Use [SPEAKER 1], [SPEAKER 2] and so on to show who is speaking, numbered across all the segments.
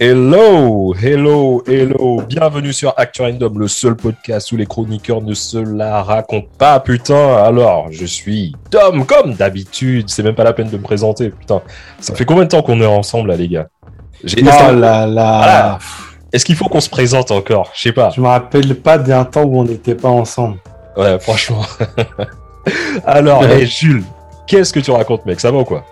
[SPEAKER 1] Hello, hello, hello. Bienvenue sur Actu Random, le seul podcast où les chroniqueurs ne se la racontent pas, putain. Alors, je suis Tom, comme d'habitude. C'est même pas la peine de me présenter, putain. Ça fait combien de temps qu'on est ensemble, là, les gars?
[SPEAKER 2] J'ai... Oh là là. Voilà.
[SPEAKER 1] Est-ce qu'il faut qu'on se présente encore? Je sais pas.
[SPEAKER 2] Je me rappelle pas d'un temps où on n'était pas ensemble.
[SPEAKER 1] Ouais, franchement. Alors, hey, Jules, qu'est-ce que tu racontes, mec? Ça va ou quoi?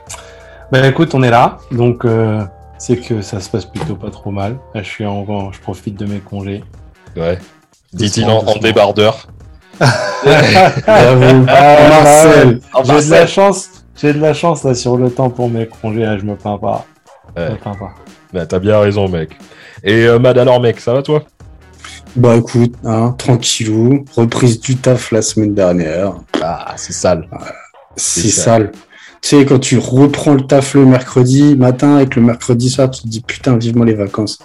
[SPEAKER 2] Ben écoute, on est là, donc euh, c'est que ça se passe plutôt pas trop mal. Là, je suis en, je profite de mes congés.
[SPEAKER 1] Ouais. Dit-il en, en, débardeur.
[SPEAKER 2] Marcel, j'ai de la chance. J'ai de la chance là sur le temps pour mes congés. Là, je me plains pas.
[SPEAKER 1] Ouais. Je me plains pas. Bah, t'as bien raison, mec. Et euh, Mad, alors, mec, ça va toi?
[SPEAKER 3] Bah écoute, hein, tranquillou, reprise du taf la semaine dernière.
[SPEAKER 1] Ah, c'est sale.
[SPEAKER 3] C'est sale. Tu sais, quand tu reprends le taf le mercredi matin et que le mercredi soir, tu te dis putain, vivement les vacances.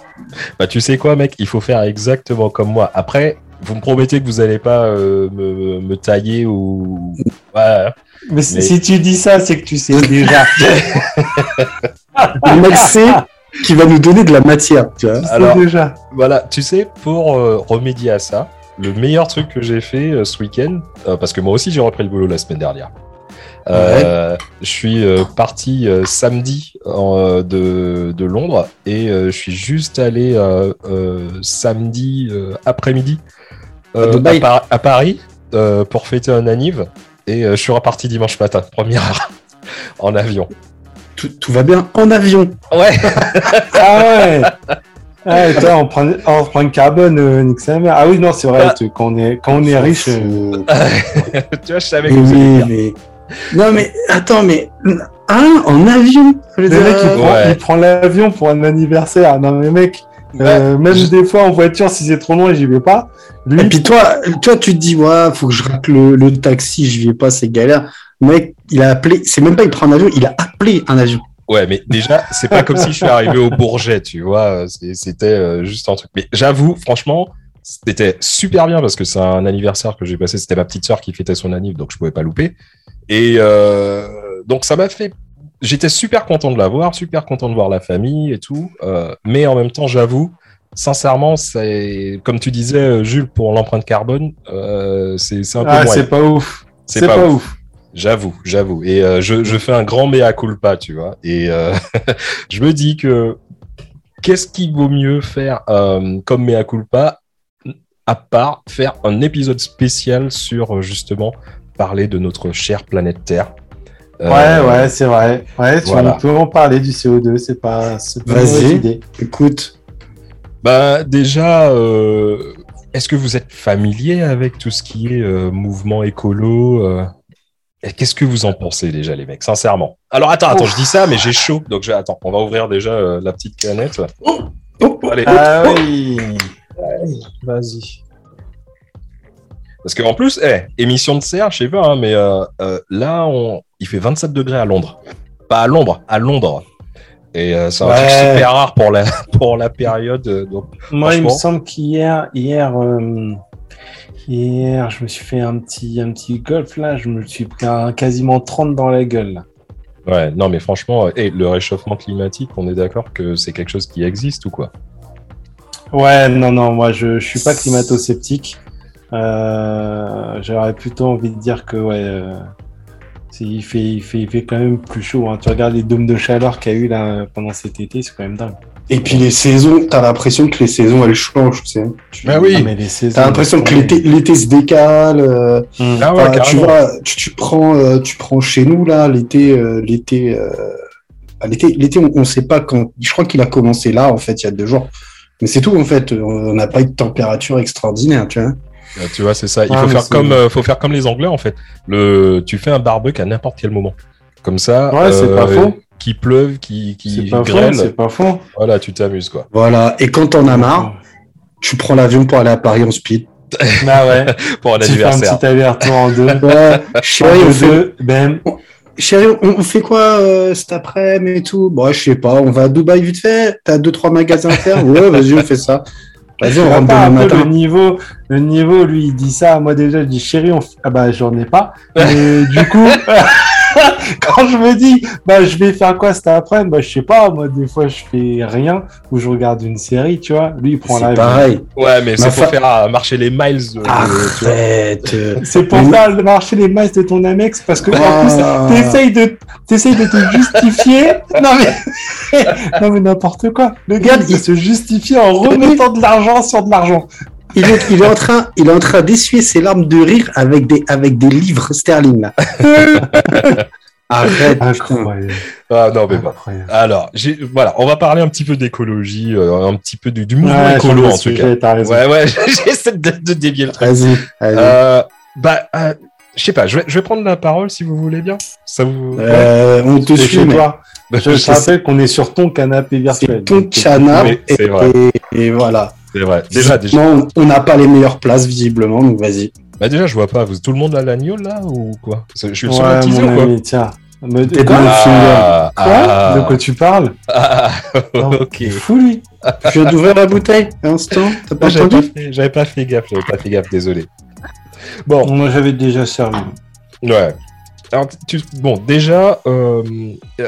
[SPEAKER 1] Bah tu sais quoi, mec, il faut faire exactement comme moi. Après, vous me promettez que vous n'allez pas euh, me, me, tailler ou.
[SPEAKER 2] Ouais. Mais, Mais, si tu dis ça, c'est que tu sais déjà.
[SPEAKER 3] le mec sait qui va nous donner de la matière. Tu vois
[SPEAKER 1] Alors, déjà. Voilà, tu sais, pour euh, remédier à ça, le meilleur truc que j'ai fait euh, ce week-end, euh, parce que moi aussi j'ai repris le boulot la semaine dernière. Ouais. Je suis parti samedi de, de, Londres et je suis juste allé samedi après-midi à, à, Paris pour fêter un anniv et je suis reparti dimanche matin, première heure, en avion
[SPEAKER 3] tout, tout, va bien en avion.
[SPEAKER 1] Ouais.
[SPEAKER 2] ah ouais. Ah, toi, on prend, on prend une carbone, euh, Ah oui, non, c'est vrai, ah. quand, on est, quand on est riche. Euh...
[SPEAKER 1] tu vois, je savais que
[SPEAKER 3] mais, oui, mais... Non, mais attends, mais. Hein, en avion
[SPEAKER 2] Le mec, il prend, ouais. prend l'avion pour un anniversaire. Non, mais mec, euh, même des fois en voiture, si c'est trop loin, j'y vais pas.
[SPEAKER 3] Lui... Et puis toi, toi, tu te dis, ouais, faut que je rate le, le taxi, je vais pas, c'est galère. Le mec, il a appelé, c'est même pas il prend un avion, il a appelé un avion.
[SPEAKER 1] Ouais, mais déjà, c'est pas comme si je suis arrivé au Bourget, tu vois. C'était euh, juste un truc. Mais j'avoue, franchement, c'était super bien parce que c'est un anniversaire que j'ai passé. C'était ma petite sœur qui fêtait son anniv, donc je pouvais pas louper. Et euh, donc ça m'a fait. J'étais super content de la voir, super content de voir la famille et tout. Euh, mais en même temps, j'avoue, sincèrement, c'est comme tu disais, Jules, pour l'empreinte carbone, euh, c'est un peu.
[SPEAKER 2] Ah, c'est pas ouf.
[SPEAKER 1] C'est pas, pas, ouf. ouf. J'avoue, j'avoue. Et euh, je, je, fais un grand mea culpa, tu vois. Et euh, je me dis que qu'est-ce qui vaut mieux faire euh, comme mea culpa à part faire un épisode spécial sur justement parler de notre chère planète Terre.
[SPEAKER 2] Ouais, ouais, c'est vrai. Ouais, voilà. on peut en parler du CO2, c'est pas, pas
[SPEAKER 3] une idée. Écoute.
[SPEAKER 1] Bah déjà, est-ce que vous êtes familier avec tout ce qui est mouvement écolo Qu'est-ce que vous en pensez déjà, les mecs, sincèrement? Alors attends, attends, je dis ça, mais j'ai chaud, donc je... attends, on va ouvrir déjà euh, la petite canette.
[SPEAKER 2] Oh, oh, Allez. Ah oui. Vas-y.
[SPEAKER 1] Parce qu'en plus, hey, émission de serre, je sais pas, hein, mais euh, euh, là, on... il fait 27 degrés à Londres. Pas à Londres, à Londres. Et euh, c'est un ouais. truc super rare pour la, pour la période. Donc,
[SPEAKER 2] Moi, il me semble qu'hier, hier, Hier, je me suis fait un petit, un petit golf là, je me suis pris un, quasiment 30 dans la gueule.
[SPEAKER 1] Ouais, non, mais franchement, hey, le réchauffement climatique, on est d'accord que c'est quelque chose qui existe ou quoi?
[SPEAKER 2] Ouais, non, non, moi je, je suis pas climato-sceptique. Euh, J'aurais plutôt envie de dire que ouais, euh, il, fait, il, fait, il fait quand même plus chaud. Hein. Tu regardes les dômes de chaleur qu'il y a eu là, pendant cet été, c'est quand même dingue.
[SPEAKER 3] Et puis les saisons, t'as l'impression que les saisons elles changent, tu sais.
[SPEAKER 1] Ben oui.
[SPEAKER 3] Ah, t'as l'impression que l'été, l'été se décale. Euh, mmh. ah ouais, tu vois, tu, tu, prends, euh, tu prends chez nous là, l'été, euh, l'été, euh, l'été, l'été, on, on sait pas quand. Je crois qu'il a commencé là en fait, il y a deux jours. Mais c'est tout en fait. On n'a pas eu de température extraordinaire, tu vois.
[SPEAKER 1] Tu vois, c'est ça. Il ah, faut faire comme, faut faire comme les Anglais en fait. Le, tu fais un barbecue à n'importe quel moment. Comme ça.
[SPEAKER 2] Ouais, c'est pas faux
[SPEAKER 1] qui pleuve, qui, qui
[SPEAKER 2] grêle. C'est pas faux.
[SPEAKER 1] Voilà, tu t'amuses, quoi.
[SPEAKER 3] Voilà. Et quand t'en as marre, tu prends l'avion pour aller à Paris en speed.
[SPEAKER 2] Bah ouais.
[SPEAKER 1] pour un tu anniversaire.
[SPEAKER 2] Fais un petit aller-retour en deux. Ouais.
[SPEAKER 3] Chérie, on fait... Ben. Chérie, on fait quoi euh, cet après-midi et tout? Bon, je sais pas, on va à Dubaï vite fait. T'as deux trois magasins à faire? Ouais, vas-y, on fait ça.
[SPEAKER 2] Vas-y, on rentre demain matin. Le niveau, le niveau, lui, il dit ça. Moi déjà, je dis chérie, on... ah bah j'en ai pas. Mais du coup. quand je me dis, bah, je vais faire quoi cet après-midi, bah, je sais pas, moi, des fois, je fais rien, ou je regarde une série, tu vois. Lui, il prend la
[SPEAKER 3] pareil.
[SPEAKER 1] Ouais, mais c'est pour faire marcher les miles.
[SPEAKER 3] Arrête.
[SPEAKER 2] c'est pour faire marcher les miles de ton Amex, parce que, en plus, ah. t'essayes de, t'essayes de te justifier. non, mais, non, mais n'importe quoi. Le gars, il se justifie en remettant de l'argent sur de l'argent
[SPEAKER 3] il est, il est en train, il est en train d'essuyer ses larmes de rire avec des, avec des livres sterling là. Arrête.
[SPEAKER 1] Incroyable. Ah non, mais bon. Alors, voilà, on va parler un petit peu d'écologie, euh, un petit peu du, du mouvement écolo en tout cas. Ouais, ouais, j'essaie de, de, dévier le truc.
[SPEAKER 3] Vas-y.
[SPEAKER 1] Euh, bah, euh, je sais pas, je vais, je vais prendre la parole si vous voulez bien. Ça vous.
[SPEAKER 3] Euh, on te suit, toi.
[SPEAKER 2] Bah, je, te rappelle qu'on est sur ton canapé virtuel.
[SPEAKER 3] Ton canapé. Et, et, voilà.
[SPEAKER 1] C'est vrai. Déjà, déjà.
[SPEAKER 3] on n'a pas les meilleures places, visiblement, donc vas-y.
[SPEAKER 1] Bah, déjà, je vois pas. Tout le monde a l'agneau là ou quoi? Je suis le seul à teaser quoi?
[SPEAKER 2] Tiens. Me... De quoi, ah, ah, de quoi tu parles?
[SPEAKER 1] Ah, Ok.
[SPEAKER 2] Fou lui.
[SPEAKER 3] Je viens d'ouvrir la bouteille, instant. T'as pas entendu?
[SPEAKER 1] J'avais pas, fait gaffe, j'avais pas fait gaffe, désolé. Bon.
[SPEAKER 2] Moi, j'avais déjà servi.
[SPEAKER 1] Ouais. Alors, bon, déjà, euh,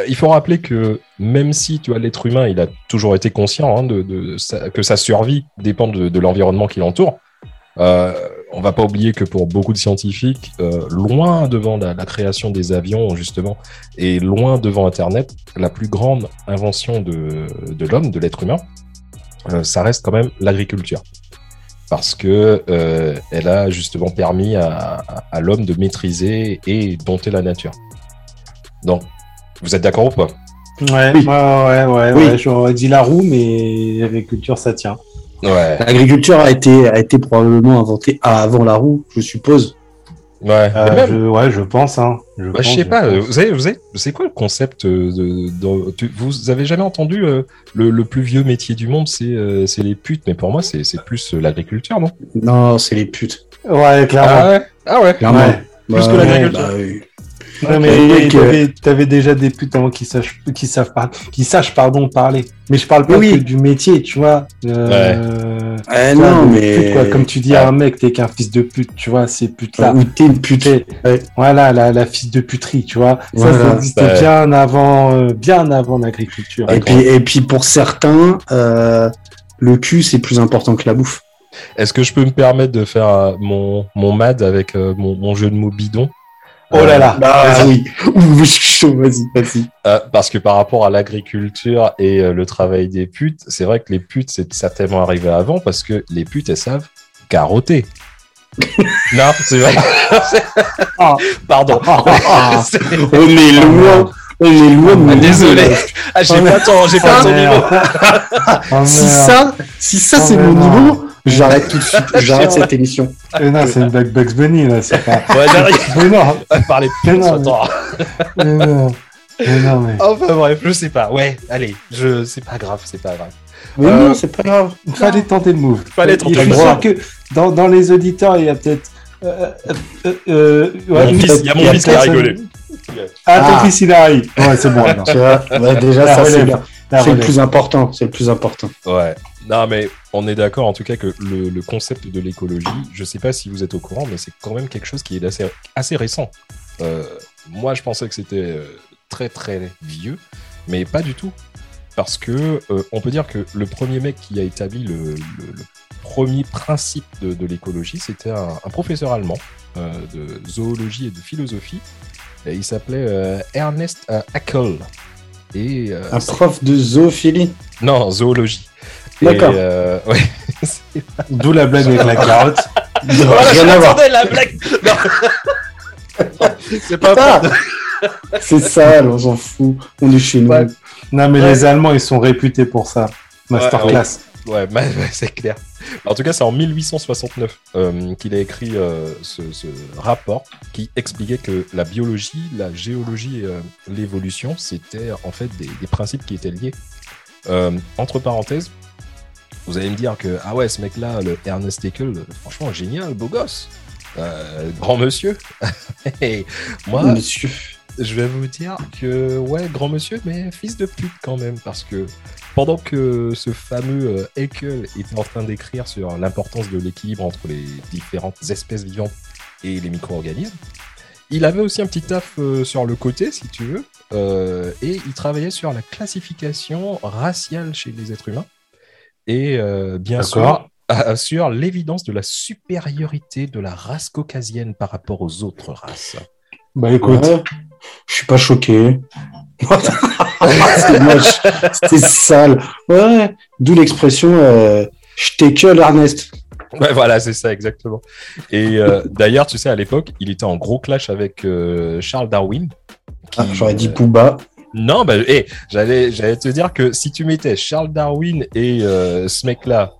[SPEAKER 1] il faut rappeler que même si tu vois l'être humain, il a toujours été conscient hein, de, que sa survie dépend de, l'environnement qui l'entoure. Euh, on va pas oublier que pour beaucoup de scientifiques, euh, loin devant la, création des avions justement et loin devant Internet, la plus grande invention de, l'homme, de l'être humain, euh, ça reste quand même l'agriculture parce que euh, elle a justement permis à, l'homme de maîtriser et dompter la nature. Donc, vous êtes d'accord ou pas?
[SPEAKER 2] Ouais, ouais, ouais, ouais, j'aurais dit la roue, mais l'agriculture, ça tient.
[SPEAKER 1] Ouais.
[SPEAKER 3] L'agriculture a été, a été probablement inventée avant la roue, je suppose.
[SPEAKER 1] Ouais,
[SPEAKER 2] euh, je, ouais, je pense. Hein.
[SPEAKER 1] Je, bah, sais pas. Vous savez, vous savez, c'est quoi le concept de, Vous avez jamais entendu euh, le, plus vieux métier du monde, c'est euh, les putes, mais pour moi, c'est plus l'agriculture, non?
[SPEAKER 3] Non, c'est les putes.
[SPEAKER 2] Ouais, clairement.
[SPEAKER 1] Ah ouais, ah ouais.
[SPEAKER 3] Clairement.
[SPEAKER 1] Plus que l'agriculture.
[SPEAKER 3] Bah, oui.
[SPEAKER 2] Non, mais t'avais déjà des putes avant qui sachent, qui savent pas, qui sachent pardon parler. Mais je parle pas que du métier, tu vois.
[SPEAKER 3] Euh, ouais. non, mais
[SPEAKER 2] quoi. comme tu dis à un mec, t'es qu'un fils de pute, tu vois, ces putes là.
[SPEAKER 3] Ou t'es une pute.
[SPEAKER 2] Voilà, la, la fils de puterie, tu vois. Ça, ça existait bien avant, euh, bien avant l'agriculture.
[SPEAKER 3] Et puis, et puis pour certains, euh, le cul c'est plus important que la bouffe.
[SPEAKER 1] Est-ce que je peux me permettre de faire mon, mon mad avec euh, mon, mon, jeu de mots bidon?
[SPEAKER 3] Oh là là, bah, oui. vas-y, vas-y.
[SPEAKER 1] Euh, parce que par rapport à l'agriculture et euh, le travail des putes, c'est vrai que les putes, c'est certainement arrivé avant parce que les putes, elles savent carotter. non, c'est vrai.
[SPEAKER 3] Ah. Pardon. Ah, ah, on est loin. On est loin.
[SPEAKER 1] désolé. j'ai pas ton, j'ai pas ton niveau.
[SPEAKER 3] si ça, si ça c'est mon niveau, J'arrête tout de suite, j'arrête cette émission.
[SPEAKER 2] Mais non, c'est une Bugs Bunny, là, c'est pas.
[SPEAKER 1] Ouais, j'arrive. Mais non. Parler plus temps.
[SPEAKER 2] Mais non. Mais non, mais.
[SPEAKER 1] Enfin, bref, je sais pas. Ouais, allez, je... c'est pas grave, c'est pas grave.
[SPEAKER 3] Mais euh... non, c'est pas grave.
[SPEAKER 2] Fallait tenter le move.
[SPEAKER 1] Fallait tenter
[SPEAKER 2] le move. Je suis sûr que dans, dans les auditeurs, il y a peut-être. Euh, euh, euh,
[SPEAKER 1] ouais, mon fils, il y a mon fils qui a rigolé.
[SPEAKER 2] Ah, ton ah. fils, il arrive. Ouais, c'est bon.
[SPEAKER 3] Tu vois, ouais, déjà, ça, c'est le plus important. C'est le plus important.
[SPEAKER 1] Ouais. Non, mais on est d'accord en tout cas que le, concept de l'écologie, je ne sais pas si vous êtes au courant, mais c'est quand même quelque chose qui est assez, assez récent. Euh, moi, je pensais que c'était euh, très très vieux, mais pas du tout. Parce que euh, on peut dire que le premier mec qui a établi le, premier principe de, l'écologie, c'était un, professeur allemand de zoologie et de philosophie. Et il s'appelait Ernest Haeckel. Et,
[SPEAKER 3] un prof de zoophilie?
[SPEAKER 1] Non, zoologie.
[SPEAKER 3] D'accord.
[SPEAKER 1] Euh,
[SPEAKER 2] D'où la blague avec la carotte.
[SPEAKER 1] rien à voir. la blague.
[SPEAKER 3] c'est pas C'est ça, on s'en fout. On est chez nous.
[SPEAKER 2] Non, mais les Allemands, ils sont réputés pour ça. Masterclass.
[SPEAKER 1] Ouais, c'est clair. En tout cas, c'est en 1869 euh, qu'il a écrit euh, ce, rapport qui expliquait que la biologie, la géologie et l'évolution, c'était en fait des, des, principes qui étaient liés. entre parenthèses, vous allez me dire que, ah ouais, ce mec-là, le Ernest Haeckel, franchement, génial, beau gosse. Euh, grand monsieur. Et moi,
[SPEAKER 3] monsieur.
[SPEAKER 1] je vais vous dire que, ouais, grand monsieur, mais fils de pute quand même, parce que pendant que ce fameux Haeckel euh, était en train d'écrire sur l'importance de l'équilibre entre les différentes espèces vivantes et les micro-organismes, il avait aussi un petit taf sur le côté, si tu veux, et il travaillait sur la classification raciale chez les êtres humains. Et bien sûr, sur l'évidence de la supériorité de la race caucasienne par rapport aux autres races.
[SPEAKER 3] Bah écoute, je suis pas choqué. c'est moche, c'est sale. Ouais, d'où l'expression euh, je t'ai que Ernest.
[SPEAKER 1] Ouais, voilà, c'est ça, exactement. Et euh, d'ailleurs, tu sais, à l'époque, il était en gros clash avec euh, Charles Darwin.
[SPEAKER 3] Ah, J'aurais dit Pouba.
[SPEAKER 1] Non, bah, hey, j'allais, j'allais te dire que si tu mettais Charles Darwin et ce mec-là,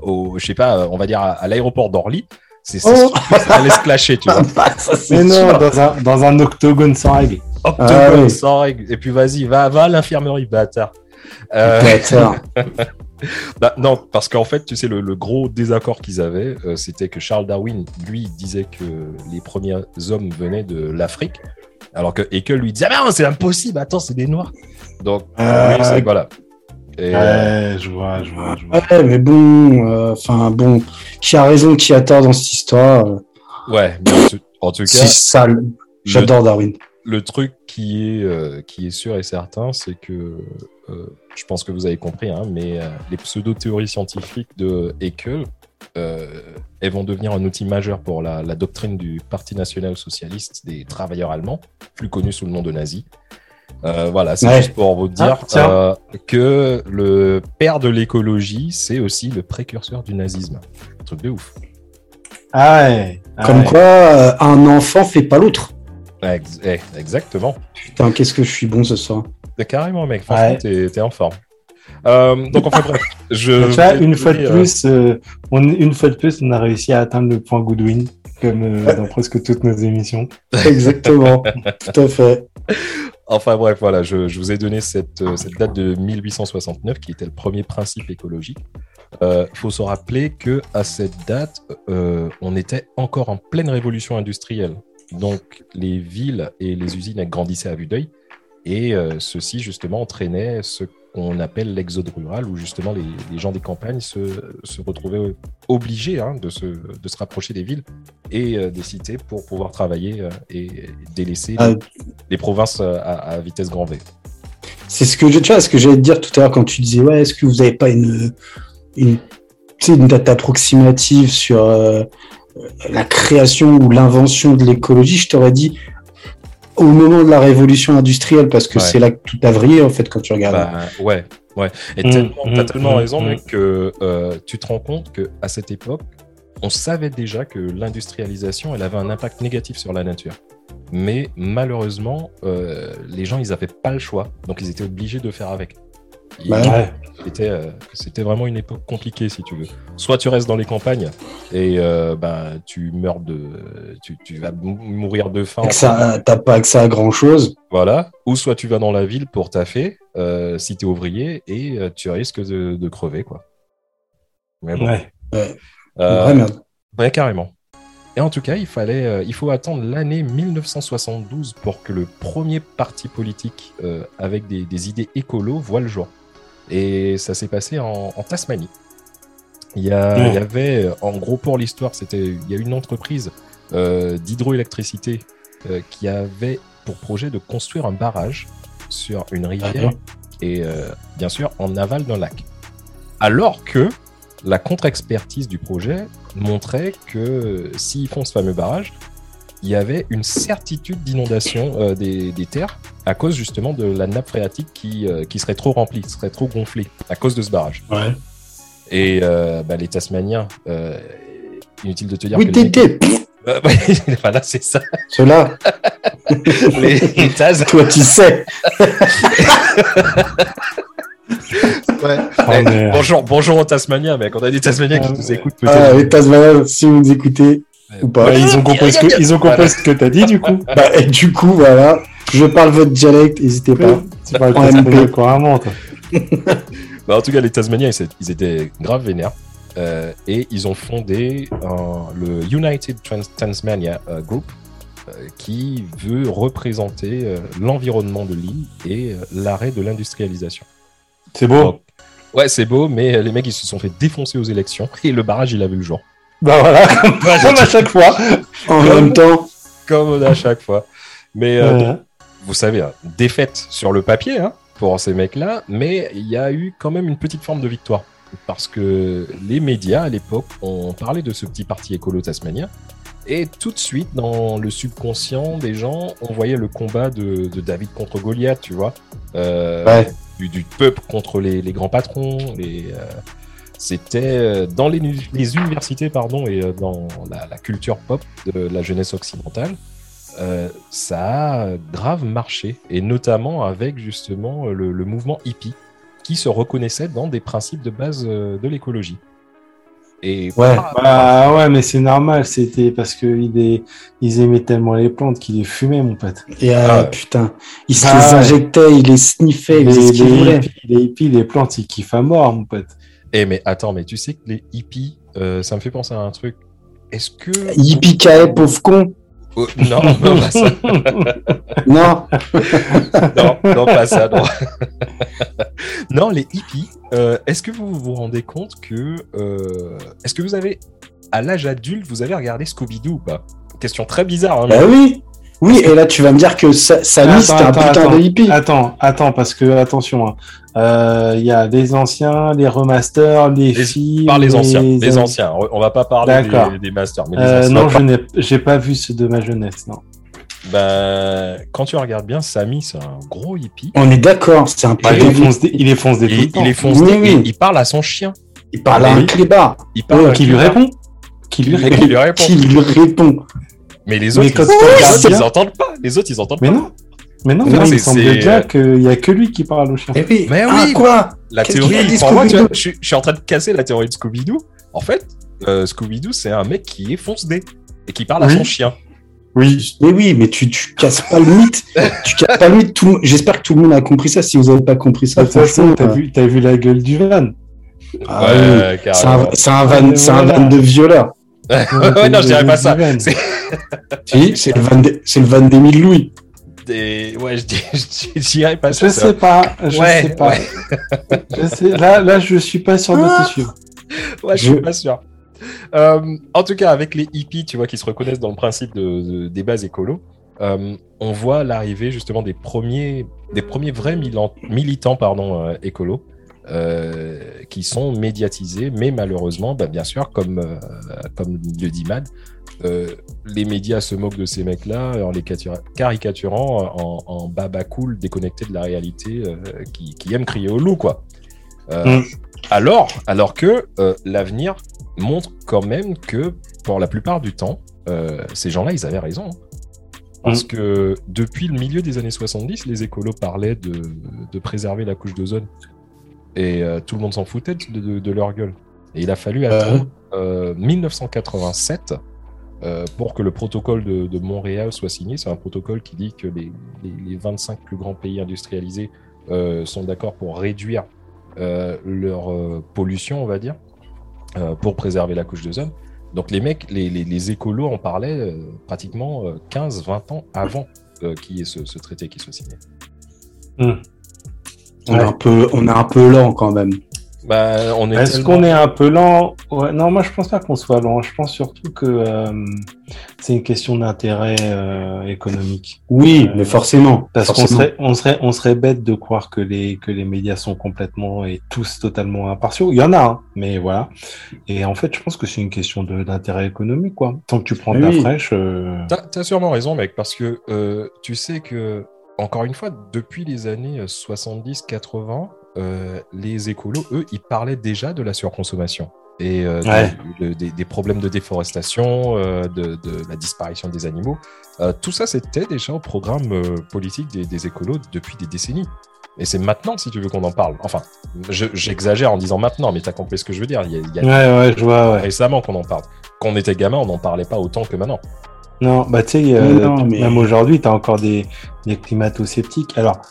[SPEAKER 1] au, je sais pas, on va dire à l'aéroport d'Orly, c'est ça, oh allait se clasher, tu vois.
[SPEAKER 2] Bah, mais non, dans un, dans un, octogone sans règle.
[SPEAKER 1] Octogone ah sans règle. Et puis vas-y, va, va à l'infirmerie, bâtard. Euh... bah, non, parce qu'en fait, tu sais, le, gros désaccord qu'ils avaient, euh, c'était que Charles Darwin, lui, disait que les premiers hommes venaient de l'Afrique, alors que et que lui disait ah non, c'est impossible, attends, c'est des noirs. Donc, euh, voilà.
[SPEAKER 2] Et, ouais, je vois, je vois, je vois.
[SPEAKER 3] Ouais, mais bon, euh, enfin bon, qui a raison, qui a tort dans cette histoire euh.
[SPEAKER 1] Ouais, en tout cas.
[SPEAKER 3] C'est sale. J'adore Darwin.
[SPEAKER 1] Le truc qui est, euh, qui est sûr et certain, c'est que je pense que vous avez compris, hein, mais les pseudo-théories scientifiques de Haeckel, elles vont devenir un outil majeur pour la, la doctrine du Parti national-socialiste des travailleurs allemands, plus connu sous le nom de nazi. Euh, voilà, c'est juste pour vous dire ah, euh, que le père de l'écologie, c'est aussi le précurseur du nazisme. Un truc de ouf.
[SPEAKER 2] Ah ouais.
[SPEAKER 3] Ah Comme quoi, euh, un enfant fait pas l'autre.
[SPEAKER 1] Eh, exactement.
[SPEAKER 3] Putain, qu'est-ce que je suis bon ce soir.
[SPEAKER 1] Carrément, mec. Franchement, t'es en forme. Donc enfin bref,
[SPEAKER 2] je. une fois de plus, on, une fois de plus, on a réussi à atteindre le point Goodwin, comme dans presque toutes nos émissions.
[SPEAKER 3] Exactement, tout à fait.
[SPEAKER 1] Enfin bref, voilà, je, vous ai donné cette, euh, cette, date de 1869 qui était le premier principe écologique. Il euh, faut se rappeler que à cette date, euh, on était encore en pleine révolution industrielle. Donc les villes et les usines grandissaient à vue d'œil. Et ceci justement entraînait ce qu'on appelle l'exode rural, où justement les, gens des campagnes se, retrouvaient obligés hein, de, se, de, se, rapprocher des villes et euh, des cités pour pouvoir travailler euh, et délaisser ah. les, provinces euh, à, vitesse grand V.
[SPEAKER 3] C'est ce que je, tu vois, ce que j'allais te dire tout à l'heure quand tu disais ouais, est-ce que vous n'avez pas une, une, une date approximative sur la création ou l'invention de l'écologie Je t'aurais dit au moment de la révolution industrielle, parce que c'est là que tout a vrillé, en fait, quand tu regardes. Bah,
[SPEAKER 1] ouais, ouais. Et tu mmh, as tellement mmh, raison, mmh. mec, que euh, tu te rends compte qu'à cette époque, on savait déjà que l'industrialisation, elle avait un impact négatif sur la nature. Mais malheureusement, euh, les gens, ils n'avaient pas le choix. Donc, ils étaient obligés de faire avec. Bah euh, c'était vraiment une époque compliquée, si tu veux. Soit tu restes dans les campagnes et euh, ben, tu meurs de. Tu, vas mourir de faim.
[SPEAKER 3] T'as pas accès à grand chose.
[SPEAKER 1] Voilà. Ou soit tu vas dans la ville pour taffer, euh, si tu es ouvrier, et tu risques de, crever, quoi.
[SPEAKER 3] Mais bon. Ouais. Ouais.
[SPEAKER 1] ouais, carrément. Et en tout cas, il, fallait, il faut attendre l'année 1972 pour que le premier parti politique avec des, des idées écolo voit le jour. Et ça s'est passé en, Tasmanie. Il y, avait, en gros, pour l'histoire, c'était, il y a une entreprise euh, d'hydroélectricité euh, qui avait pour projet de construire un barrage sur une rivière et euh, bien sûr en aval d'un lac. Alors que la contre-expertise du projet montrait que s'ils font ce fameux barrage, il y avait une certitude d'inondation euh, des, terres à cause justement de la nappe phréatique qui, euh, qui serait trop remplie, serait trop gonflée à cause de ce barrage.
[SPEAKER 3] Ouais.
[SPEAKER 1] Et euh, bah, les Tasmaniens, inutile de te dire
[SPEAKER 3] oui, que. Les
[SPEAKER 1] voilà, c'est ça.
[SPEAKER 3] Cela.
[SPEAKER 1] les, les Tas...
[SPEAKER 3] Toi, tu sais.
[SPEAKER 1] Ouais. Oh, bonjour, bonjour aux Tasmaniens, mec. On a des Tasmaniens qui nous écoutent
[SPEAKER 3] peut-être. Ah, les Tasmaniens, si vous nous écoutez,
[SPEAKER 2] bah, ils ont compris ce que, ils ont compris ce que t'as dit, du coup.
[SPEAKER 3] Bah, et du coup, voilà. Je parle votre dialecte, n'hésitez pas.
[SPEAKER 2] Tu parles en couramment, toi.
[SPEAKER 1] bah, en tout cas, les Tasmaniens, ils étaient grave vénères. Euh, et ils ont fondé le United Tasmania euh, Group, euh, qui veut représenter l'environnement de l'île et l'arrêt de l'industrialisation.
[SPEAKER 2] C'est beau.
[SPEAKER 1] ouais, c'est beau, mais les mecs, ils se sont fait défoncer aux élections et le barrage, il a vu le jour.
[SPEAKER 2] Bah voilà, comme, à chaque fois.
[SPEAKER 3] En même temps.
[SPEAKER 1] comme à chaque fois. Mais vous savez, hein, défaite sur le papier hein, pour ces mecs-là, mais il y a eu quand même une petite forme de victoire. Parce que les médias à l'époque ont parlé de ce petit parti écolo tasmanien. Et tout de suite, dans le subconscient des gens, on voyait le combat de, David contre Goliath, tu vois. Euh, du, peuple contre les, grands patrons. Euh, c'était euh, dans les, universités pardon, et dans la, culture pop de la jeunesse occidentale. ça a grave marché, et notamment avec justement le mouvement hippie, qui se reconnaissait dans des principes de base de l'écologie.
[SPEAKER 2] Et ouais, bah, ouais, mais c'est normal, c'était parce qu'ils ils aimaient tellement les plantes qu'ils les fumaient, mon pote.
[SPEAKER 3] Et ah, ah putain, ils se les injectaient, ils les sniffaient,
[SPEAKER 2] les, les, les, hippies, les plantes, ils kiffent à mort, mon pote.
[SPEAKER 1] Eh, mais attends, mais tu sais que les hippies, euh, ça me fait penser à un truc. Est-ce que.
[SPEAKER 3] Hippie pauvre con
[SPEAKER 1] Oh, non, non, pas ça.
[SPEAKER 3] non.
[SPEAKER 1] non, non, pas ça, non. non, les hippies, euh, est-ce que vous vous rendez compte que. Euh, est-ce que vous avez. À l'âge adulte, vous avez regardé Scooby-Doo ou pas? Question très bizarre. Hein,
[SPEAKER 3] bah oui oui, et là tu vas me dire que Samy c'était un putain de hippie.
[SPEAKER 2] Attends, attends, parce que attention, hein. euh, il y a des anciens, les remasters, les, filles.
[SPEAKER 1] Par les anciens, les anciens. On va pas parler des, masters. Mais
[SPEAKER 2] euh, non, je n'ai, pas vu ceux de ma jeunesse, non.
[SPEAKER 1] Ben, quand tu regardes bien, Samy, c'est un gros hippie.
[SPEAKER 3] On est d'accord, c'est un
[SPEAKER 2] il, est foncé, il est foncé
[SPEAKER 1] il, il est foncé il parle à son chien.
[SPEAKER 3] Il parle à un clébard.
[SPEAKER 2] Il parle qui lui répond.
[SPEAKER 3] Qui lui répond. Qui lui répond.
[SPEAKER 1] Mais les autres, ils, n'entendent pas. Les autres, ils entendent
[SPEAKER 2] mais Non. Mais non, mais il semble déjà qu'il n'y a que lui qui parle au chien.
[SPEAKER 3] Mais oui, mais ah, quoi
[SPEAKER 1] La théorie, pour moi, tu vois, je, suis en train de casser la théorie de Scooby-Doo. En fait, euh, Scooby-Doo, c'est un mec qui est fonce-dé et qui parle à son chien.
[SPEAKER 3] Oui, mais oui, mais tu, tu casses pas le mythe. tu casses pas le mythe. J'espère que tout le monde a compris ça. Si vous n'avez pas compris ça,
[SPEAKER 2] de toute façon, t'as vu, as vu la gueule du van.
[SPEAKER 3] Ah, ouais, C'est un, un, van, c'est un van de violeur.
[SPEAKER 1] Ouais, non, je dirais pas ça.
[SPEAKER 3] si, c'est le, van le van d'Émile Louis.
[SPEAKER 1] Des... Ouais, je dirais pas
[SPEAKER 2] ça. Je sais pas, je sais pas. je sais... Là, là, je suis pas sûr de te suivre.
[SPEAKER 1] Ouais, je, suis pas sûr. Euh, en tout cas, avec les hippies, tu vois, qui se reconnaissent dans le principe de, des bases écolo, euh, on voit l'arrivée justement des premiers, des premiers vrais militants pardon, euh, écolos euh, qui sont médiatisés, mais malheureusement, bah, bien sûr, comme, euh, comme le dit Mad, euh, les médias se moquent de ces mecs-là en les caricaturant en, en baba cool déconnecté de la réalité qui, qui aiment crier au loup, quoi. Mm. alors, alors que l'avenir montre quand même que pour la plupart du temps, ces gens-là, ils avaient raison. Parce mm. que depuis le milieu des années 70, les écolos parlaient de, de préserver la couche d'ozone et euh, tout le monde s'en foutait de, leur gueule. Et il a fallu attendre 1987 euh, euh, pour que le protocole de, Montréal soit signé. C'est un protocole qui dit que les, les, 25 plus grands pays industrialisés sont d'accord pour réduire leur pollution, on va dire, pour préserver la couche d'ozone. Donc les mecs, les, les écolos en parlaient pratiquement 15-20 ans avant qu'il y ait ce, traité qui soit signé.
[SPEAKER 3] Mmh. On, est un peu, on est un peu lent quand même.
[SPEAKER 2] Bah, Est-ce qu'on est un peu lent? Non, moi je pense pas qu'on soit lent. Je pense surtout que euh, c'est une question d'intérêt euh, économique.
[SPEAKER 3] Oui, mais forcément.
[SPEAKER 2] Parce qu'on serait, on serait, on serait bête de croire que les que les médias sont complètement et tous totalement impartiaux. Il y en a, hein, mais voilà. Et en fait, je pense que c'est une question d'intérêt économique, quoi. Tant que tu prends de la fraîche. Euh...
[SPEAKER 1] T'as as sûrement raison, mec, parce que euh, tu sais que encore une fois, depuis les années 70-80, euh, les écolos, eux, ils parlaient déjà de la surconsommation et euh, des, problèmes de déforestation, euh, de, la disparition des animaux. tout ça, c'était déjà au programme politique des, écolos depuis des décennies. Et c'est maintenant, si tu veux qu'on en parle. Enfin, j'exagère en disant maintenant, mais tu as compris ce que je veux dire. Il y a,
[SPEAKER 2] ouais, ouais, je vois,
[SPEAKER 1] récemment qu'on en parle. Quand on était gamin, on n'en parlait pas autant que maintenant.
[SPEAKER 2] Non, bah tu sais, euh, même aujourd'hui, tu as encore des, climato-sceptiques. Alors,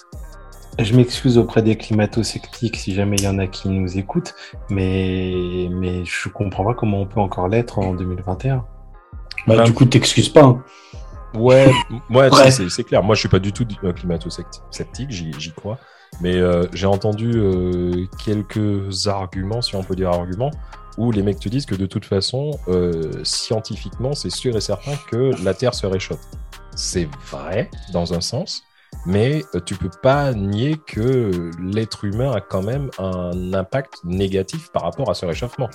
[SPEAKER 2] je m'excuse auprès des climato-sceptiques si jamais il y en a qui nous écoutent, mais, mais je comprends pas comment on peut encore l'être en 2021.
[SPEAKER 3] Bah, du coup, t'excuses pas. Hein.
[SPEAKER 1] Ouais, ouais c'est clair. Moi, je suis pas du tout euh, climato-sceptique, j'y crois. Mais euh, j'ai entendu quelques arguments, si on peut dire arguments, où les mecs te disent que de toute façon, euh, scientifiquement, c'est sûr et certain que la Terre se réchauffe. c'est vrai dans un sens, mais euh, tu peux pas nier que l'être humain a quand même un impact négatif par rapport à ce réchauffement.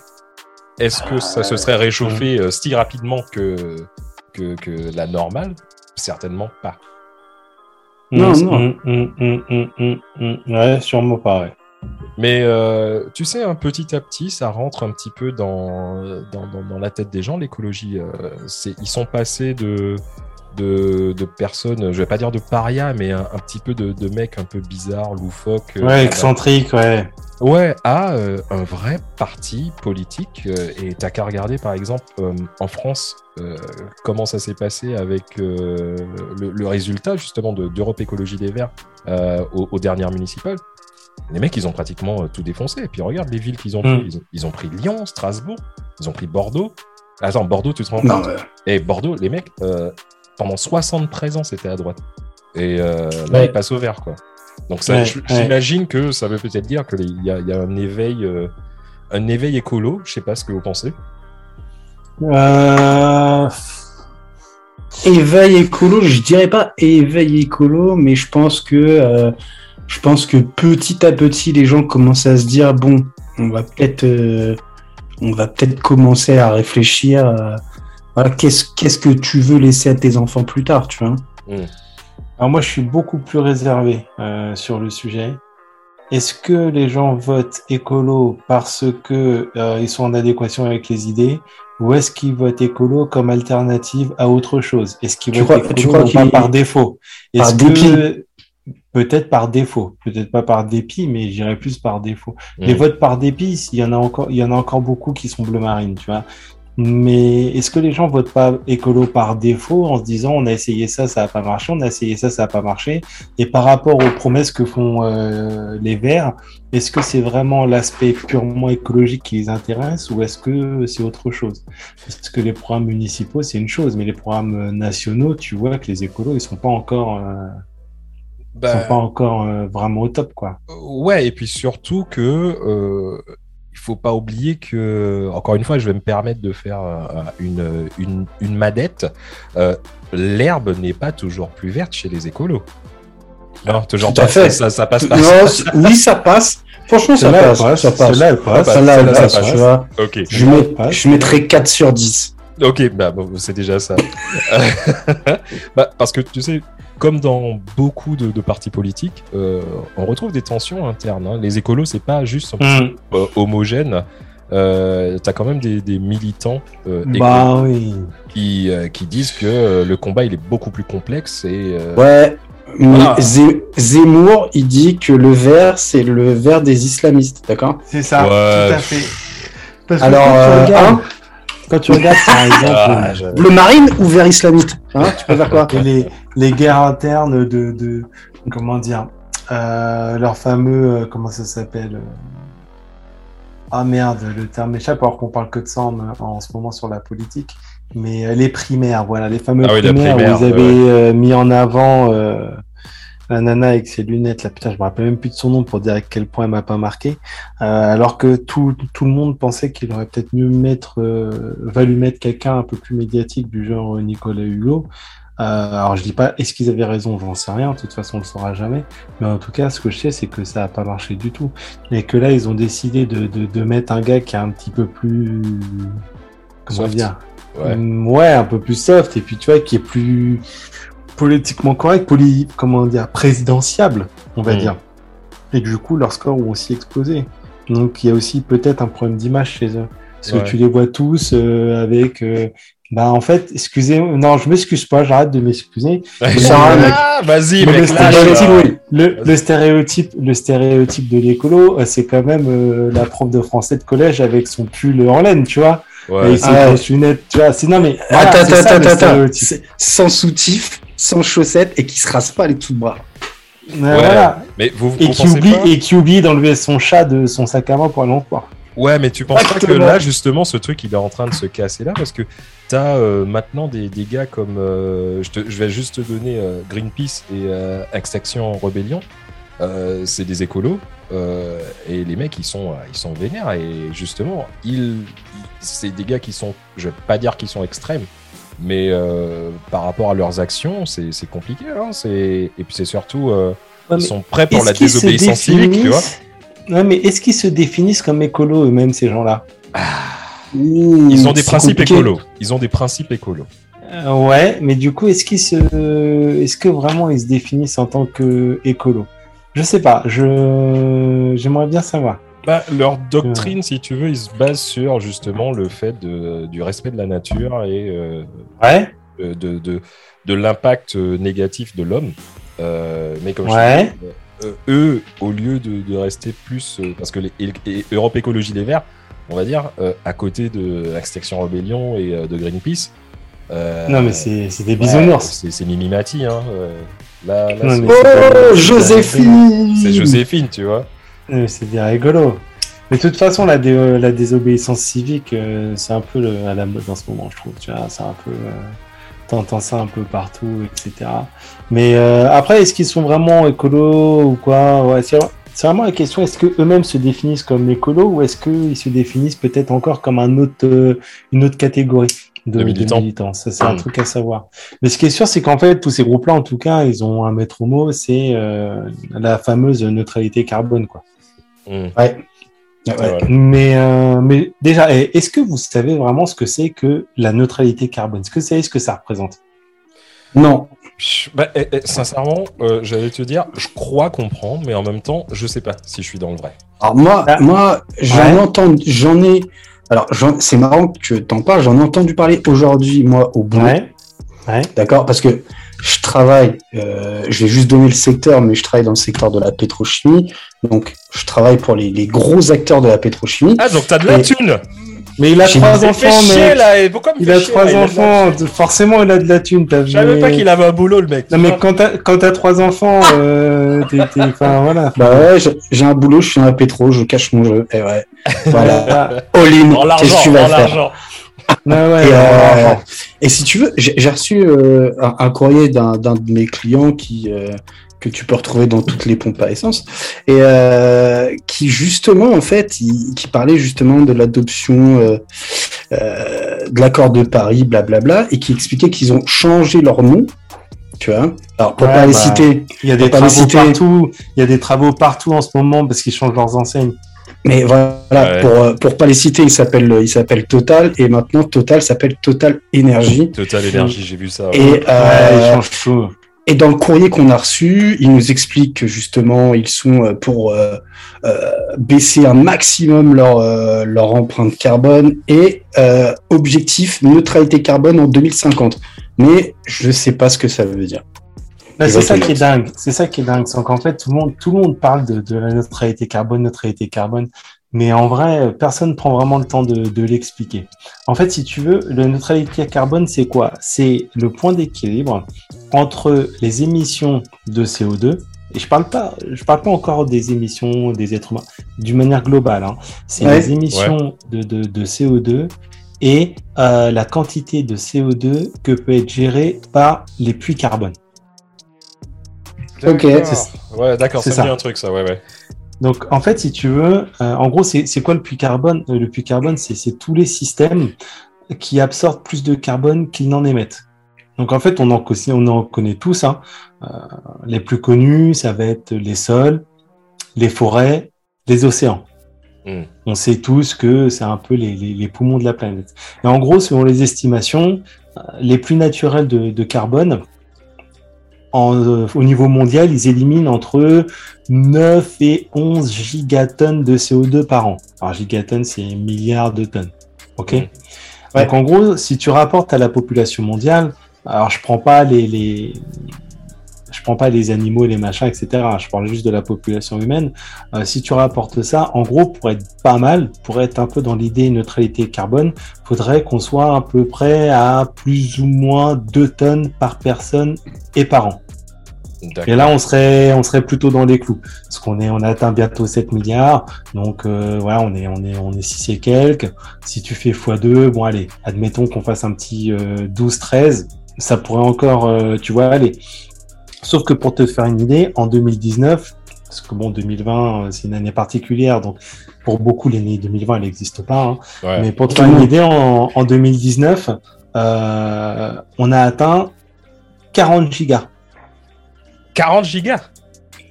[SPEAKER 1] Est-ce que ça se serait réchauffé euh, si rapidement que, que, la normale? Certainement pas.
[SPEAKER 2] Non, non. Hum, hum, hum, ouais, sûrement pas,
[SPEAKER 1] Mais euh, tu sais, un petit à petit, ça rentre un petit peu dans, dans, la tête des gens, l'écologie. ils sont passés de de, personnes, je vais pas dire de paria, mais un, petit peu de, de, mecs un peu bizarres, loufoques.
[SPEAKER 2] Euh, ouais, excentriques, ouais.
[SPEAKER 1] Ouais, à euh, un vrai parti politique. Euh, et t'as qu'à regarder, par exemple, en France, comment ça s'est passé avec le, résultat, justement, d'Europe Écologie des Verts aux, dernières municipales. Les mecs, ils ont pratiquement tout défoncé. Et puis regarde les villes qu'ils ont mm. pris. Ils ont, pris Lyon, Strasbourg, ils ont pris Bordeaux. Attends, Bordeaux, tu te rends compte Et Bordeaux, les mecs, pendant 73 ans, c'était à droite. Et euh, là, il passe au vert, quoi. Donc, j'imagine que ça veut peut-être dire qu'il y, a, un éveil, euh, un éveil écolo. Je sais pas ce que vous pensez.
[SPEAKER 3] Euh... Éveil écolo, je dirais pas éveil écolo, mais je pense que euh, je pense que petit à petit, les gens commencent à se dire bon, on va peut-être on va peut-être commencer à réfléchir qu'est-ce que tu veux laisser à tes enfants plus tard, tu vois
[SPEAKER 2] hmm. Alors moi, je suis beaucoup plus réservé euh, sur le sujet. Est-ce que les gens votent écolo parce que euh, ils sont en adéquation avec les idées, ou est-ce qu'ils votent écolo comme alternative à autre chose? Est-ce qu'ils votent écolo pas par défaut? Par dépit? Peut-être par défaut, peut-être pas par dépit, mais j'irais plus par défaut. Les votes par dépit, il y en a encore, il y en a encore beaucoup qui sont bleu marine, tu vois. Mais est-ce que les gens votent pas écolo par défaut en se disant on a essayé ça, ça n'a pas marché, on a essayé ça, ça n'a pas marché? Et par rapport aux promesses que font euh, les Verts, est-ce que c'est vraiment l'aspect purement écologique qui les intéresse ou est-ce que c'est autre chose? Parce que les programmes municipaux, c'est une chose, mais les programmes nationaux, tu vois que les écolos, ils sont pas encore... Euh, bah, sont pas encore euh, vraiment au top, quoi.
[SPEAKER 1] Ouais, et puis surtout que il faut pas oublier que, encore une fois, je vais me permettre de faire euh, une, une, une madette. Euh, l'herbe n'est pas toujours plus verte chez les écolos.
[SPEAKER 3] Non, toujours pas. Fait. Ça, ça, passe pas. oui, ça passe. Franchement, ça passe, ça passe. Celle-là, elle passe. Celle-là, elle passe. Tu vois. Ok. Je, mets, je mettrais 4 sur 10.
[SPEAKER 1] Ok, bah, bon, c'est déjà ça. bah, parce que tu sais, comme dans beaucoup de, partis politiques, euh, on retrouve des tensions internes. Hein. Les écolos, c'est pas juste mm. euh, homogène. Euh, T'as quand même des, militants euh,
[SPEAKER 3] bah, oui.
[SPEAKER 1] qui, qui disent que le combat il est beaucoup plus complexe et
[SPEAKER 3] ouais. Zemmour, il dit que le vert, c'est le vert des islamistes, d'accord?
[SPEAKER 2] C'est ça, tout à fait.
[SPEAKER 3] Alors, quand tu regardes, par exemple, ah, bleu marine ou vert islamiste? Hein, Tu peux faire quoi?
[SPEAKER 2] Les, les guerres internes de, de comment dire, euh, leur fameux, euh, comment ça s'appelle euh, Ah merde, le terme m'échappe alors qu'on parle que de ça en, ce moment sur la politique. Mais les primaires, voilà, les fameux ah primaires, où vous avez mis en avant la nana avec ses lunettes, là, putain, je me rappelle même plus de son nom pour dire à quel point elle m'a pas marqué. Euh, alors que tout, tout le monde pensait qu'il aurait peut-être mieux mettre, euh, valu mettre quelqu'un un peu plus médiatique du genre Nicolas Hulot. Euh, alors je dis pas est-ce qu'ils avaient raison, j'en sais rien, de toute façon on le saura jamais. Mais en tout cas, ce que je sais, c'est que ça a pas marché du tout. Et que là, ils ont décidé de, de, de mettre un gars qui est un petit peu plus. Comment dire? Ouais. ouais. un peu plus soft, et puis tu vois, qui est plus politiquement correct, poli, comment dire, présidentiable, on va mm. dire. Et du coup, leurs scores ont aussi explosé. Donc, il y a aussi peut-être un problème d'image chez eux. Parce que tu les vois tous euh, avec. Euh, bah, en fait, excusez moi Non, je m'excuse pas, j'arrête de m'excuser.
[SPEAKER 1] ah, vas-y, le,
[SPEAKER 2] stéréotype, le, stéréotype, le stéréotype de l'écolo, euh, c'est quand même la prof de français de collège avec son pull en laine, tu vois. Ouais. Et ses ah, lunettes, tu vois. C'est non mais.
[SPEAKER 3] attends, attends, attends, Sans soutif, sans chaussettes et qui se rase pas les de bras.
[SPEAKER 2] Voilà. Mais vous, vous et, qui oublie, et qui oublie d'enlever son chat de son sac à main pour aller en sport.
[SPEAKER 1] Ouais, mais tu penses pas que là, justement, ce truc, il est en train de se casser là? Parce que tu as euh, maintenant des, des, gars comme. Euh, je, te, je, vais juste te donner euh, Greenpeace et Extinction Rebellion. c'est des écolos. et les mecs, ils sont, ils sont vénères. Et justement, ils, c'est des gars qui sont. Je vais pas dire qu'ils sont extrêmes, Mais par rapport à leurs actions, c'est compliqué. Hein, et puis c'est surtout, ils sont prêts pour la désobéissance civique, tu vois.
[SPEAKER 2] Ouais, mais est-ce qu'ils se définissent comme écolos eux-mêmes, ces gens-là? Ah.
[SPEAKER 1] Ils ont des principes écolos. Ils ont des principes écolos.
[SPEAKER 2] Euh, ouais, mais du coup, est-ce qu'ils se, est-ce que vraiment ils se définissent en tant que écolo? Je sais pas. Je, j'aimerais bien savoir.
[SPEAKER 1] Bah, leur doctrine, si tu veux, ils se basent sur justement le fait de, du respect de la nature et euh,
[SPEAKER 2] ouais.
[SPEAKER 1] de, de, de l'impact négatif de l'homme. Euh, mais comme
[SPEAKER 2] ouais.
[SPEAKER 1] je eux, au lieu de, rester plus, parce que les, Europe Écologie Les Verts, on va dire, à côté de Extinction Rebellion et de Greenpeace,
[SPEAKER 2] euh, non, mais c'est des bisounours.
[SPEAKER 1] c'est Mimimati. Hein. Euh, là,
[SPEAKER 3] oh, Joséphine
[SPEAKER 1] C'est Joséphine, tu vois.
[SPEAKER 2] C'est bien rigolo. Mais de toute façon, la, la désobéissance civique, euh, c'est un peu à la mode en ce moment, je trouve. Tu vois, c'est un peu. T'entends ça un peu partout, etc. Mais après, est-ce qu'ils sont vraiment écolos ou quoi? Ouais, c'est vraiment la question est-ce qu'eux-mêmes se définissent comme écolos ou est-ce qu'ils se définissent peut-être encore comme un autre, une autre catégorie de, militants. Ça, c'est un hmm. truc à savoir. Mais ce qui est sûr, c'est qu'en fait, tous ces groupes-là, en tout cas, ils ont un maître mot, c'est euh, la fameuse neutralité carbone, quoi.
[SPEAKER 3] Hmm. Ouais.
[SPEAKER 2] Mais, euh, mais déjà, eh, est-ce que vous savez vraiment ce que c'est que la neutralité carbone? Est-ce que vous savez ce que ça représente?
[SPEAKER 3] Non.
[SPEAKER 1] Bah, eh, eh, sincèrement, euh, j'allais te dire, je crois comprendre, mais en même temps, je sais pas si je suis dans le vrai.
[SPEAKER 3] Alors moi, ah. moi, j'en entends, j'en ai, alors, c'est marrant que tu t'en parles. J'en ai entendu parler aujourd'hui, moi, au bout.
[SPEAKER 2] Ouais.
[SPEAKER 3] D'accord Parce que je travaille, euh, je vais juste donner le secteur, mais je travaille dans le secteur de la pétrochimie. Donc, je travaille pour les, les gros acteurs de la pétrochimie.
[SPEAKER 1] Ah, donc t'as de la thune
[SPEAKER 2] mais il a trois enfants, mais il a trois enfants. Forcément, il a de la thune.
[SPEAKER 1] Je savais pas qu'il avait un boulot, le mec.
[SPEAKER 2] Non, mais quand t'as quand as trois enfants, euh, enfin voilà.
[SPEAKER 3] Bah ouais, j'ai un boulot, je suis dans la pétro, je cache mon jeu. Et ouais, voilà. All in. Qu'est-ce que tu vas faire
[SPEAKER 2] ah ouais,
[SPEAKER 3] et, euh, et, si tu veux, j'ai reçu euh, un, un, courrier d'un de mes clients qui, euh, que tu peux retrouver dans toutes les pompes à essence, et euh, qui justement, en fait, qui parlait justement de l'adoption euh, euh, de l'accord de Paris, blablabla, et qui expliquait qu'ils ont changé leur nom. Tu vois Alors, pour pas les bah, citer,
[SPEAKER 2] il y a des travaux partout. Il y a des travaux partout en ce moment parce qu'ils changent leurs enseignes.
[SPEAKER 3] Mais voilà, pour, pour pas les citer, il s'appelle il s'appelle Total et maintenant Total s'appelle Total Énergie.
[SPEAKER 1] Total Énergie, j'ai vu ça.
[SPEAKER 3] Et euh, tout. Et dans le courrier qu'on a reçu, ils nous expliquent que justement, ils sont euh, pour euh, euh, baisser un maximum leur, euh, leur empreinte carbone et euh, objectif neutralité carbone en 2050. Mais je ne sais pas ce que ça veut dire.
[SPEAKER 2] Bah, c'est ça qui est dingue. C'est ça qui est dingue. C'est qu'en fait, tout le monde, tout le monde parle de, de la neutralité carbone, neutralité carbone. Mais en vrai, personne ne prend vraiment le temps de, l'expliquer. En fait, si tu veux, la neutralité carbone, c'est quoi? C'est le point d'équilibre entre les émissions de CO2 et je parle pas, je parle pas encore des émissions des êtres humains, d'une manière globale. Hein. C'est les émissions de, CO2 et euh, la quantité de CO2 que peut être gérée par les puits carbone.
[SPEAKER 3] Ok.
[SPEAKER 1] Ouais, d'accord, c'est un truc ça, ouais, ouais.
[SPEAKER 2] Donc, en fait, si tu veux, euh, en gros, c'est quoi le puits carbone? Euh, Le puits carbone, c'est tous les systèmes qui absorbent plus de carbone qu'ils n'en émettent. Donc, en fait, on en, on en connaît tous. Hein. Euh, les plus connus, ça va être les sols, les forêts, les océans. Hmm. On sait tous que c'est un peu les, les, les, poumons de la planète. Et en gros, selon les estimations, les plus naturels de, de carbone, euh, au niveau mondial, ils éliminent entre 9 et 11 gigatonnes de CO2 par an. Alors, gigatonnes, c'est milliards de tonnes. OK Donc, en gros, si tu rapportes à la population mondiale, alors je prends pas les, prends pas les animaux, les machins, etc. Je parle juste de la population humaine. Euh, si tu rapportes ça, en gros, pour être pas mal, pour être un peu dans l'idée neutralité carbone, faudrait qu'on soit à peu près à plus ou moins 2 tonnes par personne et par an. Et là, on serait, on serait plutôt dans les clous. Parce qu'on est, on a atteint bientôt 7 milliards. Donc, euh, voilà, on est, on est, on est 6 et quelques. Si tu fais x2, bon, allez, admettons qu'on fasse un petit 12-13. Euh, ça pourrait encore, euh, tu vois, aller. Sauf que pour te faire une idée, en 2019, parce que bon, 2020, c'est une année particulière. Donc, pour beaucoup, l'année 2020, elle n'existe pas. Hein. Mais pour te faire une idée, en, en 2019, on a atteint 40 gigas.
[SPEAKER 1] 40 gigas?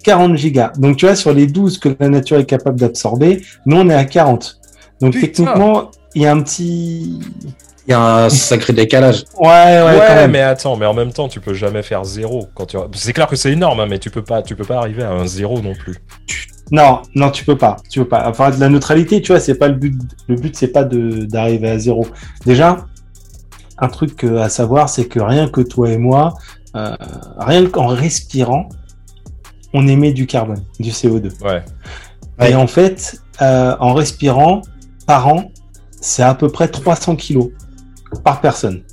[SPEAKER 2] 40 gigas. Donc, tu vois, sur les 12 que la nature est capable d'absorber, nous, on est à 40. Donc, techniquement, il y a un petit.
[SPEAKER 3] Il y a un sacré décalage.
[SPEAKER 2] Ouais, ouais,
[SPEAKER 1] ouais mais attends, mais en même temps, tu peux jamais faire zéro. Quand tu... C'est clair que c'est énorme, hein, mais tu peux pas, tu peux pas arriver à un zéro non plus.
[SPEAKER 2] Non, non, tu peux pas. Tu peux pas. Enfin, de la neutralité, tu vois, c'est pas le but. Le but, c'est pas d'arriver à zéro. Déjà, un truc à savoir, c'est que rien que toi et moi, euh, rien qu'en respirant, on émet du carbone, du CO2.
[SPEAKER 1] Ouais.
[SPEAKER 2] Et en fait, euh, en respirant, par an, c'est à peu près 300 kilos par personne.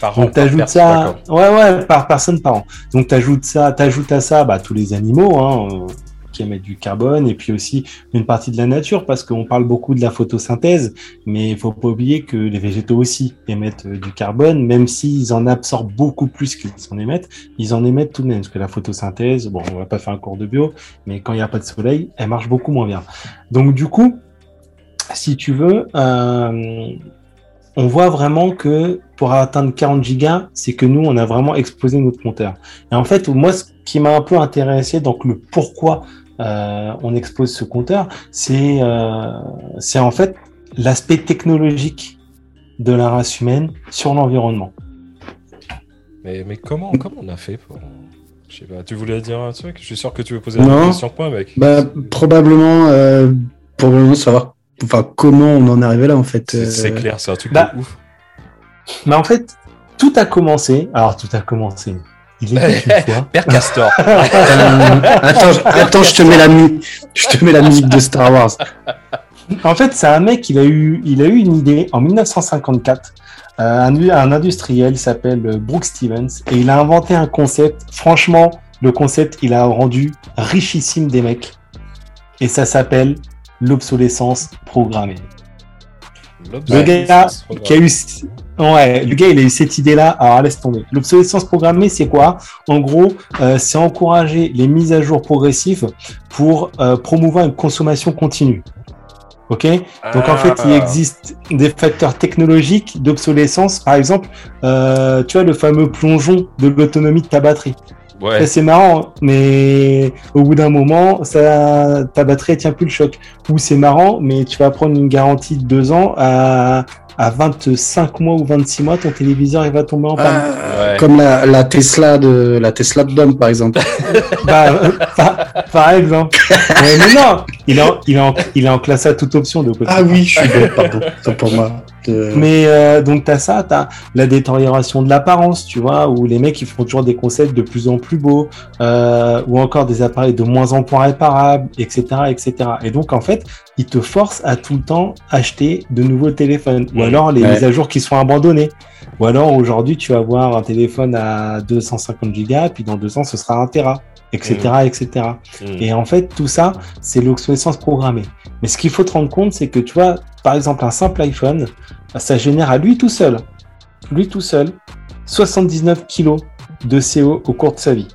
[SPEAKER 1] Par an,
[SPEAKER 2] Donc t'ajoutes ça, ouais ouais, par personne par an. Donc t'ajoutes ça, t'ajoutes à ça, bah, tous les animaux, hein, qui émettent du carbone et puis aussi une partie de la nature parce qu'on parle beaucoup de la photosynthèse, mais il faut pas oublier que les végétaux aussi émettent euh, du carbone, même s'ils en absorbent beaucoup plus qu'ils en émettent, ils en émettent tout de même parce que la photosynthèse, bon, on va pas faire un cours de bio, mais quand il n'y a pas de soleil, elle marche beaucoup moins bien. Donc du coup, si tu veux, euh, on voit vraiment que pour atteindre 40 gigas, c'est que nous, on a vraiment explosé notre compteur. Et en fait, moi, ce qui m'a un peu intéressé, donc le pourquoi euh, on expose ce compteur, euh, c'est en fait l'aspect technologique de la race humaine sur l'environnement.
[SPEAKER 1] Mais, mais comment, comment on a fait pour... Je sais pas, tu voulais dire un truc? Je suis sûr que tu veux poser la question point, mec.
[SPEAKER 3] Bah, probablement, euh, probablement savoir enfin, comment on en est arrivé là, en fait.
[SPEAKER 1] C'est euh. clair, c'est un truc bah, de ouf.
[SPEAKER 2] Mais en fait, tout a commencé. Alors, tout a commencé.
[SPEAKER 1] Il est une Père Castor.
[SPEAKER 3] attends, attends, je te mets la je te mets la musique de Star Wars.
[SPEAKER 2] En fait, c'est un mec, il a eu, il a eu une idée en 1954. Euh, un, un, industriel s'appelle Brooke Stevens et il a inventé un concept. Franchement, le concept, il a rendu richissime des mecs. Et ça s'appelle l'obsolescence programmée. Le gars qui a eu, ouais, le gars, il a eu cette idée-là. Alors laisse tomber. L'obsolescence programmée, c'est quoi? En gros, euh, c'est encourager les mises à jour progressives pour euh, promouvoir une consommation continue. Ok? Donc en fait, il ah. existe des facteurs technologiques d'obsolescence. Par exemple, euh, tu vois le fameux plongeon de l'autonomie de ta batterie. C'est marrant, mais au bout d'un moment, ça, ta batterie tient plus le choc. Ou c'est marrant, mais tu vas prendre une garantie de deux ans à, à 25 mois ou 26 mois, ton téléviseur il va tomber en panne.
[SPEAKER 3] Ah, Comme la, Tesla de la Tesla de Dom, par exemple.
[SPEAKER 2] bah, euh, par, exemple. mais, non, il est, en, il, est en, il est en classe à toute option. De
[SPEAKER 3] ah oui, je suis bête, pardon. C'est pour moi.
[SPEAKER 2] Mais euh, donc, tu as ça, tu as la détérioration de l'apparence, tu vois, où les mecs, ils font toujours des concepts de plus en plus beaux, euh, ou encore des appareils de moins en moins réparables, etc., etc. Et donc, en fait, ils te forcent à tout le temps acheter de nouveaux téléphones, ou alors les mises à jour qui sont abandonnées. Ou alors, aujourd'hui, tu vas avoir un téléphone à 250 Go, puis dans deux ans, ce sera un Tera etc., etc. Mm. Et en fait, tout ça, c'est l'obsolescence programmée. Mais ce qu'il faut te rendre compte, c'est que tu vois, par exemple, un simple iPhone, ça génère à lui tout seul, lui tout seul, 79 kilos de CO au cours de sa vie.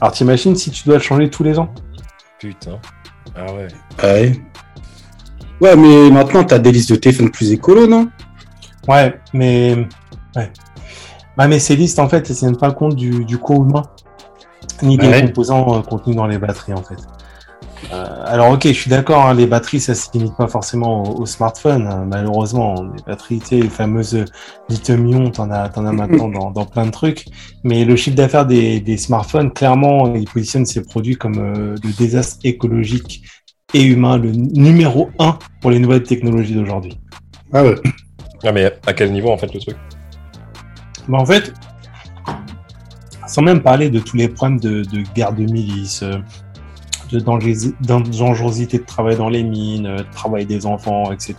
[SPEAKER 2] Alors t'imagines si tu dois le changer tous les ans?
[SPEAKER 1] Putain. Ah ouais.
[SPEAKER 3] Ouais. Ouais, mais maintenant, tu as des listes de téléphones plus écolo, non?
[SPEAKER 2] Ouais, mais... Ouais. Bah, mais ces listes, en fait, elles ne tiennent pas compte du, du coût humain ni des composants euh, contenus dans les batteries en fait. Euh, alors ok, je suis d'accord, hein, les batteries ça se limite pas forcément au, smartphone, hein, malheureusement. Les batteries, tu sais, les fameuses lithium-ion, t'en as, en as maintenant dans, dans, plein de trucs. Mais le chiffre d'affaires des, des, smartphones, clairement, ils positionnent ces produits comme euh, le désastre écologique et humain, le numéro un pour les nouvelles technologies d'aujourd'hui.
[SPEAKER 3] Ah ouais.
[SPEAKER 1] Ah mais à quel niveau en fait le truc?
[SPEAKER 2] Bah, En fait, sans même parler de tous les problèmes de, guerre de milice, euh, de dangerosité de travail dans les mines, euh, de travail des enfants, etc.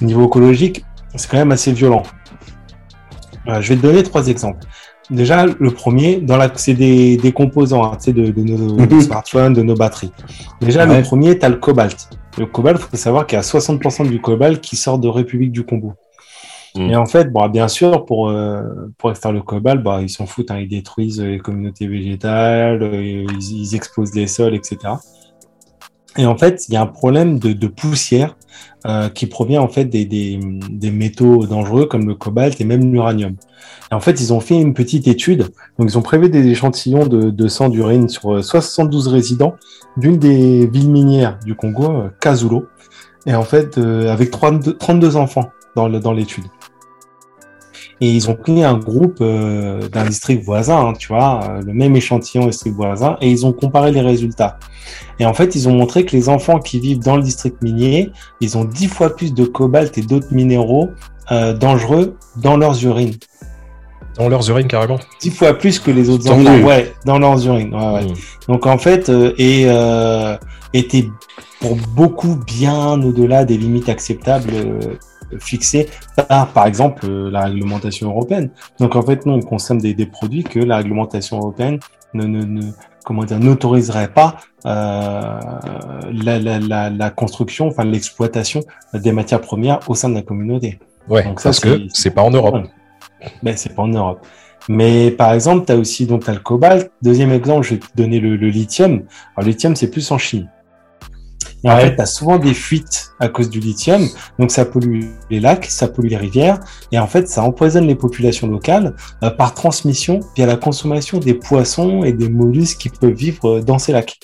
[SPEAKER 2] Au niveau écologique, c'est quand même assez violent. Euh, je vais te donner trois exemples. Déjà, le premier, dans la, c'est des, composants hein, de, de, nos mhm. smartphones, de nos batteries. Déjà, le premier, tu as le cobalt. Le cobalt, il faut savoir qu'il y a 60% du cobalt qui sort de République du Congo. Mm. Et en fait, bon, bien sûr, pour, euh, pour extraire le cobalt, bah, ils s'en foutent, hein, ils détruisent les communautés végétales, euh, ils, explosent les sols, etc. Et en fait, il y a un problème de, poussière euh, qui provient en fait des, des, métaux dangereux comme le cobalt et même l'uranium. Et en fait, ils ont fait une petite étude. Donc, ils ont prévu des échantillons de, de sang d'urine sur 72 euh, résidents d'une des villes minières du Congo, Kazulo. Et en fait, avec 32, 32 enfants dans l'étude. Et ils ont pris un groupe euh, d'un district voisin, hein, tu vois, euh, le même échantillon district voisin, et ils ont comparé les résultats. Et en fait, ils ont montré que les enfants qui vivent dans le district minier, ils ont dix fois plus de cobalt et d'autres minéraux euh, dangereux dans leurs urines.
[SPEAKER 1] Dans leurs urines, carrément
[SPEAKER 2] Dix fois plus que les autres enfants. Ouais, dans leurs urines. Ouais, ouais. Mmh. Donc en fait, et était pour beaucoup bien au-delà des limites acceptables fixé par, par exemple, euh, la réglementation européenne. Donc, en fait, nous, on consomme des, des produits que la réglementation européenne ne, ne, ne comment dire, n'autoriserait pas euh, la, la, la, la, construction, enfin l'exploitation des matières premières au sein de la communauté.
[SPEAKER 1] Ouais, donc, ça, parce que c'est pas en Europe.
[SPEAKER 2] Ben, c'est pas en Europe. Mais par exemple, tu as aussi donc as le cobalt. Deuxième exemple, je vais te donner le, le lithium. Alors, le lithium, c'est plus en Chine. Et en fait, tu as souvent des fuites à cause du lithium. Donc, ça pollue les lacs, ça pollue les rivières. Et en fait, ça empoisonne les populations locales euh, par transmission via la consommation des poissons et des mollusques qui peuvent vivre euh, dans ces lacs.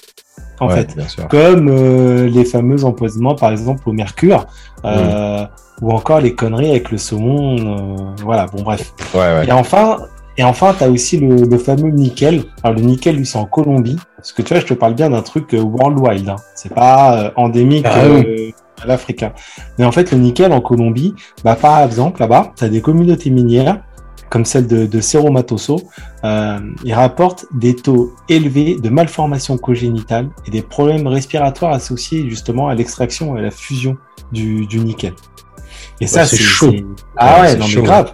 [SPEAKER 2] En fait, comme euh, les fameux empoisonnements, par exemple, au mercure, mm. ou encore les conneries avec le saumon. voilà, bon, bref. et enfin, et enfin, tu as aussi le, fameux nickel. Alors, le nickel, lui, c'est en Colombie. Parce que tu vois, je te parle bien d'un truc euh, worldwide. Hein. C'est pas euh, endémique ah euh, à l'Africain. Mais en fait, le nickel en Colombie, bah, par exemple, là-bas, tu as des communautés minières, comme celle de, de Cerro Matoso. ils rapportent des taux élevés de malformations congénitales et des problèmes respiratoires associés justement à l'extraction et à la fusion du, nickel. Et ça, c'est chaud. Ah ouais, non, mais grave.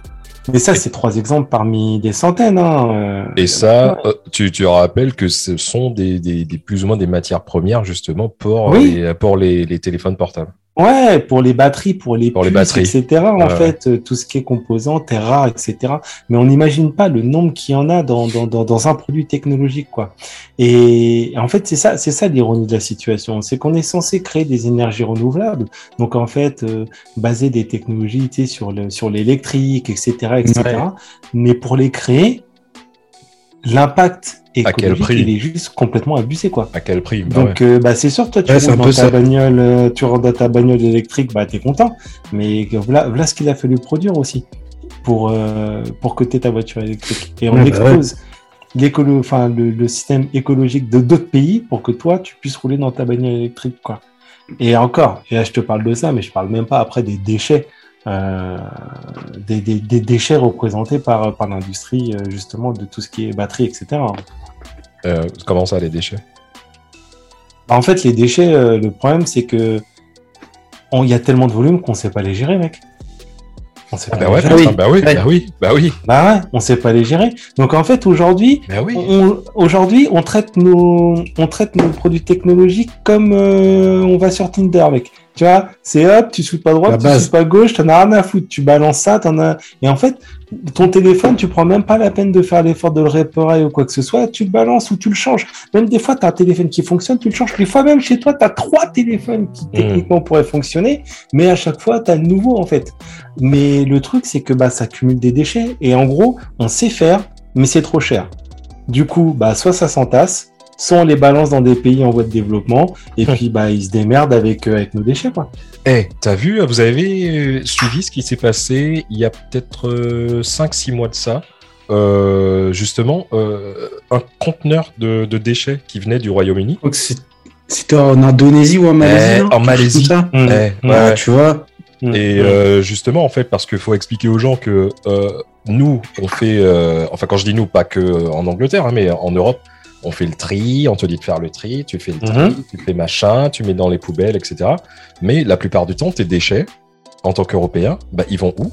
[SPEAKER 2] Mais ça, c'est trois exemples parmi des centaines. Hein,
[SPEAKER 1] euh, et ça, euh, tu, tu rappelles que ce sont des, des, des, plus ou moins des matières premières justement pour, les, pour les, les téléphones portables.
[SPEAKER 2] Ouais, pour les batteries, pour les pour les batteries, etc. En fait, euh, tout ce qui est composant, terre rare, etc. Mais on n'imagine pas le nombre qu'il y en a dans, dans, dans, dans, un produit technologique, quoi. Et en fait, c'est ça, c'est ça l'ironie de la situation, c'est qu'on est censé créer des énergies renouvelables. Donc en fait, euh, baser des technologies, tu sais, sur le sur l'électrique, etc., etc. Mais pour les créer, l'impact et à quel prix il est juste complètement abusé quoi.
[SPEAKER 1] À quel prix
[SPEAKER 2] bah Donc euh, bah, c'est sûr toi tu rentres dans ta bagnole, euh, tu rentres dans ta bagnole électrique, bah t'es content. Mais voilà, voilà ce qu'il a fallu produire aussi pour euh, pour que tu ta voiture électrique. Et on bah expose l'écolo, enfin le, le, système écologique de d'autres pays pour que toi tu puisses rouler dans ta bagnole électrique quoi. Et encore, et là je te parle de ça, mais je parle même pas après des déchets. Euh, des, des, des, déchets représentés par, par l'industrie justement de tout ce qui est batterie, etc.
[SPEAKER 1] Euh, comment ça, les déchets?
[SPEAKER 2] Bah, En fait, les déchets, euh, le problème, c'est que il y a tellement de volume qu'on ne sait pas les gérer, mec.
[SPEAKER 1] On sait ah pas bah, ouais, gérer. bah, oui, bah oui, bah oui.
[SPEAKER 2] Bah ouais, on sait pas les gérer. Donc en fait, aujourd'hui, bah oui. on, aujourd'hui, on traite nos, on traite nos produits technologiques comme euh, on va sur Tinder, mec. Tu vois, c'est hop, tu suis pas droite, tu suis pas gauche, t'en as rien à foutre. Tu balances ça, t'en as. Et en fait, ton téléphone, tu prends même pas la peine de faire l'effort de le réparer ou quoi que ce soit. Tu le balances ou tu le changes. Même des fois, tu as un téléphone qui fonctionne, tu le changes. Des fois, même chez toi, tu as trois téléphones qui hmm. techniquement pourraient fonctionner, mais à chaque fois, tu as le nouveau en fait. Mais le truc, c'est que bah, ça cumule des déchets. Et en gros, on sait faire, mais c'est trop cher. Du coup, bah, soit ça s'entasse, soit on les balance dans des pays en voie de développement, et puis bah, ils se démerdent avec, euh, avec nos déchets. Quoi.
[SPEAKER 1] Eh, t'as vu, vous avez euh, suivi ce qui s'est passé il y a peut-être 5-6 euh, mois de ça Justement, un conteneur de, déchets qui venait du Royaume-Uni.
[SPEAKER 3] C'était en Indonésie ou en Malaisie
[SPEAKER 1] eh, En Malaisie.
[SPEAKER 3] Mmh. ouais, tu vois
[SPEAKER 1] mmh. et justement, en fait, parce qu'il faut expliquer aux gens que nous, on fait, enfin quand je dis nous, pas que en Angleterre, hein, mais en Europe, on fait le tri, on te dit de faire le tri, tu fais le tri, mhm. tu fais machin, tu mets dans les poubelles, etc. Mais la plupart du temps, tes déchets, en tant qu'Européen, bah, ils vont où?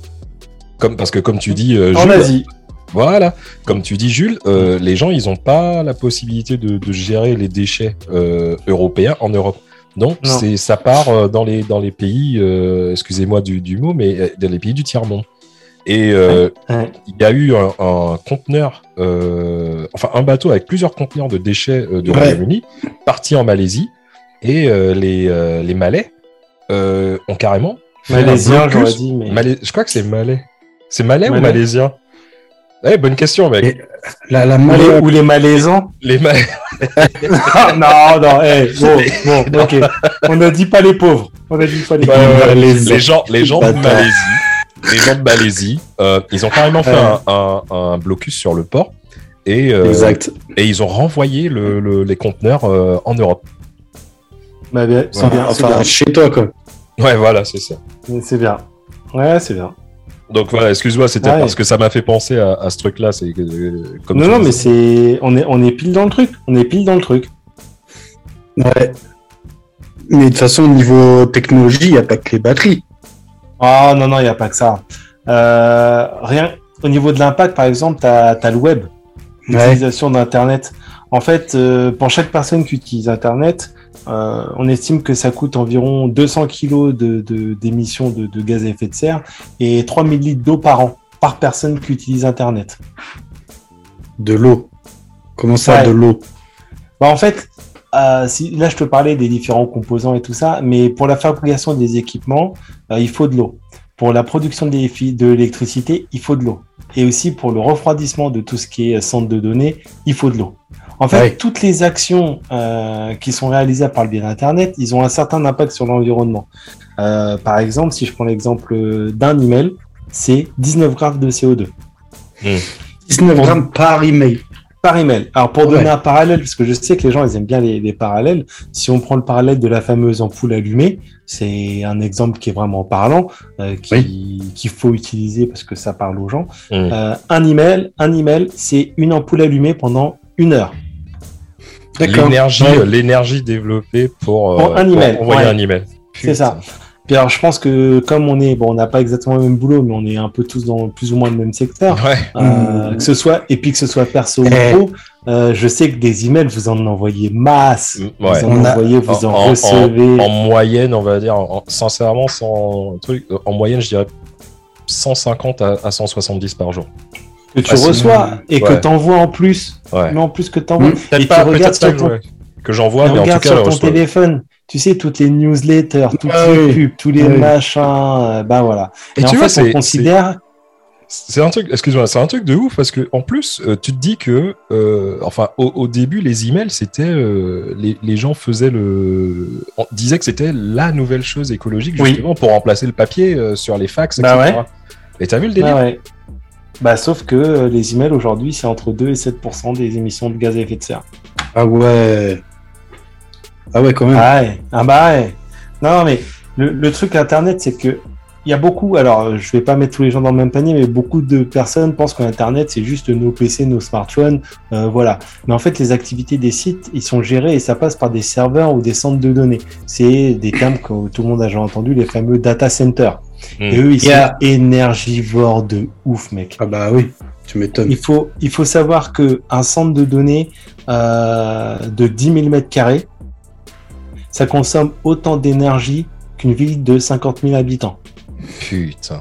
[SPEAKER 1] Comme, Parce que comme tu dis,
[SPEAKER 2] euh, en Asie.
[SPEAKER 1] Voilà, comme tu dis Jules, euh, les gens, ils n'ont pas la possibilité de, gérer les déchets euh, européens en Europe. Donc, c'est ça part dans les, dans les pays, excusez-moi du, du, mot, mais dans les pays du tiers-monde. Et euh, il y a eu un, conteneur, euh, enfin un bateau avec plusieurs conteneurs de déchets euh, du Royaume-Uni, parti en Malaisie. Et les, les Malais ont carrément.
[SPEAKER 2] Malaisiens, j'aurais dit.
[SPEAKER 1] Mais... Je crois que c'est Malais. C'est Malais, ou Malaisien eh, bonne question, mec.
[SPEAKER 2] la, la ou les Malaisans?
[SPEAKER 1] Les Malais.
[SPEAKER 2] non, non, hey, bon, bon, ok. On ne dit pas les pauvres. On ne dit pas les pauvres.
[SPEAKER 1] les, gens, les gens de Malaisie, les gens de Malaisie, euh, ils ont carrément fait un, un, blocus sur le port. Et, euh,
[SPEAKER 3] exact.
[SPEAKER 1] et ils ont renvoyé le, le, les conteneurs euh, en Europe.
[SPEAKER 2] Bah, bien, c'est bien.
[SPEAKER 3] Enfin, chez toi, quoi.
[SPEAKER 1] Ouais, voilà, c'est ça.
[SPEAKER 2] C'est bien. Ouais, c'est bien.
[SPEAKER 1] Donc voilà, excuse-moi, c'était parce que ça m'a fait penser à, ce truc-là. C'est
[SPEAKER 2] comme non, non, mais c'est on est on est pile dans le truc. On est pile dans le truc.
[SPEAKER 3] Ouais. Mais de toute façon, au niveau technologie, il n'y a pas que les batteries.
[SPEAKER 2] Ah non, non, il n'y a pas que ça. Euh, rien. Au niveau de l'impact, par exemple, tu as, le web, l'utilisation d'Internet. En fait, euh, pour chaque personne qui utilise Internet, euh, on estime que ça coûte environ 200 kg d'émissions de, de, gaz à effet de serre et 3000 litres d'eau par an, par personne qui utilise Internet.
[SPEAKER 3] De l'eau Comment ça, de l'eau?
[SPEAKER 2] Bah, En fait, euh, si, là, je te parlais des différents composants et tout ça, mais pour la fabrication des équipements, euh, il faut de l'eau. Pour la production de l'électricité, il faut de l'eau. Et aussi pour le refroidissement de tout ce qui est centre de données, il faut de l'eau. En fait, toutes les actions euh, qui sont réalisées par le biais d'Internet, ils ont un certain impact sur l'environnement. Euh, par exemple, si je prends l'exemple d'un email, c'est 19 grammes de CO2.
[SPEAKER 3] 19 hmm. grammes par email.
[SPEAKER 2] Par email. Alors pour donner un parallèle, parce que je sais que les gens ils aiment bien les, parallèles, si on prend le parallèle de la fameuse ampoule allumée, c'est un exemple qui est vraiment parlant, euh, qu'il faut utiliser parce que ça parle aux gens. Hmm. un email, un email, c'est une ampoule allumée pendant une heure.
[SPEAKER 1] L'énergie, euh, l'énergie développée pour,
[SPEAKER 2] euh, un email.
[SPEAKER 1] envoyer un email.
[SPEAKER 2] C'est ça. Puis alors, je pense que comme on est, bon, on n'a pas exactement le même boulot, mais on est un peu tous dans plus ou moins le même secteur. Euh, que ce soit, et puis que ce soit perso ou eh. pro, je sais que des emails, vous en envoyez masse. Mm, vous en envoyez, vous en, recevez.
[SPEAKER 1] En, moyenne, on va dire, sincèrement, sans truc, en moyenne, je dirais 150 à 170 par jour
[SPEAKER 2] que tu reçois et que tu envoies en plus. Mais en plus que tu envoies.
[SPEAKER 1] Mmh. Et tu regardes sur ton...
[SPEAKER 2] que j'envoie, mais en tout cas, sur ton téléphone. Tu sais, toutes les newsletters, toutes les pubs, tous les machins, euh, ben voilà. Et, tu en fait, on considère.
[SPEAKER 1] C'est un truc, excuse-moi, c'est un truc de ouf parce que en plus, euh, tu te dis que, euh, enfin, au, début, les emails, c'était, les, les, gens faisaient le, on disait que c'était la nouvelle chose écologique justement pour remplacer le papier sur les fax, etc. Bah ouais. Et t'as vu le délire bah
[SPEAKER 2] bah, sauf que euh, les emails aujourd'hui, c'est entre 2 et 7% des émissions de gaz à effet de serre.
[SPEAKER 3] Ah ouais. Ah ouais, quand même.
[SPEAKER 2] Ah, ouais. ah bah ouais. Non, mais le, le truc Internet, c'est que il y a beaucoup, alors je vais pas mettre tous les gens dans le même panier, mais beaucoup de personnes pensent qu'Internet c'est juste nos PC, nos smartphones, euh, voilà. Mais en fait, les activités des sites, ils sont gérés et ça passe par des serveurs ou des centres de données. C'est des termes que tout le monde a déjà entendu, les fameux data centers. Hmm. Et eux, ils sont énergivores de ouf, mec.
[SPEAKER 3] Ah bah oui, tu m'étonnes.
[SPEAKER 2] Il faut, il faut savoir que un centre de données euh, de 10 000 m2, ça consomme autant d'énergie qu'une ville de 50 000 habitants.
[SPEAKER 1] Putain.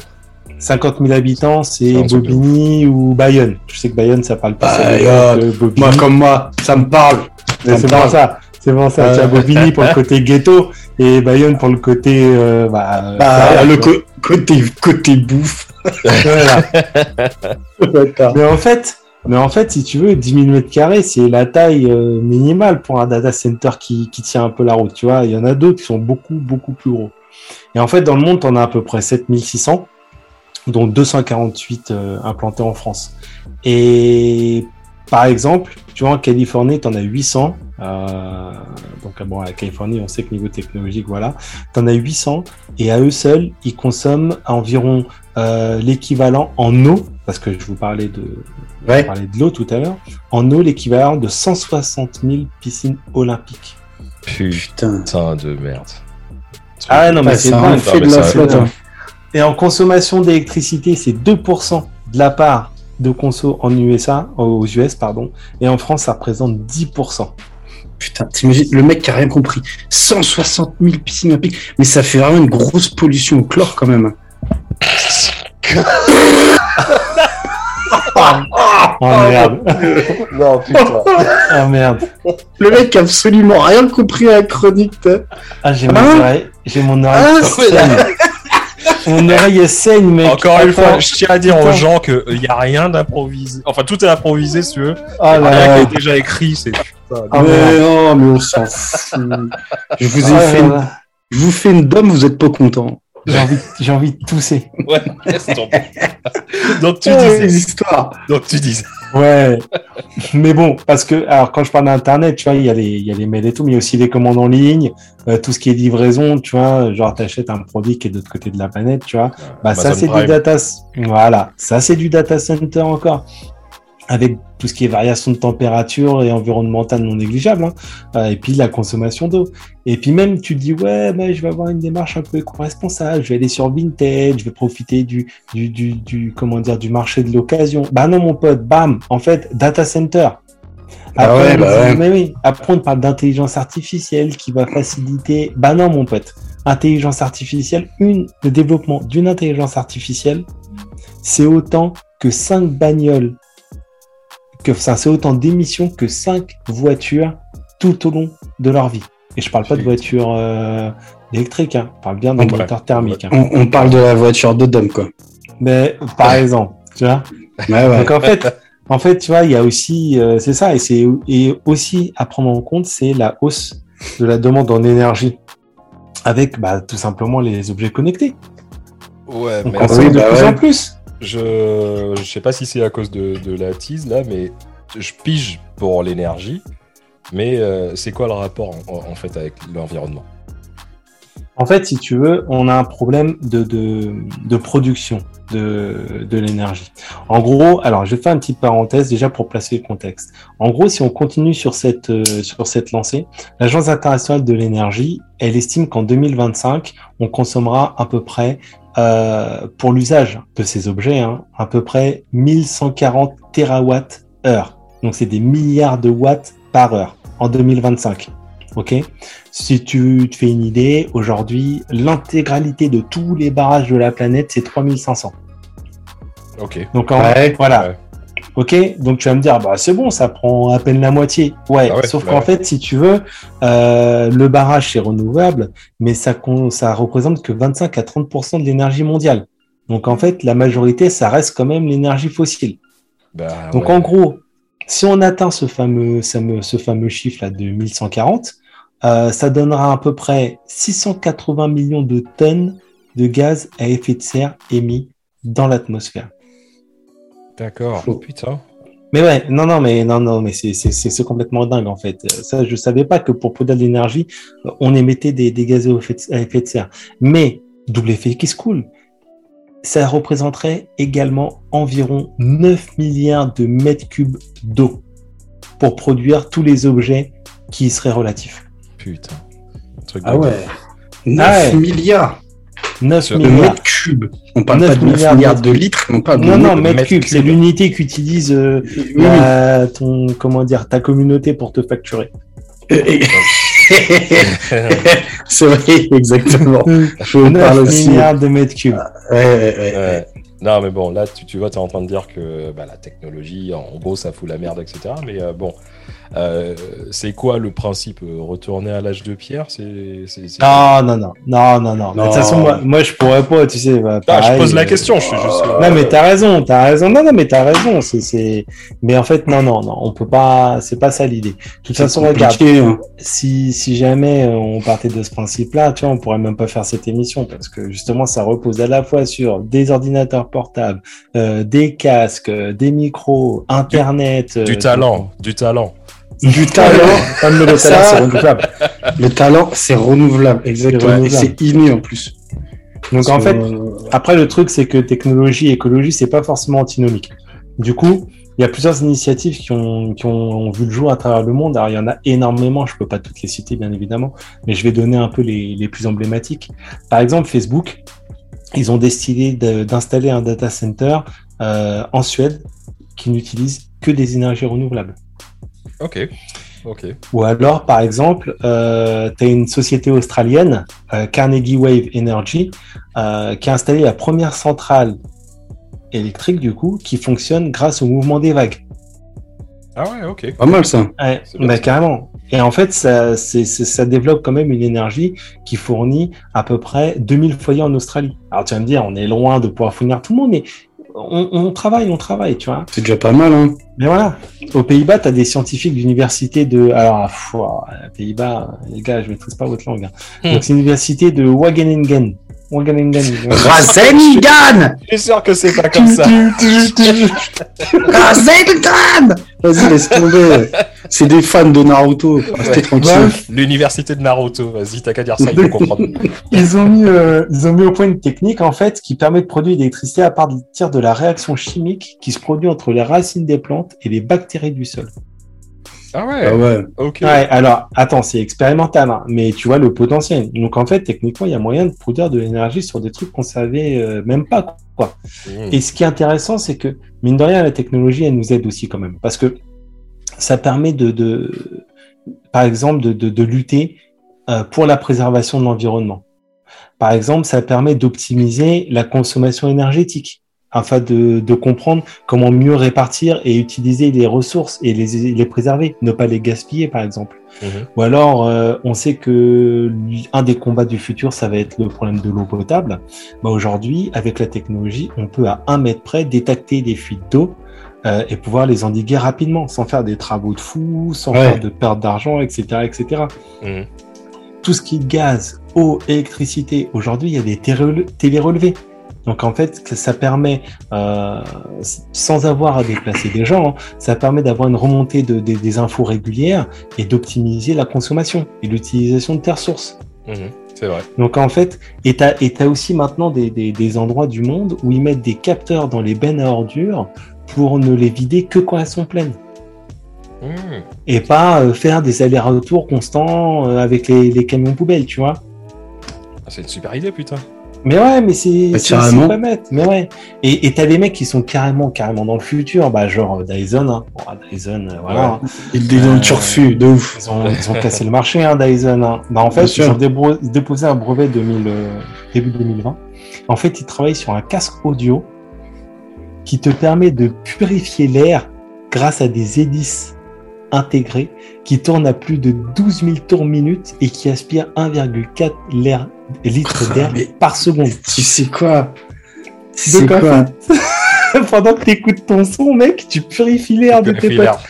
[SPEAKER 2] 50 000 habitants, c'est Bobigny ou Bayonne. Je sais que Bayonne, ça parle pas.
[SPEAKER 3] Bayonne. Moi, comme moi, ça me parle.
[SPEAKER 2] C'est bon ça. C'est bon ça. Tu as Bobigny pour le côté ghetto et Bayonne pour le côté. Euh,
[SPEAKER 3] bah, bah le côté, côté bouffe.
[SPEAKER 2] mais en fait. Mais en fait, si tu veux, 10 000 m2, c'est la taille euh, minimale pour un data center qui, qui tient un peu la route. Tu vois, il y en a d'autres qui sont beaucoup, beaucoup plus gros. Et en fait, dans le monde, on a à peu près 7600, dont 248 euh, implantés en France. Et par exemple, tu vois, en Californie, tu en as 800. Euh, donc, bon, à Californie, on sait que niveau technologique, voilà. Tu en as 800. Et à eux seuls, ils consomment environ euh, l'équivalent en eau, parce que je vous parlais de, ouais. de l'eau tout à l'heure, en eau, l'équivalent de 160 000 piscines olympiques.
[SPEAKER 1] Putain de merde.
[SPEAKER 2] Ah non, mais c'est pas fait de la flotte. Hein. Et en consommation d'électricité, c'est 2% de la part de conso en USA, aux US, pardon, et en France, ça représente 10%.
[SPEAKER 3] Putain, t'imagines, le mec qui a rien compris. 160 000 piscines olympiques, mais ça fait vraiment une grosse pollution au chlore quand même.
[SPEAKER 2] oh merde. non, putain. Oh merde.
[SPEAKER 3] le mec a absolument rien compris à la chronique.
[SPEAKER 2] Ah, j'ai mon hein oreille, j'ai mon oreille. Ah, mon oreille saigne, mec.
[SPEAKER 1] Encore une fois, je tiens à dire aux gens qu'il n'y a rien d'improvisé. Enfin, tout est improvisé, si tu veux.
[SPEAKER 3] Ah
[SPEAKER 1] là rien qui est déjà écrit, c'est.
[SPEAKER 3] Ah, mais non, mais on s'en fout. Je vous ai ah fait, une... je vous fais une dame, vous êtes pas content.
[SPEAKER 2] J'ai envie, j'ai envie de tousser.
[SPEAKER 1] Ouais. Donc tu disais.
[SPEAKER 3] l'histoire.
[SPEAKER 1] Donc tu disais.
[SPEAKER 2] Ouais. mais bon, parce que, alors quand je parle d'Internet, tu vois, il y, a les, il y a les mails et tout, mais il y a aussi les commandes en ligne, euh, tout ce qui est livraison, tu vois, genre t'achètes un produit qui est de l'autre côté de la planète, tu vois. Bah, ça, c'est du data. Voilà. Ça, c'est du data center encore avec tout ce qui est variation de température et environnementale non négligeable, hein. euh, et puis la consommation d'eau. Et puis même, tu dis, ouais, mais je vais avoir une démarche un peu éco-responsable, je vais aller sur Vintage, je vais profiter du, du, du, comment dire, du marché de l'occasion. Bah non, mon pote, bam, en fait, data center.
[SPEAKER 3] Ah après, bah
[SPEAKER 2] Mais oui, après, on parle d'intelligence artificielle qui va faciliter. Bah non, mon pote. Intelligence artificielle, une, le développement d'une intelligence artificielle, c'est autant que cinq bagnoles que ça c'est autant d'émissions que 5 voitures tout au long de leur vie. Et je parle pas de voitures euh, électriques, hein. je parle bien d'un moteur thermique. Hein.
[SPEAKER 3] On, parle de la voiture de Dom, quoi.
[SPEAKER 2] Mais par exemple, tu vois. Donc en fait, en fait, tu vois, il y a aussi, euh, c'est ça, et c'est et aussi à prendre en compte, c'est la hausse de la demande en énergie avec bah, tout simplement les objets connectés.
[SPEAKER 1] Ouais,
[SPEAKER 2] mais de bah plus en plus.
[SPEAKER 1] Je ne sais pas si c'est à cause de, la tease là, mais je pige pour l'énergie. Mais euh, c'est quoi le rapport en, fait avec l'environnement?
[SPEAKER 2] En fait, si tu veux, on a un problème de, de, production de, de l'énergie. En gros, alors je vais faire une petite parenthèse déjà pour placer le contexte. En gros, si on continue sur cette, euh, sur cette lancée, l'Agence internationale de l'énergie, elle estime qu'en 2025, on consommera à peu près euh, pour l'usage de ces objets, hein, à peu près 1140 TWh. Donc c'est des milliards de watts par heure en 2025. Ok? Si tu te fais une idée, aujourd'hui, l'intégralité de tous les barrages de la planète, c'est 3500.
[SPEAKER 1] Ok.
[SPEAKER 2] Donc en, voilà. Ok, donc tu vas me dire, bah, c'est bon, ça prend à peine la moitié. Ouais, ah sauf bah qu'en fait, si tu veux, euh, le barrage, c'est renouvelable, mais ça, ça représente que 25 à 30% de l'énergie mondiale. Donc en fait, la majorité, ça reste quand même l'énergie fossile. Bah donc en gros, si on atteint ce fameux, ce fameux chiffre-là de 1140, euh, ça donnera à peu près 680 millions de tonnes de gaz à effet de serre émis dans l'atmosphère.
[SPEAKER 1] D'accord. putain.
[SPEAKER 2] Mais ouais, non, non, mais non, non, mais c'est complètement dingue en fait. Ça, je savais pas que pour produire de l'énergie, on émettait des, des gaz à effet de serre. Mais double effet qui se coule, ça représenterait également environ 9 milliards de mètres cubes d'eau pour produire tous les objets qui y seraient relatifs.
[SPEAKER 1] Putain.
[SPEAKER 3] ah ouais. 9 milliards
[SPEAKER 2] 9
[SPEAKER 3] milliards. de cubes. On parle pas de 9 milliards, de... litres,
[SPEAKER 2] on parle non, non, mètres cubes. C'est l'unité qu'utilise euh, ton, comment dire, ta communauté pour te facturer.
[SPEAKER 3] c'est vrai, exactement.
[SPEAKER 2] 9 milliards de mètres cubes.
[SPEAKER 1] ouais, Non, mais bon, là, tu, tu vois, tu es en train de dire que bah, la technologie, en gros, ça fout la merde, etc. Mais euh, bon, euh, c'est quoi le principe Retourner à l'âge de pierre? C'est,
[SPEAKER 2] Non, non, non, non, non, non. De toute façon, moi, moi, je pourrais pas, tu sais. Bah,
[SPEAKER 1] je pose la question, je suis juste.
[SPEAKER 2] Euh, non, mais t'as raison, t'as raison. Non, non, mais t'as raison. C'est, c'est... Mais en fait, non, non, non, on peut pas. C'est pas ça l'idée. De toute façon, regarde. Hein. Si, si jamais on partait de ce principe-là, tu vois, on pourrait même pas faire cette émission parce que justement, ça repose à la fois sur des ordinateurs portables, euh, des casques, des micros, Internet.
[SPEAKER 1] du talent, du talent
[SPEAKER 3] du talent. le talent, c'est renouvelable. Le talent, c'est renouvelable, exactement. Et c'est inné en plus.
[SPEAKER 2] Donc en fait, après le truc, c'est que technologie et écologie, c'est pas forcément antinomique. Du coup, il y a plusieurs initiatives qui ont, qui ont, vu le jour à travers le monde. Alors, il y en a énormément, je peux pas toutes les citer, bien évidemment, mais je vais donner un peu les, les plus emblématiques. Par exemple, Facebook, ils ont décidé d'installer un data center euh, en Suède qui n'utilise que des énergies renouvelables.
[SPEAKER 1] Ok. Ok.
[SPEAKER 2] Ou alors, par exemple, euh, tu as une société australienne, euh, Carnegie Wave Energy, euh, qui a installé la première centrale électrique, du coup, qui fonctionne grâce au mouvement des vagues.
[SPEAKER 1] Ah ouais, ok.
[SPEAKER 3] Pas mal ça.
[SPEAKER 2] Ouais, bah, carrément. Et en fait, ça, ça développe quand même une énergie qui fournit à peu près 2000 foyers en Australie. Alors tu vas me dire, on est loin de pouvoir fournir tout le monde, mais on, travaille, on travaille, tu vois.
[SPEAKER 3] C'est déjà pas mal, hein.
[SPEAKER 2] Mais voilà, aux Pays-Bas, tu as des scientifiques d'université de... Alors, aux Pays-Bas, les gars, je maîtrise pas votre langue. Hein. Hmm. Donc, c'est l'université de Wageningen.
[SPEAKER 3] Rasengan
[SPEAKER 1] Je suis sûr que c'est pas comme ça.
[SPEAKER 3] Rasengan Vas-y, laisse tomber. C'est des fans de Naruto. Restez tranquille.
[SPEAKER 1] L'université de Naruto. Vas-y, t'as qu'à dire ça, il faut comprendre.
[SPEAKER 2] ils, ont mis, euh, ils ont mis au point une technique, en fait, qui permet de produire de l'électricité à partir de la réaction chimique qui se produit entre les racines des plantes et les bactéries du sol.
[SPEAKER 1] Ah ouais. Ah ouais.
[SPEAKER 2] Alors, attends, c'est expérimental, hein, mais tu vois le potentiel. Donc, en fait, techniquement, il y a moyen de produire de l'énergie sur des trucs qu'on savait euh, même pas, quoi. Mmh. Et ce qui est intéressant, c'est que, mine de rien, la technologie, elle nous aide aussi quand même. Parce que ça permet de, de par exemple, de, de, de lutter euh, pour la préservation de l'environnement. Par exemple, ça permet d'optimiser la consommation énergétique afin de, de, comprendre comment mieux répartir et utiliser les ressources et les, les préserver, ne pas les gaspiller par exemple. Mhm. Ou alors, euh, on sait que un des combats du futur, ça va être le problème de l'eau potable. Bah, Aujourd'hui, avec la technologie, on peut à un mètre près détecter des fuites d'eau euh, et pouvoir les endiguer rapidement, sans faire des travaux de fou, sans faire de perte d'argent, etc. etc. Mhm. Tout ce qui est gaz, eau, électricité, aujourd'hui, il y a des télé-relevés. Donc en fait, ça permet, euh, sans avoir à déplacer des gens, hein, ça permet d'avoir une remontée de, des infos régulières et d'optimiser la consommation et l'utilisation de tes ressources.
[SPEAKER 1] Mmh, c'est vrai.
[SPEAKER 2] Donc en fait, et tu as, aussi maintenant des, des, endroits du monde où ils mettent des capteurs dans les bennes à ordures pour ne les vider que quand elles sont pleines. Mmh. Et pas euh, faire des allers-retours constants euh, avec les, les, camions poubelles, tu vois.
[SPEAKER 1] Ah, c'est une super idée, putain.
[SPEAKER 2] Mais ouais, mais c'est pas bête. Mais ouais. Et t'as des mecs qui sont carrément, carrément dans le futur, bah genre Dyson. Hein. Bon, Dyson, euh, voilà.
[SPEAKER 3] Ils ont turfu, de ouf.
[SPEAKER 2] Ils ont, ils ont cassé le marché, hein, Dyson. Hein. Bah en fait, ils ont déposé un brevet 2000, euh, début 2020. En fait, ils travaillent sur un casque audio qui te permet de purifier l'air grâce à des hélices intégrées qui tournent à plus de 12 000 tours minute et qui aspirent 1,4 litres d'air par seconde.
[SPEAKER 3] Tu sais quoi?
[SPEAKER 2] Tu sais quoi? pendant que tu écoutes ton son, mec, tu purifies l'air de tes potes.
[SPEAKER 3] Ah,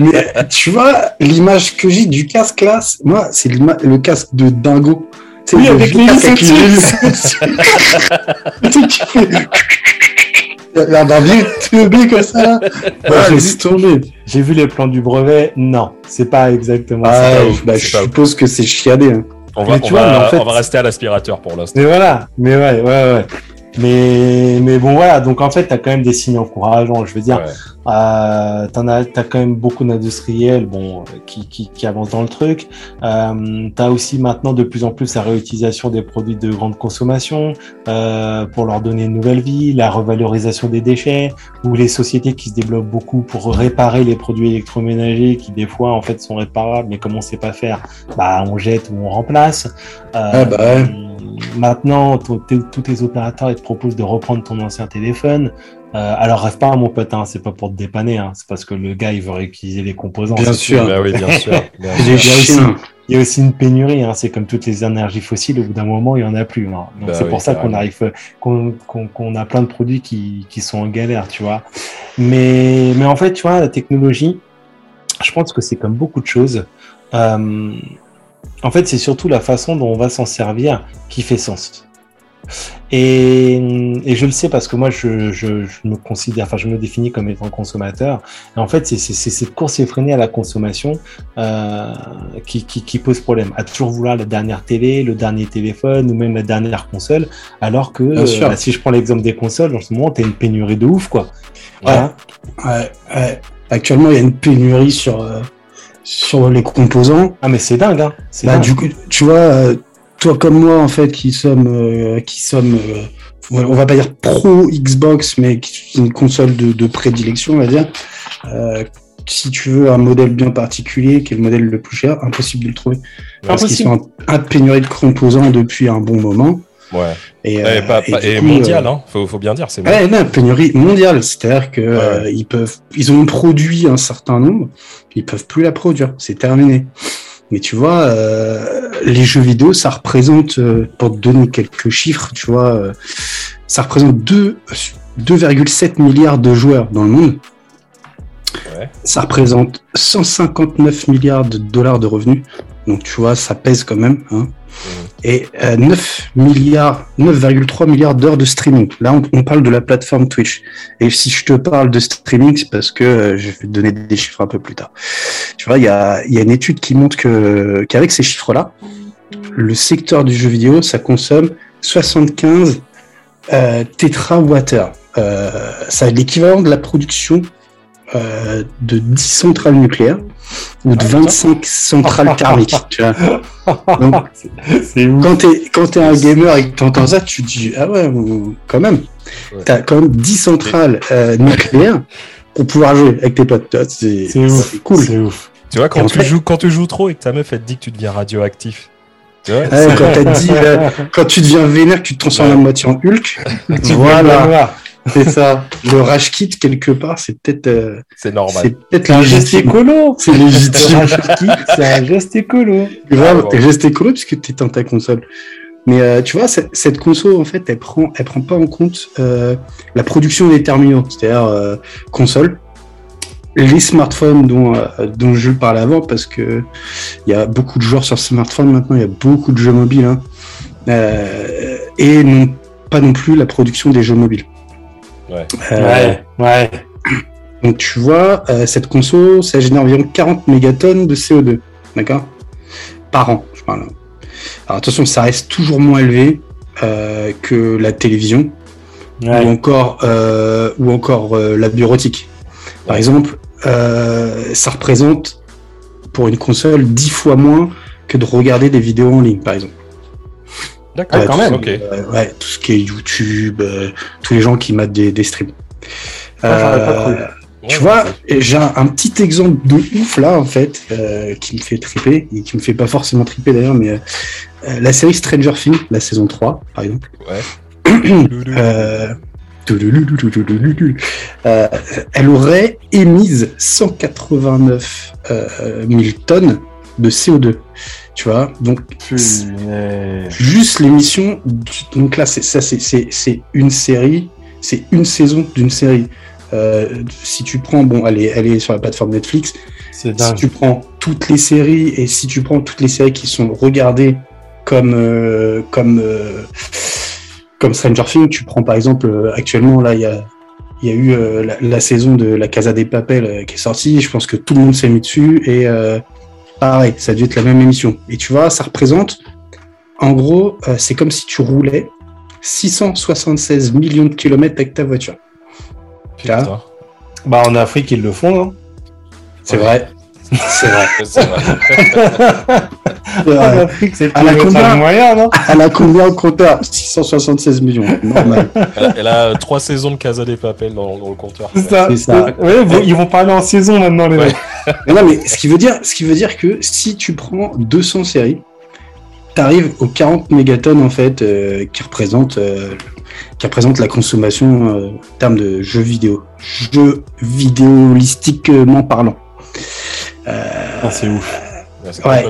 [SPEAKER 3] mais, tu vois, l'image que j'ai du casque là, moi, c'est le casque de Dingo.
[SPEAKER 2] Oui, avec les
[SPEAKER 3] barbier teubé comme ça.
[SPEAKER 2] J'ai vu les plans du brevet. Non, c'est pas exactement
[SPEAKER 3] ah, ça. Bah, je suppose que c'est chiadé. Hein.
[SPEAKER 1] On va, on, va, on va rester à l'aspirateur pour l'instant.
[SPEAKER 2] Mais voilà, mais ouais, ouais, ouais. Mais, mais bon, voilà. Donc, en fait, tu as quand même des signes encourageants. Je veux dire, euh, tu as, as, quand même beaucoup d'industriels bon, qui, qui, qui, avancent dans le truc. Euh, tu as aussi maintenant de plus en plus la réutilisation des produits de grande consommation euh, pour leur donner une nouvelle vie, la revalorisation des déchets, ou les sociétés qui se développent beaucoup pour réparer les produits électroménagers qui, des fois, en fait, sont réparables, mais comme on sait pas faire, bah, on jette ou on remplace.
[SPEAKER 3] Euh, ah bah ouais
[SPEAKER 2] maintenant, tous tes opérateurs ils te proposent de reprendre ton ancien téléphone. Euh, alors rêve pas, mon pote, hein, c'est pas pour te dépanner, hein, c'est parce que le gars il veut réutiliser les composants.
[SPEAKER 3] Bien sûr,
[SPEAKER 1] bah oui, bien sûr.
[SPEAKER 2] il, y aussi, il, y a aussi, une pénurie, hein, c'est comme toutes les énergies fossiles, au bout d'un moment il y en a plus. Hein. Donc bah c'est pour ça qu'on arrive, qu'on a plein de produits qui, qui, sont en galère, tu vois. Mais, mais en fait, tu vois, la technologie, je pense que c'est comme beaucoup de choses. Euh, en fait, c'est surtout la façon dont on va s'en servir qui fait sens. Et, je le sais parce que moi, je, me considère, enfin, je me définis comme étant consommateur. Et en fait, c'est cette course effrénée à la consommation euh, qui, pose problème. À toujours vouloir la dernière télé, le dernier téléphone ou même la dernière console, alors que euh, bah, si je prends l'exemple des consoles, en ce moment, t'as une pénurie de ouf, quoi.
[SPEAKER 3] Ouais. Actuellement, il y a une pénurie sur. Euh, sur les composants.
[SPEAKER 2] Ah mais c'est dingue, hein.
[SPEAKER 3] Bah, du coup, tu vois, euh, toi comme moi en fait, qui sommes, euh, qui sommes, euh, on va pas dire pro Xbox, mais qui une console de, prédilection, on va dire. si tu veux un modèle bien particulier, qui est le modèle le plus cher, impossible de le trouver. Parce qu'ils sont un, pénurie de composants depuis un bon moment.
[SPEAKER 1] Ouais. Et, et, mondial, hein, faut, faut, bien dire.
[SPEAKER 3] C'est ouais, non, pénurie mondiale. C'est-à-dire que ils peuvent, ils ont produit un certain nombre, ils peuvent plus la produire. C'est terminé. Mais tu vois, les jeux vidéo, ça représente, pour te donner quelques chiffres, tu vois, ça représente 2,7 milliards de joueurs dans le monde. Ça représente 159 milliards de dollars de revenus. Donc tu vois, ça pèse quand même. Hein. Et 9 euh, milliards, 9,3 milliards d'heures de streaming. Là, on, parle de la plateforme Twitch. Et si je te parle de streaming, c'est parce que euh, je vais te donner des chiffres un peu plus tard. Tu vois, il y a, une étude qui montre que qu'avec ces chiffres-là, le secteur du jeu vidéo, ça consomme 75 euh, térawattheures. Euh, ça l'équivalent de la production euh, de 10 centrales nucléaires ou de 25 ah, centrales thermiques. tu vois. quand tu es un gamer et que tu entends ça, tu te dis ah ouais, quand même. Tu as quand même 10 centrales euh, nucléaires pour pouvoir jouer avec tes potes. C'est cool.
[SPEAKER 1] C'est ouf. Tu vois, quand tu, joues, quand tu joues trop et que ta meuf elle te dit que tu deviens radioactif.
[SPEAKER 3] Tu vois, quand, dit, euh, quand tu deviens vénère, que tu te transformes en moitié en Hulk. voilà. C'est ça. Le rage kit, quelque part, c'est peut-être. Euh,
[SPEAKER 1] c'est normal.
[SPEAKER 2] C'est peut-être un geste écolo.
[SPEAKER 3] C'est légitime.
[SPEAKER 2] c'est un geste écolo.
[SPEAKER 3] Grave, un geste écolo puisque tu es dans ta console. Mais euh, tu vois, cette, console, en fait, elle prend, elle prend pas en compte euh, la production des terminaux, c'est-à-dire console, les smartphones dont, dont je parlais avant, parce que il y a beaucoup de joueurs sur smartphone maintenant, il y a beaucoup de jeux mobiles, hein, et non pas non plus la production des jeux mobiles.
[SPEAKER 2] Ouais. Euh, ouais.
[SPEAKER 3] Donc tu vois, euh, cette console, ça génère environ 40 mégatonnes de CO2, d'accord? Par an, je parle. Alors attention, ça reste toujours moins élevé euh, que la télévision ou encore, ou encore la bureautique. Par exemple, ça représente pour une console 10 fois moins que de regarder des vidéos en ligne, par exemple.
[SPEAKER 1] D'accord, quand même.
[SPEAKER 3] Euh, ouais, tout ce qui est YouTube, euh, tous les gens qui mettent des, streams. Euh, tu vois, j'ai un, petit exemple de ouf là, en fait, qui me fait triper, et qui me fait pas forcément triper d'ailleurs, mais la série Stranger Things, la saison 3, par exemple. Ouais. elle aurait émise 189 000 tonnes de CO2. Tu vois, donc juste l'émission. Donc là, c'est ça, c'est une série, c'est une saison d'une série. Euh, si tu prends, bon, elle est, elle est sur la plateforme Netflix. Si tu prends toutes les séries et si tu prends toutes les séries qui sont regardées comme euh, comme euh, comme Stranger Things, tu prends par exemple actuellement là il y a il y a eu la, la, saison de La Casa des Papel qui est sortie. Je pense que tout le monde s'est mis dessus et pareil, ça a dû être la même émission. Et tu vois, ça représente, en gros, euh, c'est comme si tu roulais 676 millions de kilomètres avec ta voiture.
[SPEAKER 2] Là. Bah, en Afrique, ils le font, hein
[SPEAKER 3] C'est vrai. C'est vrai.
[SPEAKER 2] c'est vrai. en Afrique, c'est plus
[SPEAKER 3] combien, moyen, non Elle a combien au compteur 676 millions, normal.
[SPEAKER 1] Elle, a euh, trois saisons de Casa des Papel dans, le compteur.
[SPEAKER 2] C'est ça. ça. Ouais, ils vont parler en saison maintenant, les mecs.
[SPEAKER 3] non, mais ce qui, veut dire, ce qui veut dire que si tu prends 200 séries, tu arrives aux 40 mégatonnes, en fait, euh, qui représentent... Euh, qui représente la consommation en termes de jeux vidéo. Jeux vidéolistiquement parlant.
[SPEAKER 2] Ah, c'est ouf.
[SPEAKER 3] Ouais,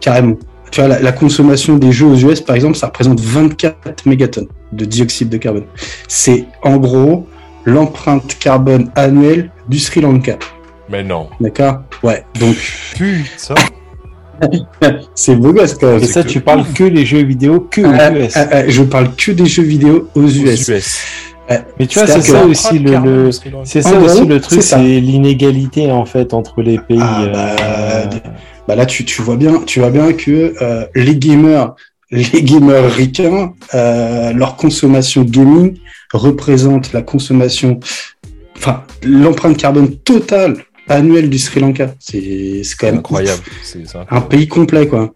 [SPEAKER 3] Carrément. Tu vois, la, consommation des jeux aux US, par exemple, ça représente 24 mégatonnes de dioxyde de carbone. C'est en gros l'empreinte carbone annuelle du Sri Lanka.
[SPEAKER 1] Mais non.
[SPEAKER 3] D'accord? Ouais. Donc.
[SPEAKER 1] Putain.
[SPEAKER 3] c'est beau gosse quand même.
[SPEAKER 2] Et ça, tu parles que les jeux vidéo que aux ah, US.
[SPEAKER 3] Ah, ah, je parle que des jeux vidéo aux US.
[SPEAKER 2] Mais tu vois, c'est ça aussi le, c'est ça aussi le truc, c'est l'inégalité en fait entre les pays. Ah, bah,
[SPEAKER 3] euh, bah, là, tu, tu, vois bien, tu vois bien que euh, les gamers, les gamers ricains, euh, leur consommation gaming représente la consommation, enfin l'empreinte carbone totale annuelle du Sri Lanka. C'est quand même
[SPEAKER 1] incroyable.
[SPEAKER 3] C'est un pays complet quoi.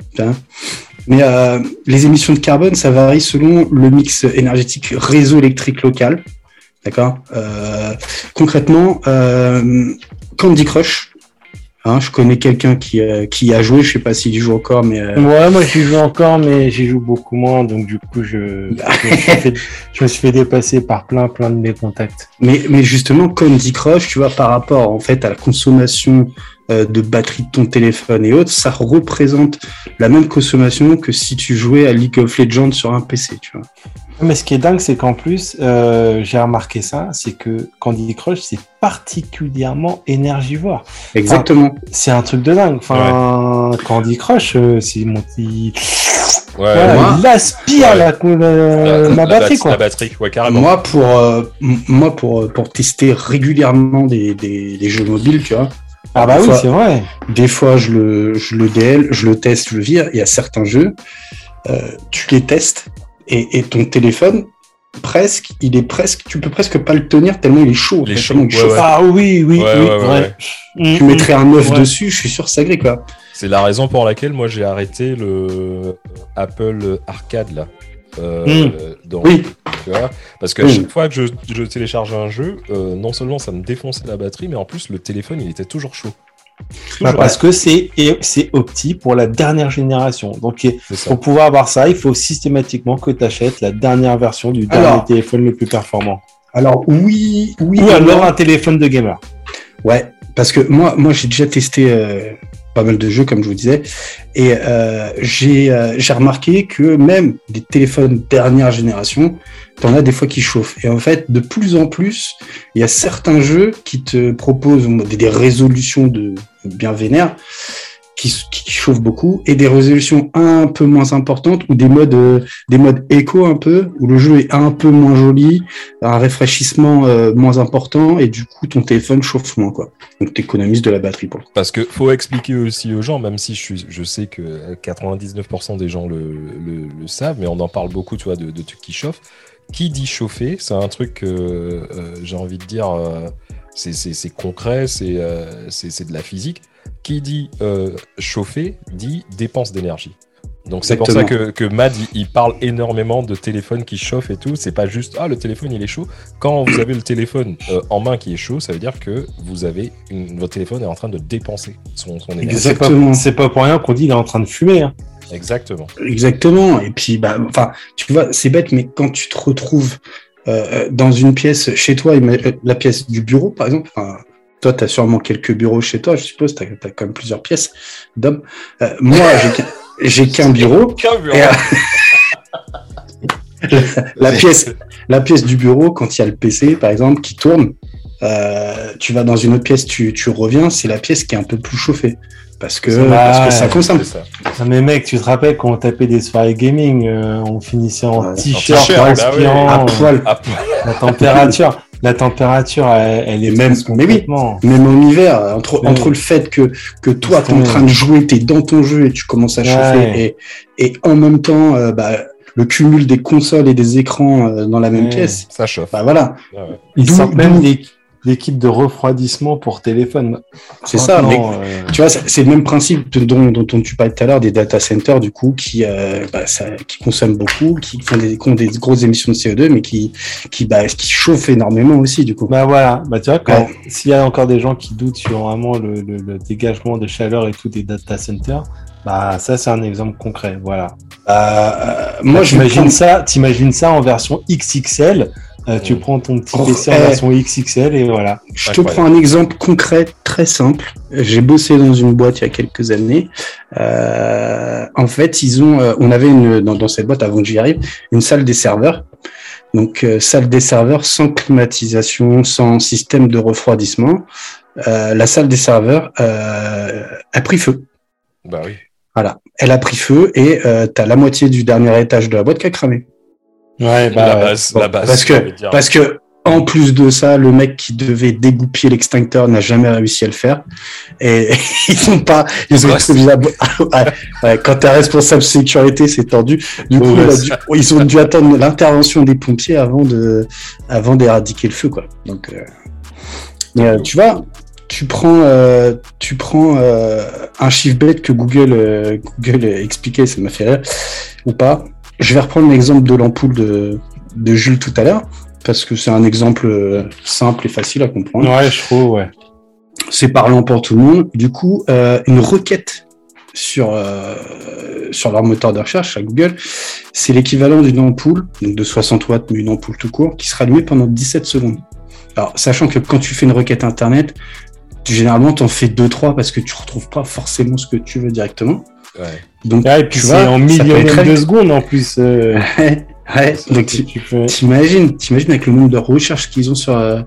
[SPEAKER 3] Mais euh, les émissions de carbone, ça varie selon le mix énergétique réseau électrique local. D'accord? Euh, Concrètement, euh, Candy Crush, Hein, je connais quelqu'un qui, euh, qui a joué, je sais pas s'il joue encore, mais. Euh,
[SPEAKER 2] ouais, moi j'y joue encore, mais j'y joue beaucoup moins, donc du coup je, je, me suis fait dépasser par plein plein de mes contacts.
[SPEAKER 3] Mais, mais justement, Candy Crush, tu vois, par rapport en fait à la consommation de batterie de ton téléphone et autres, ça représente la même consommation que si tu jouais à League of Legends sur un PC, tu vois.
[SPEAKER 2] Mais ce qui est dingue, c'est qu'en plus, euh, j'ai remarqué ça, c'est que Candy Crush, c'est particulièrement énergivore.
[SPEAKER 3] Exactement.
[SPEAKER 2] c'est un truc de dingue. Enfin, Candy Crush, euh, c'est mon petit...
[SPEAKER 1] Ouais,
[SPEAKER 2] il aspire la, ma batterie, quoi.
[SPEAKER 1] La batterie, ouais, carrément.
[SPEAKER 3] Moi, pour, euh, moi pour, pour tester régulièrement des, des, des, jeux mobiles, tu vois.
[SPEAKER 2] Ah bah oui, c'est vrai.
[SPEAKER 3] Des fois, je le, je le DL, je le teste, je le vire. Il y a certains jeux, euh, tu les testes et, ton téléphone, presque, il est presque, tu peux presque pas le tenir tellement il est chaud.
[SPEAKER 2] Ah oui, oui,
[SPEAKER 3] oui. Tu mettrais un œuf dessus, je suis sûr que ça grille quoi.
[SPEAKER 1] C'est la raison pour laquelle moi j'ai arrêté le Apple Arcade là. Euh,
[SPEAKER 3] hmm. oui.
[SPEAKER 1] parce qu'à chaque fois que je, je téléchargeais un jeu, euh, non seulement ça me défonçait la batterie, mais en plus le téléphone il était toujours chaud.
[SPEAKER 2] Bah, parce que c'est c'est opti pour la dernière génération. Donc pour pouvoir avoir ça, il faut systématiquement que tu achètes la dernière version du dernier téléphone le plus performant.
[SPEAKER 3] Alors oui, oui.
[SPEAKER 2] Ou alors un téléphone de gamer.
[SPEAKER 3] Ouais, parce que moi, moi j'ai déjà testé euh, pas mal de jeux, comme je vous disais, et euh, j'ai euh, j'ai remarqué que même des téléphones dernière génération, t'en as des fois qui chauffent. Et en fait, de plus en plus, il y a certains jeux qui te proposent des, résolutions de bien vénères qui, qui chauffent beaucoup et des résolutions un peu moins importantes ou des modes euh, des modes éco un peu où le jeu est un peu moins joli, un rafraîchissement euh, moins important et du coup ton téléphone chauffe moins quoi. Donc tu économises de la batterie pour.
[SPEAKER 1] Parce que faut expliquer aussi aux gens, même si je suis, je sais que 99% des gens le, le, savent, mais on en parle beaucoup, tu vois, de, de trucs qui chauffent qui dit chauffer, c'est un truc, euh, j'ai envie de dire, euh, c'est concret, euh, c'est de la physique. Qui dit chauffer dit dépense d'énergie. Donc c'est pour ça que, que Mad il, parle énormément de téléphone qui chauffe et tout. C'est pas juste ah le téléphone il est chaud. Quand vous avez le téléphone en main qui est chaud, ça veut dire que vous avez votre téléphone est en train de dépenser son, son énergie.
[SPEAKER 2] Exactement. C'est pas, pour rien qu'on dit il est en train de fumer. Hein.
[SPEAKER 1] Exactement.
[SPEAKER 3] Exactement. Et puis, bah, enfin, tu vois, c'est bête, mais quand tu te retrouves euh, dans une pièce chez toi, euh, la pièce du bureau, par exemple, toi, tu as sûrement quelques bureaux chez toi, je suppose, tu as, quand même plusieurs pièces d'hommes. Euh, moi, j'ai qu'un bureau. la, pièce, la pièce du bureau, quand il y a le PC, par exemple, qui tourne, tu vas dans une autre pièce, tu, tu reviens, c'est la pièce qui est un peu plus chauffée parce que, parce que ça consomme. Ça.
[SPEAKER 2] Mais mec, tu te rappelles quand on tapait des soirées gaming, euh, on finissait en t-shirt, en respirant,
[SPEAKER 3] bah à poil.
[SPEAKER 2] La température, la température, elle, est
[SPEAKER 3] même, mais oui, même en hiver, entre, entre le fait que, que toi, tu es en train de jouer, tu es dans ton jeu et tu commences à chauffer, et, et en même temps, euh, bah, le cumul des consoles et des écrans euh, dans la même pièce.
[SPEAKER 1] Ça chauffe.
[SPEAKER 3] Bah voilà.
[SPEAKER 2] Ils même des, l'équipe de refroidissement pour téléphone.
[SPEAKER 3] C'est ça, mais euh, tu vois, c'est le même principe dont, dont, tu parlais tout à l'heure, des data centers, du coup, qui, euh, bah, ça, qui consomment beaucoup, qui font des, qui ont des grosses émissions de CO2, mais qui, qui, bah, qui chauffent énormément aussi, du coup.
[SPEAKER 2] Bah voilà, bah, tu vois, s'il y a encore des gens qui doutent sur vraiment le, le, dégagement de chaleur et tout des data centers, bah ça c'est un exemple concret, voilà.
[SPEAKER 3] Euh, moi,
[SPEAKER 2] j'imagine ça, t'imagines ça en version XXL. Euh, tu prends ton petit en eh. XXL et voilà.
[SPEAKER 3] Je te prends un exemple concret très simple. J'ai bossé dans une boîte il y a quelques années. Euh, en fait, ils ont, euh, on avait une, dans, cette boîte avant que j'y arrive, une salle des serveurs. Donc salle des serveurs sans climatisation, sans système de refroidissement. la salle des serveurs a pris feu.
[SPEAKER 1] Bah oui.
[SPEAKER 3] Voilà, elle a pris feu et tu as la moitié du dernier étage de la boîte qui a cramé.
[SPEAKER 2] Ouais, bah,
[SPEAKER 1] la base, la base.
[SPEAKER 3] Parce que, parce que, en plus de ça, le mec qui devait dégoupiller l'extincteur n'a jamais réussi à le faire. Et ils n'ont pas, ils ont ouais, quand t'es responsable sécurité, c'est tendu. Du coup, ils ont dû attendre l'intervention des pompiers avant de, avant d'éradiquer le feu, quoi. Donc, euh... mais euh, tu vois, tu prends, euh, tu prends euh, un chiffre bête que Google, Google expliquait, ça m'a fait rire, ou pas. Je vais reprendre l'exemple de l'ampoule de, de Jules tout à l'heure, parce que c'est un exemple euh, simple et facile à comprendre.
[SPEAKER 2] Ouais, je trouve, ouais.
[SPEAKER 3] c'est parlant pour tout le monde. Du coup, une requête sur, sur leur moteur de recherche à Google, c'est l'équivalent d'une ampoule, donc de 60 watts, mais une ampoule tout court, qui sera allumée pendant 17 secondes. Alors, sachant que quand tu fais une requête Internet, tu, généralement, tu en fais 2-3 parce que tu retrouves pas forcément ce que tu veux directement.
[SPEAKER 2] Ouais. Donc, et puis c'est en millions de secondes en plus. Euh.
[SPEAKER 3] ouais, donc tu, t'imagines, t'imagines avec le nombre de recherches qu'ils ont sur, euh,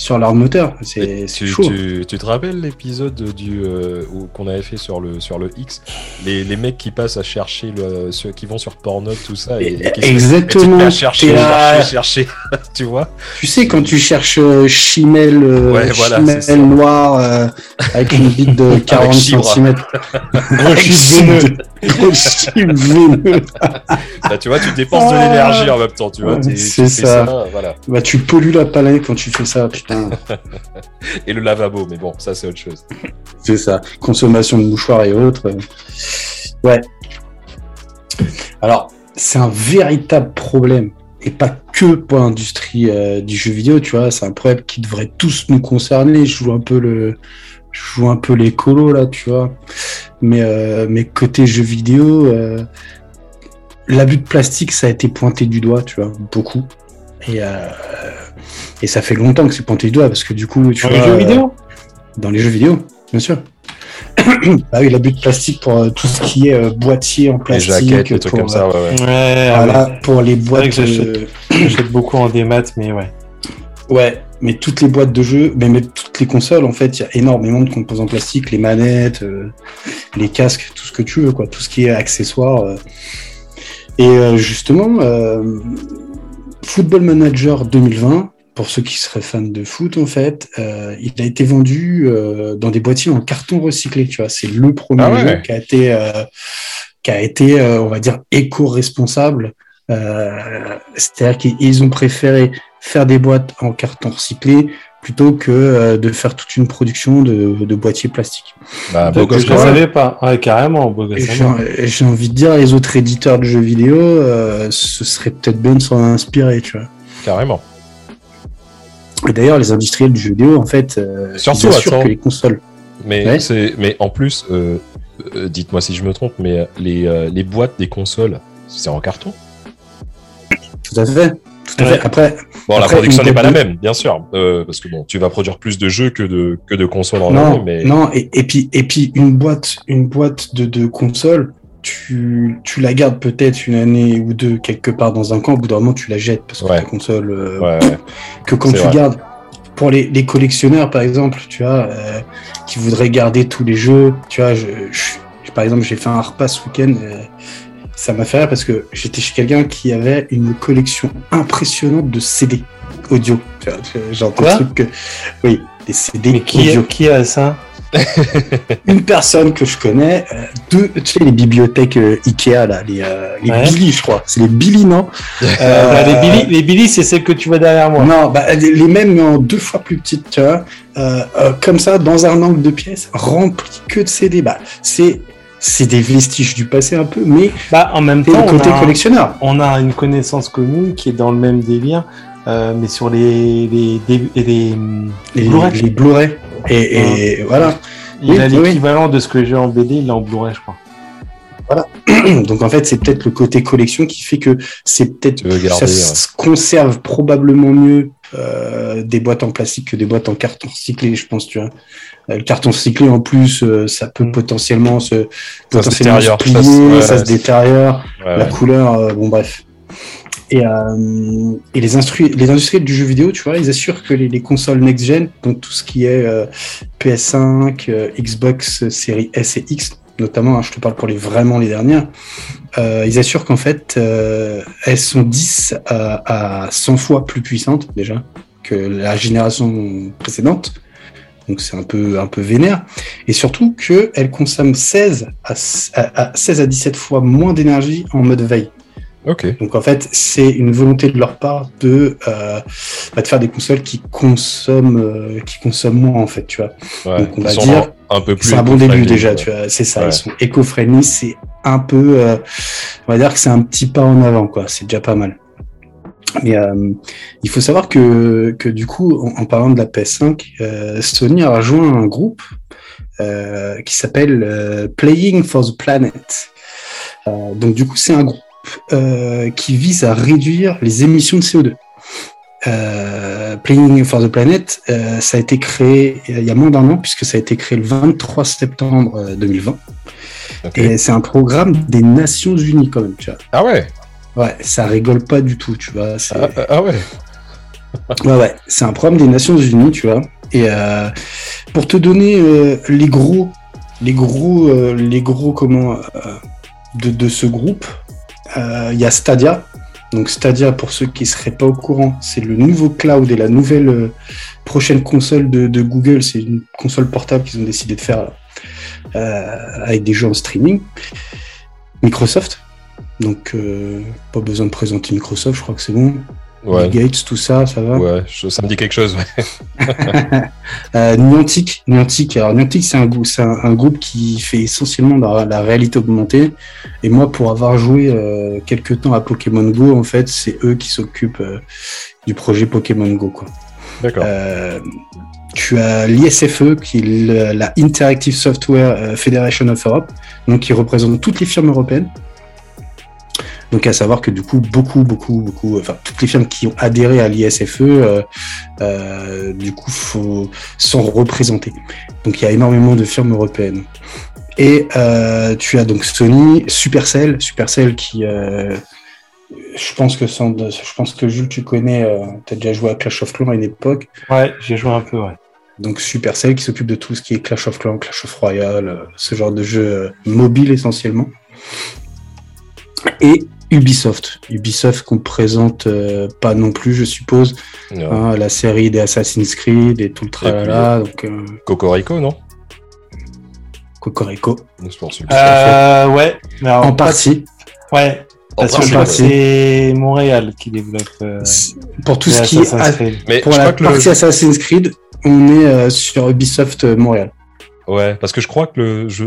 [SPEAKER 3] sur leur moteur. C'est chaud.
[SPEAKER 1] Tu, tu, te rappelles l'épisode du euh, qu'on avait fait sur le sur le X, les, les mecs qui passent à chercher le, ceux qui vont sur Pornhub tout ça et,
[SPEAKER 3] exactement.
[SPEAKER 1] Et chercher, chercher, chercher, tu vois?
[SPEAKER 3] Tu sais quand tu cherches euh, chimel, euh, ouais, voilà, chimel noir euh, avec une bite de 40 cm.
[SPEAKER 1] Bah, tu vois, tu dépenses de l'énergie en même temps, tu vois.
[SPEAKER 3] C'est ça. ça. voilà. Bah tu pollues la palette quand tu fais ça. Putain.
[SPEAKER 1] Et le lavabo, mais bon, ça c'est autre chose.
[SPEAKER 3] C'est ça. Consommation de mouchoirs et autres. Ouais. Alors, c'est un véritable problème. Et pas que pour l'industrie euh, du jeu vidéo, tu vois. C'est un problème qui devrait tous nous concerner. Je joue un peu le. Je joue un peu l'écolo là, tu vois. Mais, euh, mais côté jeu vidéo, euh, l'abus de plastique, ça a été pointé du doigt, tu vois, beaucoup. Et, et ça fait longtemps que c'est pointé du doigt parce que du coup,
[SPEAKER 2] tu dans les jeux vidéo
[SPEAKER 3] Dans les jeux vidéo, bien sûr. bah oui, l'abus de plastique pour euh, tout ce qui est euh, boîtier en plastique. Les
[SPEAKER 1] jaquettes, trucs comme ça, ouais, ouais.
[SPEAKER 3] voilà, ah pour les boîtes.
[SPEAKER 2] J'achète beaucoup en démat, mais ouais.
[SPEAKER 3] Ouais, mais toutes les boîtes de jeux, mais même toutes les consoles, en fait, il y a énormément de composants plastiques, les manettes, euh, les casques, tout ce que tu veux, quoi, tout ce qui est accessoire. Et justement, Football Manager 2020, pour ceux qui seraient fans de foot, en fait, euh, il a été vendu euh, dans des boîtiers en carton recyclé. Tu vois, c'est le premier ah jeu qui a été, euh, qui a été, on va dire, éco-responsable. C'est-à-dire qu'ils ont préféré faire des boîtes en carton recyclé plutôt que de faire toute une production de, boîtiers plastiques.
[SPEAKER 2] Bah, je ne savais pas, carrément.
[SPEAKER 3] J'ai envie de dire, les autres éditeurs de jeux vidéo, ce serait peut-être bien de s'en inspirer, tu vois.
[SPEAKER 1] Carrément.
[SPEAKER 3] Et d'ailleurs, les industriels du jeu vidéo, en fait, euh,
[SPEAKER 1] Surtout, que les consoles. Mais, c'est, mais en plus, euh, euh, dites-moi si je me trompe, mais les, les boîtes des consoles, c'est en carton?
[SPEAKER 3] Tout à fait. Tout à fait. Après,
[SPEAKER 1] bon, la production n'est pas la même, bien sûr, parce que bon, tu vas produire plus de jeux que de que de consoles en
[SPEAKER 3] non, mais non. Et, et, puis et puis une boîte une boîte de, de consoles, tu, tu la gardes peut-être une année ou deux quelque part dans un camp, au bout d'un moment tu la jettes parce que la console. Euh, que quand tu gardes. Pour les, les, collectionneurs par exemple, tu vois, euh, qui voudraient garder tous les jeux, tu vois, je, par exemple j'ai fait un repas ce week-end, euh, ça m'a fait rire parce que j'étais chez quelqu'un qui avait une collection impressionnante de CD audio. Genre des trucs que. Oui, des CD
[SPEAKER 2] Mais qui, audio. qui a ça?
[SPEAKER 3] Une personne que je connais, euh, deux, tu sais, les bibliothèques euh, Ikea, là, les, euh, les Billy, je crois. C'est les Billy, non
[SPEAKER 2] bah, Les Billy, les Billy c'est celles que tu vois derrière moi.
[SPEAKER 3] Non, bah, les, mêmes, mais en deux fois plus petites, tu vois. comme ça, dans un angle de pièce, rempli que de CD. Bah, c'est c'est des vestiges du passé un peu, mais
[SPEAKER 2] bah, en même temps,
[SPEAKER 3] côté collectionneur.
[SPEAKER 2] On a une connaissance commune qui est dans le même délire, mais sur les les les, les,
[SPEAKER 3] les Blu-ray. Et, voilà.
[SPEAKER 2] Il a l'équivalent de ce que j'ai en BD, il l'a en Blu-ray, je crois.
[SPEAKER 3] Voilà. Donc en fait, c'est peut-être le côté collection qui fait que c'est peut-être ça se conserve probablement mieux euh, des boîtes en plastique que des boîtes en carton recyclé, je pense, tu vois. Euh, le carton recyclé en plus, euh, ça peut mm. potentiellement se
[SPEAKER 1] ça potentiellement
[SPEAKER 3] se, plier, ça, se détériore, la couleur, bon bref. Et, euh, et les, les industriels du jeu vidéo, tu vois, ils assurent que les, consoles next-gen, donc tout ce qui est euh, PS5, euh, Xbox série S et X, notamment, hein, je te parle pour les vraiment les dernières, ils assurent qu'en fait, elles sont 10 à, à 100 fois plus puissantes déjà que la génération précédente. Donc c'est un peu, un peu vénère. Et surtout qu'elles consomment 16 à, à, 16 à 17 fois moins d'énergie en mode veille. Donc en fait, c'est une volonté de leur part de, euh, bah, de faire des consoles qui consomment, euh, qui consomment moins en fait, tu vois. Donc on va dire,
[SPEAKER 1] un peu plus.
[SPEAKER 3] C'est un bon début déjà, tu vois. C'est ça, ils sont éco-friendly, c'est un peu, euh, on va dire que c'est un petit pas en avant, quoi. C'est déjà pas mal. Mais euh, il faut savoir que, que du coup, en, parlant de la PS5, euh, Sony a rejoint un groupe euh, qui s'appelle Playing for the Planet. donc du coup, c'est un groupe qui vise à réduire les émissions de CO2. Playing for the Planet, ça a été créé il y a moins d'un an, puisque ça a été créé le 23 septembre 2020. Et c'est un programme des Nations Unies quand même. Tu vois.
[SPEAKER 1] Ah ouais?
[SPEAKER 3] Ouais, ça rigole pas du tout, tu vois.
[SPEAKER 1] Ah, ah, ouais.
[SPEAKER 3] ouais, ouais. C'est un programme des Nations Unies, tu vois. Et euh, pour te donner euh, les gros, les gros, euh, les gros comment de, de, ce groupe, il y a Stadia. Donc Stadia, pour ceux qui seraient pas au courant, c'est le nouveau cloud et la nouvelle prochaine console de, Google. C'est une console portable qu'ils ont décidé de faire avec des jeux en streaming. Microsoft, donc, euh, pas besoin de présenter Microsoft, je crois que c'est bon. Ouais. Gates, tout ça, ça va
[SPEAKER 1] Ouais, ça me dit quelque chose, ouais.
[SPEAKER 3] euh, Niantic, Niantic, alors Niantic, c'est un, un, groupe qui fait essentiellement la, la, réalité augmentée. Et moi, pour avoir joué euh, quelques temps à Pokémon Go, en fait, c'est eux qui s'occupent euh, du projet Pokémon Go, quoi.
[SPEAKER 1] D'accord.
[SPEAKER 3] Euh, tu as l'ISFE, qui est la Interactive Software Federation of Europe, donc qui représente toutes les firmes européennes. Donc à savoir que du coup, beaucoup, beaucoup, beaucoup, enfin toutes les firmes qui ont adhéré à l'ISFE, euh, euh, du coup, faut, sont représentées. Donc il y a énormément de firmes européennes. Et euh, tu as donc Sony, Supercell, Supercell qui, je pense que sans, je pense que Jules, tu connais, tu as déjà joué à Clash of Clans à une époque.
[SPEAKER 2] Ouais, j'ai joué un peu, ouais.
[SPEAKER 3] Donc Supercell qui s'occupe de tout ce qui est Clash of Clans, Clash of Royale, ce genre de jeu mobile essentiellement. Et Ubisoft. Ubisoft qu'on présente euh, pas non plus, je suppose. Hein, la série des Assassin's Creed et tout le tralala. Donc, euh...
[SPEAKER 1] Cocorico, non?
[SPEAKER 3] Cocorico.
[SPEAKER 2] Euh, ouais.
[SPEAKER 3] en partie.
[SPEAKER 2] Ouais. Parce que c'est Montréal qui développe. Euh,
[SPEAKER 3] pour tout ce qui est. Mais pour la partie Assassin's Creed, on est sur Ubisoft Montréal.
[SPEAKER 1] Ouais, parce que je crois que le je,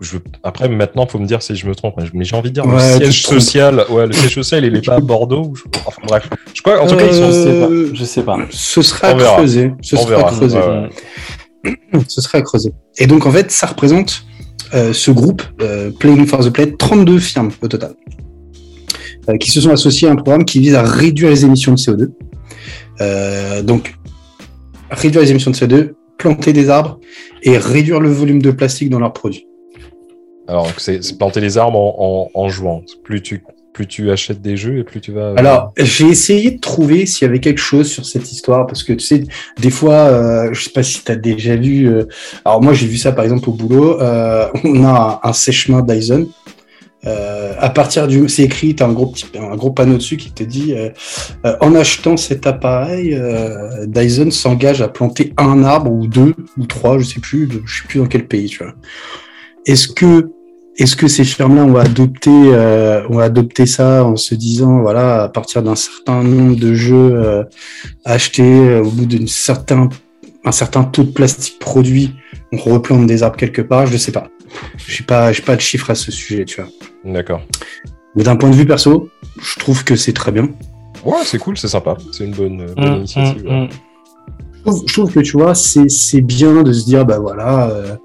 [SPEAKER 1] je, après maintenant faut me dire si je me trompe, mais j'ai envie de dire le siège social, ouais, le siège social il est pas à Bordeaux ou enfin bref. Je crois en tout cas ils sont
[SPEAKER 2] euh, je sais pas.
[SPEAKER 3] Ce sera à creuser, ce sera à creuser. ce sera à creuser. Et donc en fait, ça représente euh, ce groupe euh, Playing for the Play 32 firmes au total. Euh, qui se sont associés à un programme qui vise à réduire les émissions de CO2. Euh, donc réduire les émissions de CO2, planter des arbres et réduire le volume de plastique dans leurs produits.
[SPEAKER 1] Alors, c'est planter les arbres en, jouant. Plus tu, plus tu achètes des jeux et plus tu vas.
[SPEAKER 3] Alors, j'ai essayé de trouver s'il y avait quelque chose sur cette histoire parce que tu sais, des fois, euh, je sais pas si tu as déjà vu. Euh, alors, moi, j'ai vu ça par exemple au boulot. Euh, on a un, un sèche-main Dyson euh, à partir du, c'est écrit, as un gros un gros panneau dessus qui te dit, euh, euh, en achetant cet appareil, Dyson s'engage à planter un arbre ou deux ou trois, je sais plus, je sais plus dans quel pays, tu vois. Est-ce que, est-ce que ces firmes-là ont adopté, ont adopté ça en se disant, voilà, à partir d'un certain nombre de jeux achetés au bout d'un certain, un certain taux de plastique produit, on replante des arbres quelque part, je sais pas. Je n'ai pas, pas de chiffres à ce sujet, tu vois.
[SPEAKER 1] D'accord.
[SPEAKER 3] Mais d'un point de vue perso, je trouve que c'est très bien.
[SPEAKER 1] Ouais, c'est cool, c'est sympa. C'est une bonne, bonne mmh, initiative. Mmh, mmh.
[SPEAKER 3] Je, trouve, que tu vois, c'est bien de se dire, bah voilà, euh,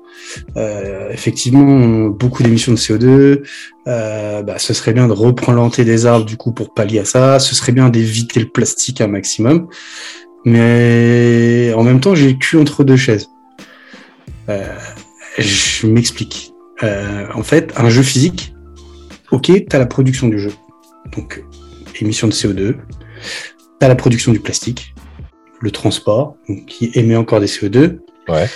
[SPEAKER 3] euh, effectivement, beaucoup d'émissions de CO2. Euh, bah, ce serait bien de replanter des arbres du coup pour pallier à ça. Ce serait bien d'éviter le plastique un maximum. Mais en même temps, j'ai le cul entre deux chaises. je m'explique. en fait, un jeu physique, ok, tu as la production du jeu, donc émission de CO2, tu as la production du plastique, le transport, donc, qui émet encore des CO2,
[SPEAKER 1] ouais.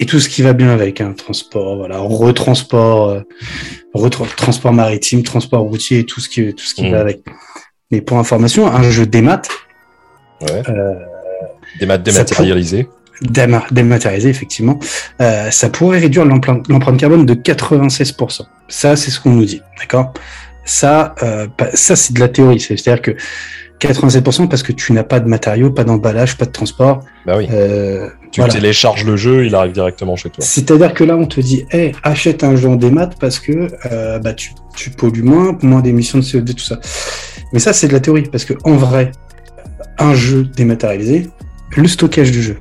[SPEAKER 3] et tout ce qui va bien avec, un hein, transport, voilà, retransport, euh, transport maritime, transport routier, tout ce qui, tout ce qui mmh. va avec. Mais pour information, un jeu démat,
[SPEAKER 1] ouais. euh, démat dématérialisé
[SPEAKER 3] dématérialisé, effectivement, euh, ça pourrait réduire l'empreinte carbone de 96%. Ça, c'est ce qu'on nous dit, d'accord? Ça, euh, ça c'est de la théorie. C'est-à-dire que 87% parce que tu n'as pas de matériaux, pas d'emballage, pas de transport.
[SPEAKER 1] Bah oui. Euh, tu télécharges le jeu, il arrive directement chez toi.
[SPEAKER 3] C'est-à-dire que là, on te dit, hey, achète un jeu en démat parce que bah, tu, tu pollues moins, moins d'émissions de CO2, tout ça. Mais ça, c'est de la théorie, parce que en vrai, un jeu dématérialisé, le stockage du jeu,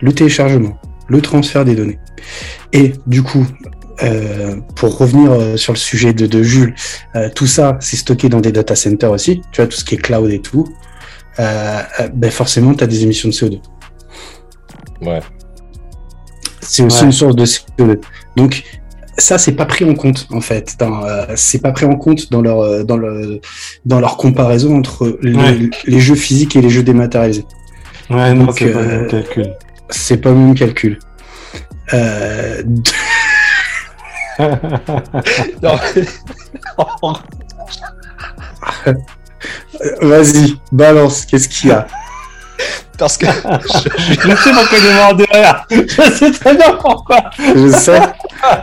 [SPEAKER 3] le téléchargement, le transfert des données, et du coup, euh, pour revenir euh, sur le sujet de, Jules, euh, tout ça, c'est stocké dans des data centers aussi, tu vois, tout ce qui est cloud et tout. ben forcément, tu as des émissions de CO2.
[SPEAKER 1] Ouais.
[SPEAKER 3] C'est aussi une source de CO2. Donc, ça, c'est pas pris en compte, en fait. c'est pas pris en compte dans leur, dans le, dans leur comparaison entre les, jeux physiques et les jeux dématérialisés.
[SPEAKER 2] Ouais, non, c'est pas le même calcul.
[SPEAKER 3] C'est pas le même calcul. Euh... Vas-y, balance, qu'est-ce qu'il y a?
[SPEAKER 1] Parce que
[SPEAKER 2] je, je sais pourquoi je derrière. Je sais très bien pourquoi.
[SPEAKER 3] Je sais,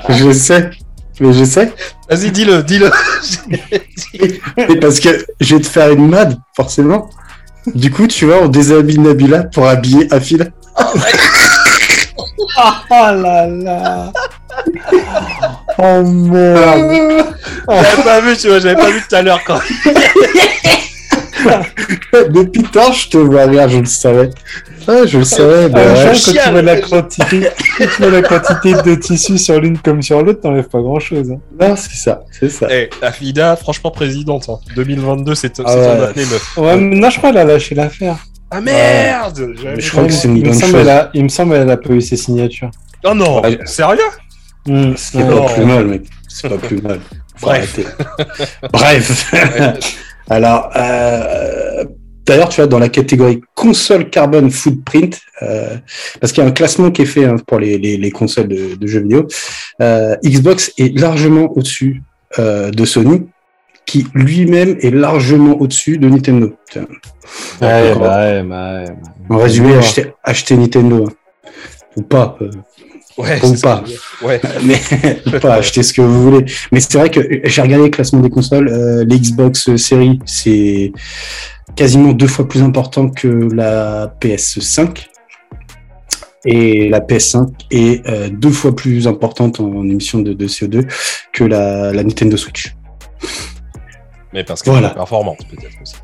[SPEAKER 3] je sais, mais je sais.
[SPEAKER 1] Vas-y, dis-le, dis-le.
[SPEAKER 3] parce que je vais te faire une mad, forcément. Du coup, tu vois, on déshabille Nabila pour habiller Afil.
[SPEAKER 2] oh là là Oh merde
[SPEAKER 1] J'avais pas vu, tu vois, j'avais pas vu tout à l'heure quand.
[SPEAKER 3] Depuis tard, je te vois rire, je le savais. Ah, je le savais.
[SPEAKER 2] Bah, ouais. quand tu vois la quantité, tu vois la quantité de tissu sur l'une comme sur l'autre, t'enlèves pas grand chose. Hein.
[SPEAKER 3] Non, c'est ça, c'est ça.
[SPEAKER 1] Eh, la FIDA, franchement présidente. Hein. 2022, c'est
[SPEAKER 2] ah,
[SPEAKER 1] ouais.
[SPEAKER 2] année meuf. Ouais, mais non, je crois qu'elle a lâché l'affaire.
[SPEAKER 1] Ah merde
[SPEAKER 3] Je crois que c'est une
[SPEAKER 2] il,
[SPEAKER 3] bonne
[SPEAKER 2] me
[SPEAKER 3] chose.
[SPEAKER 2] A, il me semble qu'elle a pas eu ses signatures.
[SPEAKER 1] Oh non Sérieux?
[SPEAKER 3] Mmh, C'est pas plus mal, mec. C'est pas plus mal.
[SPEAKER 1] Bref.
[SPEAKER 3] Bref. Alors, euh, d'ailleurs, tu vois, dans la catégorie console carbon footprint, euh, parce qu'il y a un classement qui est fait hein, pour les, les, les, consoles de, de jeux vidéo, euh, Xbox est largement au-dessus de Sony, qui lui-même est largement au-dessus de Nintendo.
[SPEAKER 2] Ouais, bah, ouais, bah, ouais,
[SPEAKER 3] En résumé, acheter, acheter Nintendo. Hein. Ou pas. Euh,
[SPEAKER 1] Ouais,
[SPEAKER 3] ou pas.
[SPEAKER 1] Ouais.
[SPEAKER 3] Mais pas acheter ce que vous voulez. Mais c'est vrai que j'ai regardé le classement des consoles. Euh, les Xbox série, c'est quasiment deux fois plus important que la PS5. Et la PS5 est euh, deux fois plus importante en, émission de, de, CO2 que la, la Nintendo Switch.
[SPEAKER 1] Mais parce qu'elle voilà. est performante, peut-être aussi.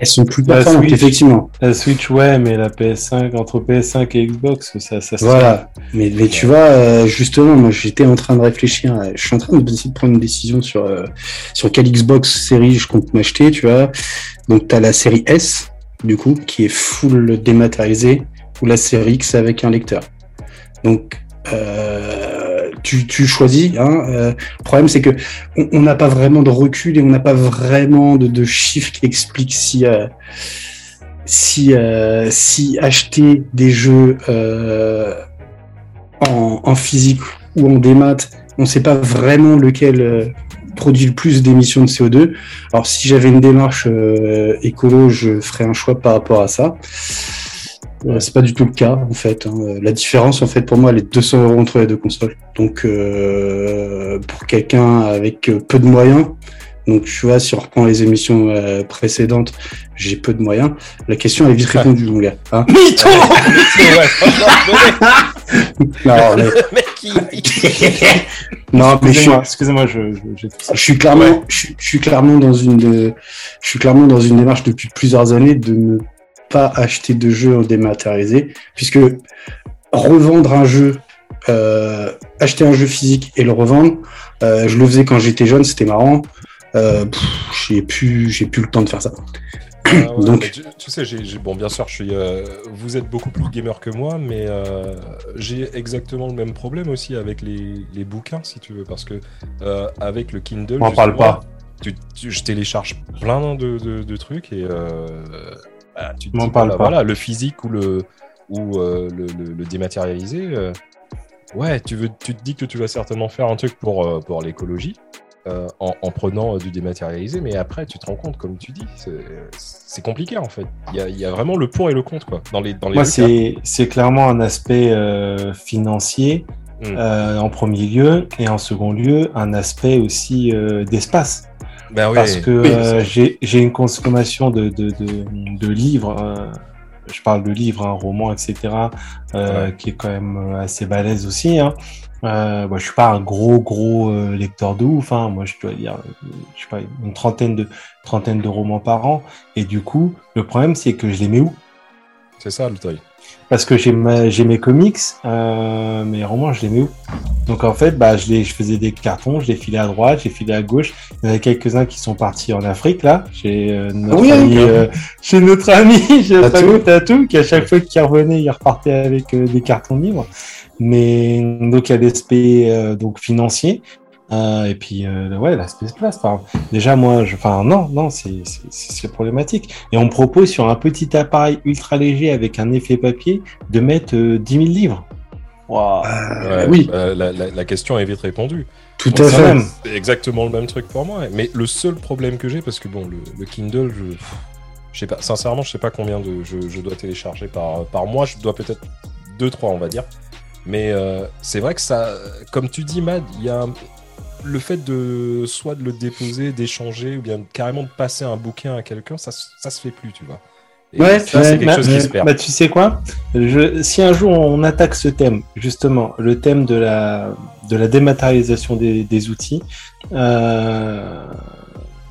[SPEAKER 3] Elles sont plus performantes,
[SPEAKER 2] Switch,
[SPEAKER 3] effectivement.
[SPEAKER 2] La Switch, ouais, mais la PS5, entre PS5 et Xbox, ça, ça
[SPEAKER 3] Voilà. Mais, mais tu vois, euh, justement, moi, j'étais en train de réfléchir. À... Je suis en train d'essayer de prendre une décision sur, euh, sur quelle Xbox série je compte m'acheter, tu vois. Donc, tu as la série S, du coup, qui est full dématérialisée, ou la série X avec un lecteur. Donc, euh, tu, tu, choisis. Hein, euh, le problème, c'est que on n'a pas vraiment de recul et on n'a pas vraiment de, chiffres qui expliquent si euh, euh, si acheter des jeux en, en, physique ou en démat, on ne sait pas vraiment lequel produit le plus d'émissions de CO2. Alors, si j'avais une démarche écolo, je ferais un choix par rapport à ça. Euh, c'est pas du tout le cas en fait. Hein. La différence en fait pour moi elle est 200 euros entre les deux consoles. Donc euh, pour quelqu'un avec euh, peu de moyens, donc tu vois si on reprend les émissions euh, précédentes, j'ai peu de moyens. La question est vite répondue mon gars. Hein non mais non mais
[SPEAKER 2] excusez-moi, excusez-moi, je, je,
[SPEAKER 3] je, suis clairement, ouais. je, je, suis clairement dans une, je suis clairement dans une démarche depuis plusieurs années de ne pas acheter de jeu en dématérialisé, puisque revendre un jeu, euh, acheter un jeu physique et le revendre, euh, je le faisais quand j'étais jeune, c'était marrant. Euh, j'ai plus, j'ai plus le temps de faire ça.
[SPEAKER 1] Ah ouais, Donc, tu, tu, sais, j'ai, bon, bien sûr, je suis. Euh, vous êtes beaucoup plus gamer que moi, mais euh, j'ai exactement le même problème aussi avec les, les, bouquins, si tu veux, parce que euh, avec le Kindle,
[SPEAKER 2] on parle pas.
[SPEAKER 1] Tu, je télécharge plein de, de, de trucs et bah, tu te
[SPEAKER 2] dis,
[SPEAKER 1] voilà,
[SPEAKER 2] pas.
[SPEAKER 1] voilà, le physique ou le, ou, euh, le, le, le, dématérialisé, euh, ouais, tu, veux, tu te dis que tu vas certainement faire un truc pour, euh, pour l'écologie en, en, prenant du dématérialisé, mais après, tu te rends compte, comme tu dis, c'est compliqué en fait. Il y, a, il y, a, vraiment le pour et le contre quoi, dans les, dans les
[SPEAKER 2] Moi, c'est clairement un aspect financier. Mmh. en premier lieu et en second lieu un aspect aussi d'espace
[SPEAKER 1] ben oui,
[SPEAKER 2] parce que
[SPEAKER 1] oui,
[SPEAKER 2] euh, j'ai une consommation de, de, de, de livres, euh, je parle de livres, hein, roman, etc., euh, ouais. qui est quand même assez balèze aussi. Hein. Euh, bah, je suis pas un gros gros euh, lecteur de ouf. Hein. Moi, je dois lire, je sais pas, une trentaine de trentaine de romans par an. Et du coup, le problème, c'est que je les mets où?
[SPEAKER 1] C'est ça le taille.
[SPEAKER 2] Parce que j'ai mes comics, euh, mes romans, je les mets où? Donc en fait, bah, je, les, je faisais des cartons, je les filais à droite, j'ai filé à gauche. Il y en a quelques-uns qui sont partis en Afrique là, chez euh, notre oui, ami, euh, chez notre ami, j'ai Tatou, qui à chaque fois qu'il revenait, il repartait avec euh, des cartons libres. Mais donc il y a l'aspect euh, donc financier, euh, et puis, euh, ouais, l'aspect place. Enfin, déjà, moi, je, enfin, non, non, c'est problématique. Et on propose sur un petit appareil ultra léger avec un effet papier de mettre 10 000 livres.
[SPEAKER 1] Wow. oui. la, la, la, question est vite répondue.
[SPEAKER 3] Tout à fait.
[SPEAKER 1] C'est exactement le même truc pour moi. Mais le seul problème que j'ai, parce que bon, le, le Kindle, je, je sais pas, sincèrement, je sais pas combien de je, je dois télécharger par, par mois. Je dois peut-être 2-3, on va dire. Mais euh, c'est vrai que ça, comme tu dis, Mad, il y a le fait de soit de le déposer, d'échanger, ou bien carrément de passer un bouquin à quelqu'un, ça, ça se fait plus, tu vois.
[SPEAKER 2] ouais, c'est quelque chose qui se perd. Bah, tu sais quoi? Je, Si un jour on attaque ce thème, justement, le thème de la, de la dématérialisation des, des outils, euh,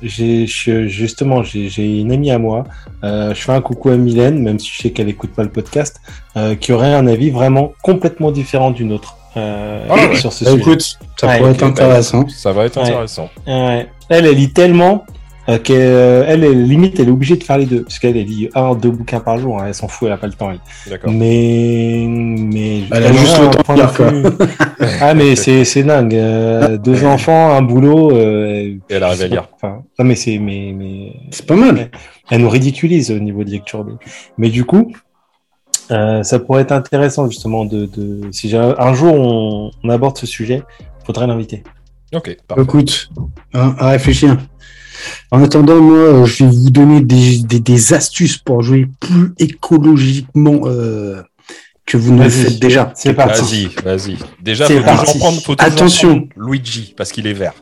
[SPEAKER 2] j'ai justement j'ai une amie à moi. Euh, je fais un coucou à Mylène, même si je sais qu'elle écoute pas le podcast, euh, qui aurait un avis vraiment complètement différent du nôtre euh,
[SPEAKER 3] ah sur ce bah, sujet. Écoute, ça pourrait être intéressant.
[SPEAKER 1] Ça va être intéressant.
[SPEAKER 2] Elle, elle lit tellement euh, qu'elle, euh, elle, limite, elle est obligée de faire les deux, parce qu'elle lit un, deux bouquins par jour. Hein, elle s'en fout, elle a pas le temps. D'accord. Mais, mais
[SPEAKER 3] elle a juste le temps de
[SPEAKER 2] quoi. ah, mais c'est, c'est dingue. Euh, deux enfants, un boulot. Euh,
[SPEAKER 1] et elle arrive à lire.
[SPEAKER 2] Enfin, non, mais c'est, mais, mais.
[SPEAKER 3] C'est pas mal.
[SPEAKER 2] Elle, nous ridiculise au niveau de lecture. Mais du coup, euh, ça pourrait être intéressant justement de, de si un jour on, on aborde ce sujet, faudrait l'inviter.
[SPEAKER 1] Ok.
[SPEAKER 3] Parfait. Écoute, hein, à réfléchir. En attendant, moi, je vais vous donner des, astuces pour jouer plus écologiquement euh, que vous ne le faites déjà.
[SPEAKER 1] C'est parti. Vas-y, vas-y. Déjà, faut toujours prendre, faut
[SPEAKER 3] Attention.
[SPEAKER 1] Luigi, parce qu'il est vert.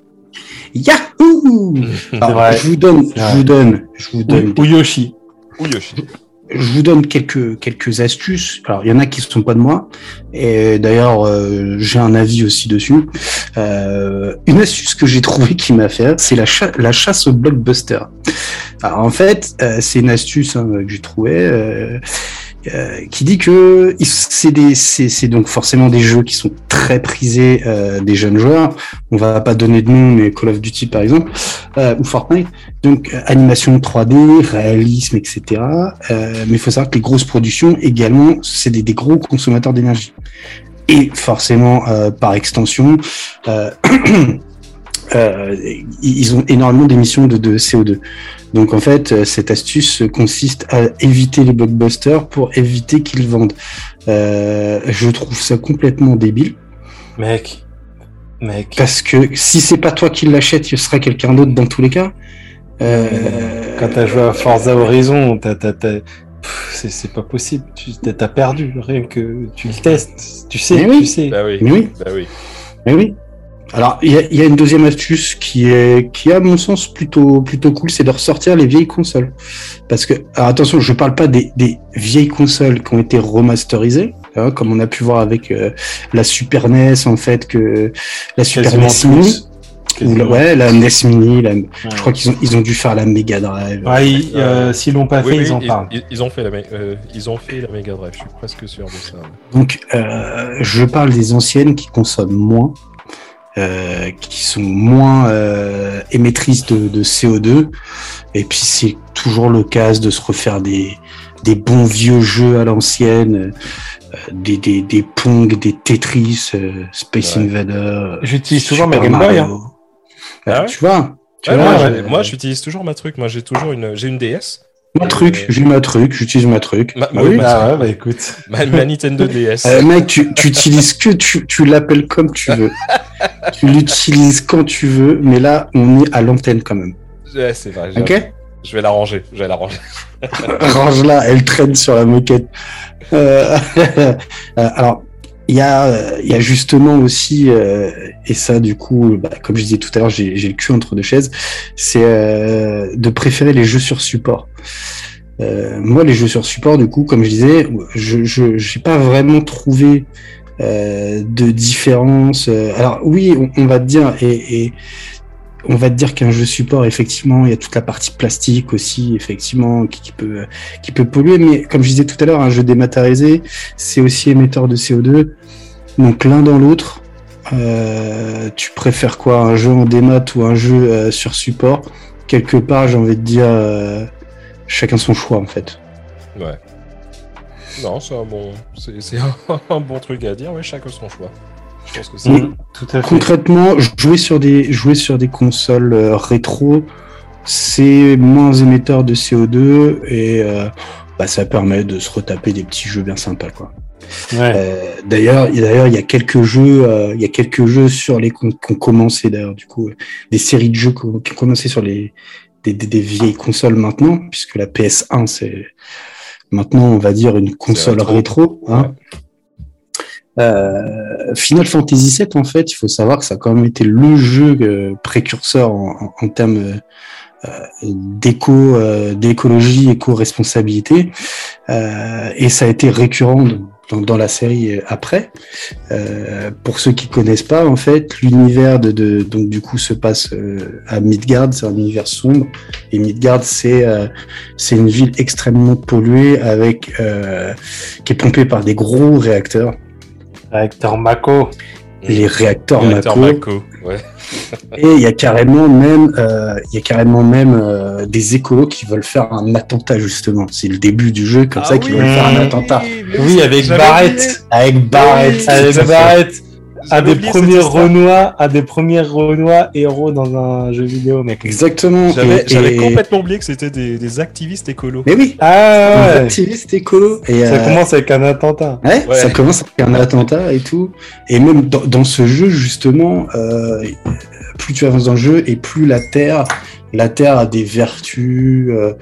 [SPEAKER 3] Yahoo Je vous donne, je vous donne, je vous donne.
[SPEAKER 2] Ou Yoshi.
[SPEAKER 1] Ou Yoshi
[SPEAKER 3] je vous donne quelques quelques astuces. Alors il y en a qui ne sont pas de moi, et d'ailleurs euh, j'ai un avis aussi dessus. Euh, une astuce que j'ai trouvée qui m'a fait, c'est la, la chasse au blockbuster. Alors en fait, euh, c'est une astuce hein, que j'ai trouvée. Euh, qui dit que c'est donc forcément des jeux qui sont très prisés euh, des jeunes joueurs. On va pas donner de nom, mais Call of Duty par exemple euh, ou Fortnite. Donc animation 3D, réalisme, etc. mais il faut savoir que les grosses productions également, c'est des, des, gros consommateurs d'énergie. Et forcément, par extension, ils ont énormément d'émissions de, de CO2. Donc en fait, euh, cette astuce consiste à éviter les blockbusters pour éviter qu'ils vendent. Euh, je trouve ça complètement débile.
[SPEAKER 2] Mec, mec.
[SPEAKER 3] Parce que si c'est pas toi qui l'achète, ce sera quelqu'un d'autre dans tous les cas.
[SPEAKER 2] Euh... Quand t'as joué à Forza Horizon, c'est pas possible. Tu t'as perdu rien que tu le testes. Tu sais, tu sais.
[SPEAKER 1] Bah oui.
[SPEAKER 3] Mais oui.
[SPEAKER 1] Bah oui.
[SPEAKER 3] Mais oui. Alors, il y, a une deuxième astuce qui est, qui à mon sens plutôt, plutôt cool, c'est de ressortir les vieilles consoles. Parce que, alors attention, je parle pas des, des vieilles consoles qui ont été remasterisées, hein, comme on a pu voir avec euh, la Super NES, en fait, que la Super NES Mini. ouais, la NES Mini, je crois qu'ils ont, ils ont dû faire la Mega Drive.
[SPEAKER 2] Ouais, euh, s'ils l'ont pas fait, ils en parlent.
[SPEAKER 1] Ils, ont fait la, euh, ils ont fait la Mega Drive, je suis presque sûr de ça.
[SPEAKER 3] Donc, je parle des anciennes qui consomment moins, euh, qui sont moins euh, émettrices de, de, CO2. Et puis c'est toujours l'occasion de se refaire des, des bons vieux jeux à l'ancienne, euh, des, des, des Pong, des Tetris, euh, Space Invader.
[SPEAKER 2] J'utilise toujours ma Game Boy. Hein.
[SPEAKER 3] Ah tu vois, tu
[SPEAKER 1] vois moi, j'utilise toujours ma truc. Moi, j'ai toujours une, j'ai une DS.
[SPEAKER 3] Ma truc, j'ai ma truc, j'utilise ma truc.
[SPEAKER 2] Ma, bah oui, bah, ouais, bah écoute.
[SPEAKER 1] Ma, Nintendo DS.
[SPEAKER 3] Euh, mec, tu, tu utilises que tu, tu l'appelles comme tu veux. tu l'utilises quand tu veux, mais là, on est à l'antenne quand même.
[SPEAKER 1] Ouais, c'est vrai.
[SPEAKER 3] Ok
[SPEAKER 1] Je vais la ranger, je vais la ranger.
[SPEAKER 3] Range-la, elle traîne sur la moquette. Euh, euh, alors, il y a, il y a justement aussi, euh, et ça du coup, bah, comme je disais tout à l'heure, j'ai le cul entre deux chaises, c'est euh, de préférer les jeux sur support. Euh, moi, les jeux sur support, du coup, comme je disais, je n'ai pas vraiment trouvé de différence. Alors oui, on, va te dire et, on va te dire qu'un jeu support, effectivement, il y a toute la partie plastique aussi, effectivement, qui, peut polluer. Mais comme je disais tout à l'heure, un jeu dématérialisé, c'est aussi émetteur de CO2. Donc l'un dans l'autre, euh, tu préfères quoi? Un jeu en démat ou un jeu euh, sur support? Quelque part, j'ai envie de dire, euh, chacun son choix en fait.
[SPEAKER 1] Ouais. Non, c'est un bon, un, bon truc à dire, ouais, chacun son choix.
[SPEAKER 3] Je pense que c'est tout à fait. Concrètement, jouer sur des, jouer sur des consoles rétro, c'est moins émetteur de CO2 et bah, ça permet de se retaper des petits jeux bien sympas, quoi. Euh, d'ailleurs, d'ailleurs, il y a quelques jeux, euh, il y a quelques jeux sur les qui ont commencé d'ailleurs, du coup, des séries de jeux qui ont, commencé sur les des, vieilles consoles maintenant, puisque la PS1 c'est maintenant, on va dire, une console rétro. hein. Euh, Final Fantasy VII, en fait, il faut savoir que ça a quand même été le jeu précurseur en, en, termes d'éco, d'écologie, éco-responsabilité, et ça a été récurrent donc dans la série après. Euh, pour ceux qui connaissent pas, en fait, l'univers de, de, donc du coup se passe euh, à Midgard, c'est un univers sombre et Midgard c'est euh, c'est une ville extrêmement polluée avec euh, qui est pompée par des gros réacteurs.
[SPEAKER 2] Réacteurs Mako.
[SPEAKER 3] Les réacteurs, réacteurs Mako. Ouais. Et il y a carrément même, euh, il y a carrément même euh, des écolos qui veulent faire un attentat justement. C'est le début du jeu comme ah ça qu'ils veulent faire un attentat.
[SPEAKER 2] Oui, avec Barrett, avec Barrett, avec Barrett un des premiers Renois, un des premiers Renois héros dans un jeu vidéo, mec.
[SPEAKER 3] Exactement.
[SPEAKER 1] J'avais complètement oublié que c'était des, activistes écolos.
[SPEAKER 3] Mais oui.
[SPEAKER 2] Ah
[SPEAKER 3] Des activistes écolos.
[SPEAKER 2] Et ça euh, commence avec un attentat.
[SPEAKER 3] Ouais, Ça commence avec un attentat et tout. Et même dans, ce jeu justement, euh, plus tu avances dans le jeu et plus la Terre la Terre a des vertus, euh,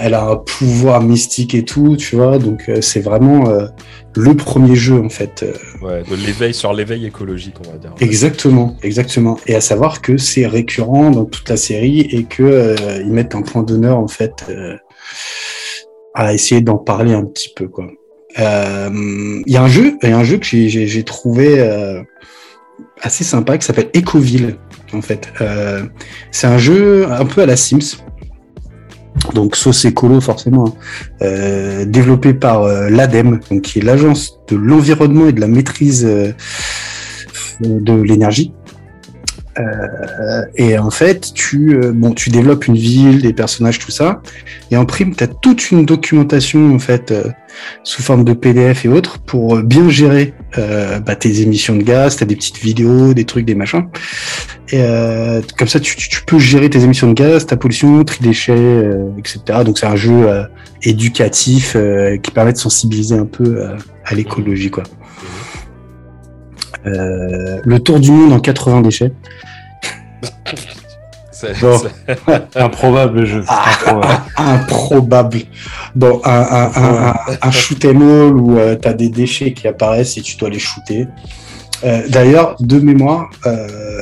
[SPEAKER 3] elle a un pouvoir mystique et tout, tu vois. Donc c'est vraiment le premier jeu en fait. Euh.
[SPEAKER 1] Ouais, de l'éveil sur l'éveil écologique, on va dire.
[SPEAKER 3] Exactement, exactement. Et à savoir que c'est récurrent dans toute la série et que euh, ils mettent un point d'honneur en fait euh, à essayer d'en parler un petit peu quoi. Il y a un jeu, il y a un jeu que j'ai trouvé assez sympa qui s'appelle Ecoville en fait. c'est un jeu un peu à la Sims donc sauce écolo forcément, hein. euh, développé par euh, l'ADEME, qui est l'agence de l'environnement et de la maîtrise euh, de l'énergie. Euh, et en fait, tu, euh, bon, tu développes une ville, des personnages, tout ça. Et en prime, tu as toute une documentation en fait euh, sous forme de PDF et autres pour bien gérer bah, tes émissions de gaz. Tu as des petites vidéos, des trucs, des machins. Et comme ça, tu, tu, peux gérer tes émissions de gaz, ta pollution, tri déchets, etc. Donc c'est un jeu éducatif qui permet de sensibiliser un peu à l'écologie, quoi. Euh, le tour du monde en 80 déchets.
[SPEAKER 2] C'est improbable jeu.
[SPEAKER 3] Ah, improbable. Bon, un, un, un, shoot em all où euh, tu as des déchets qui apparaissent et tu dois les shooter. Euh, d'ailleurs, de mémoire,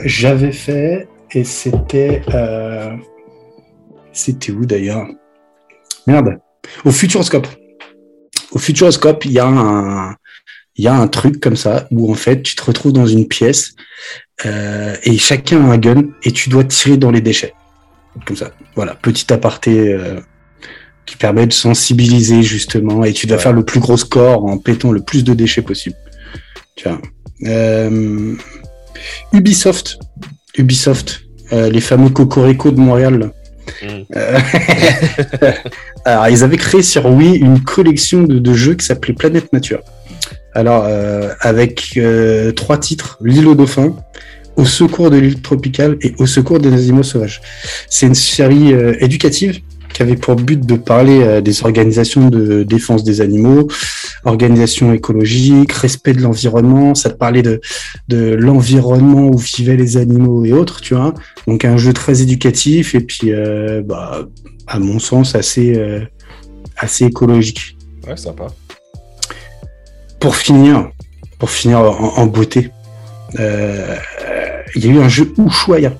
[SPEAKER 3] j'avais fait et c'était. c'était où d'ailleurs? Merde. Au Futuroscope. Au Futuroscope, il y a un, il y a un truc comme ça où en fait tu te retrouves dans une pièce euh, et chacun a un gun et tu dois tirer dans les déchets. Comme ça. Voilà, petit aparté euh, qui permet de sensibiliser justement et tu dois faire le plus gros score en pétant le plus de déchets possible. Tu vois. Euh, Ubisoft, Ubisoft, les fameux Cocorico de Montréal. Mm. Alors, ils avaient créé sur Wii une collection de, de jeux qui s'appelait Planète Nature. Alors, euh, avec euh, trois titres, L'île aux dauphins, Au secours de l'île tropicale et Au secours des animaux sauvages. C'est une série euh, éducative qui avait pour but de parler des organisations de défense des animaux, organisation écologique, respect de l'environnement. Ça te parlait de, de l'environnement où vivaient les animaux et autres, tu vois. Donc un jeu très éducatif et puis, bah, à mon sens, assez, assez écologique.
[SPEAKER 1] Ouais, sympa
[SPEAKER 3] pour finir, pour finir en, beauté, euh, il y a eu un jeu Ushuaïa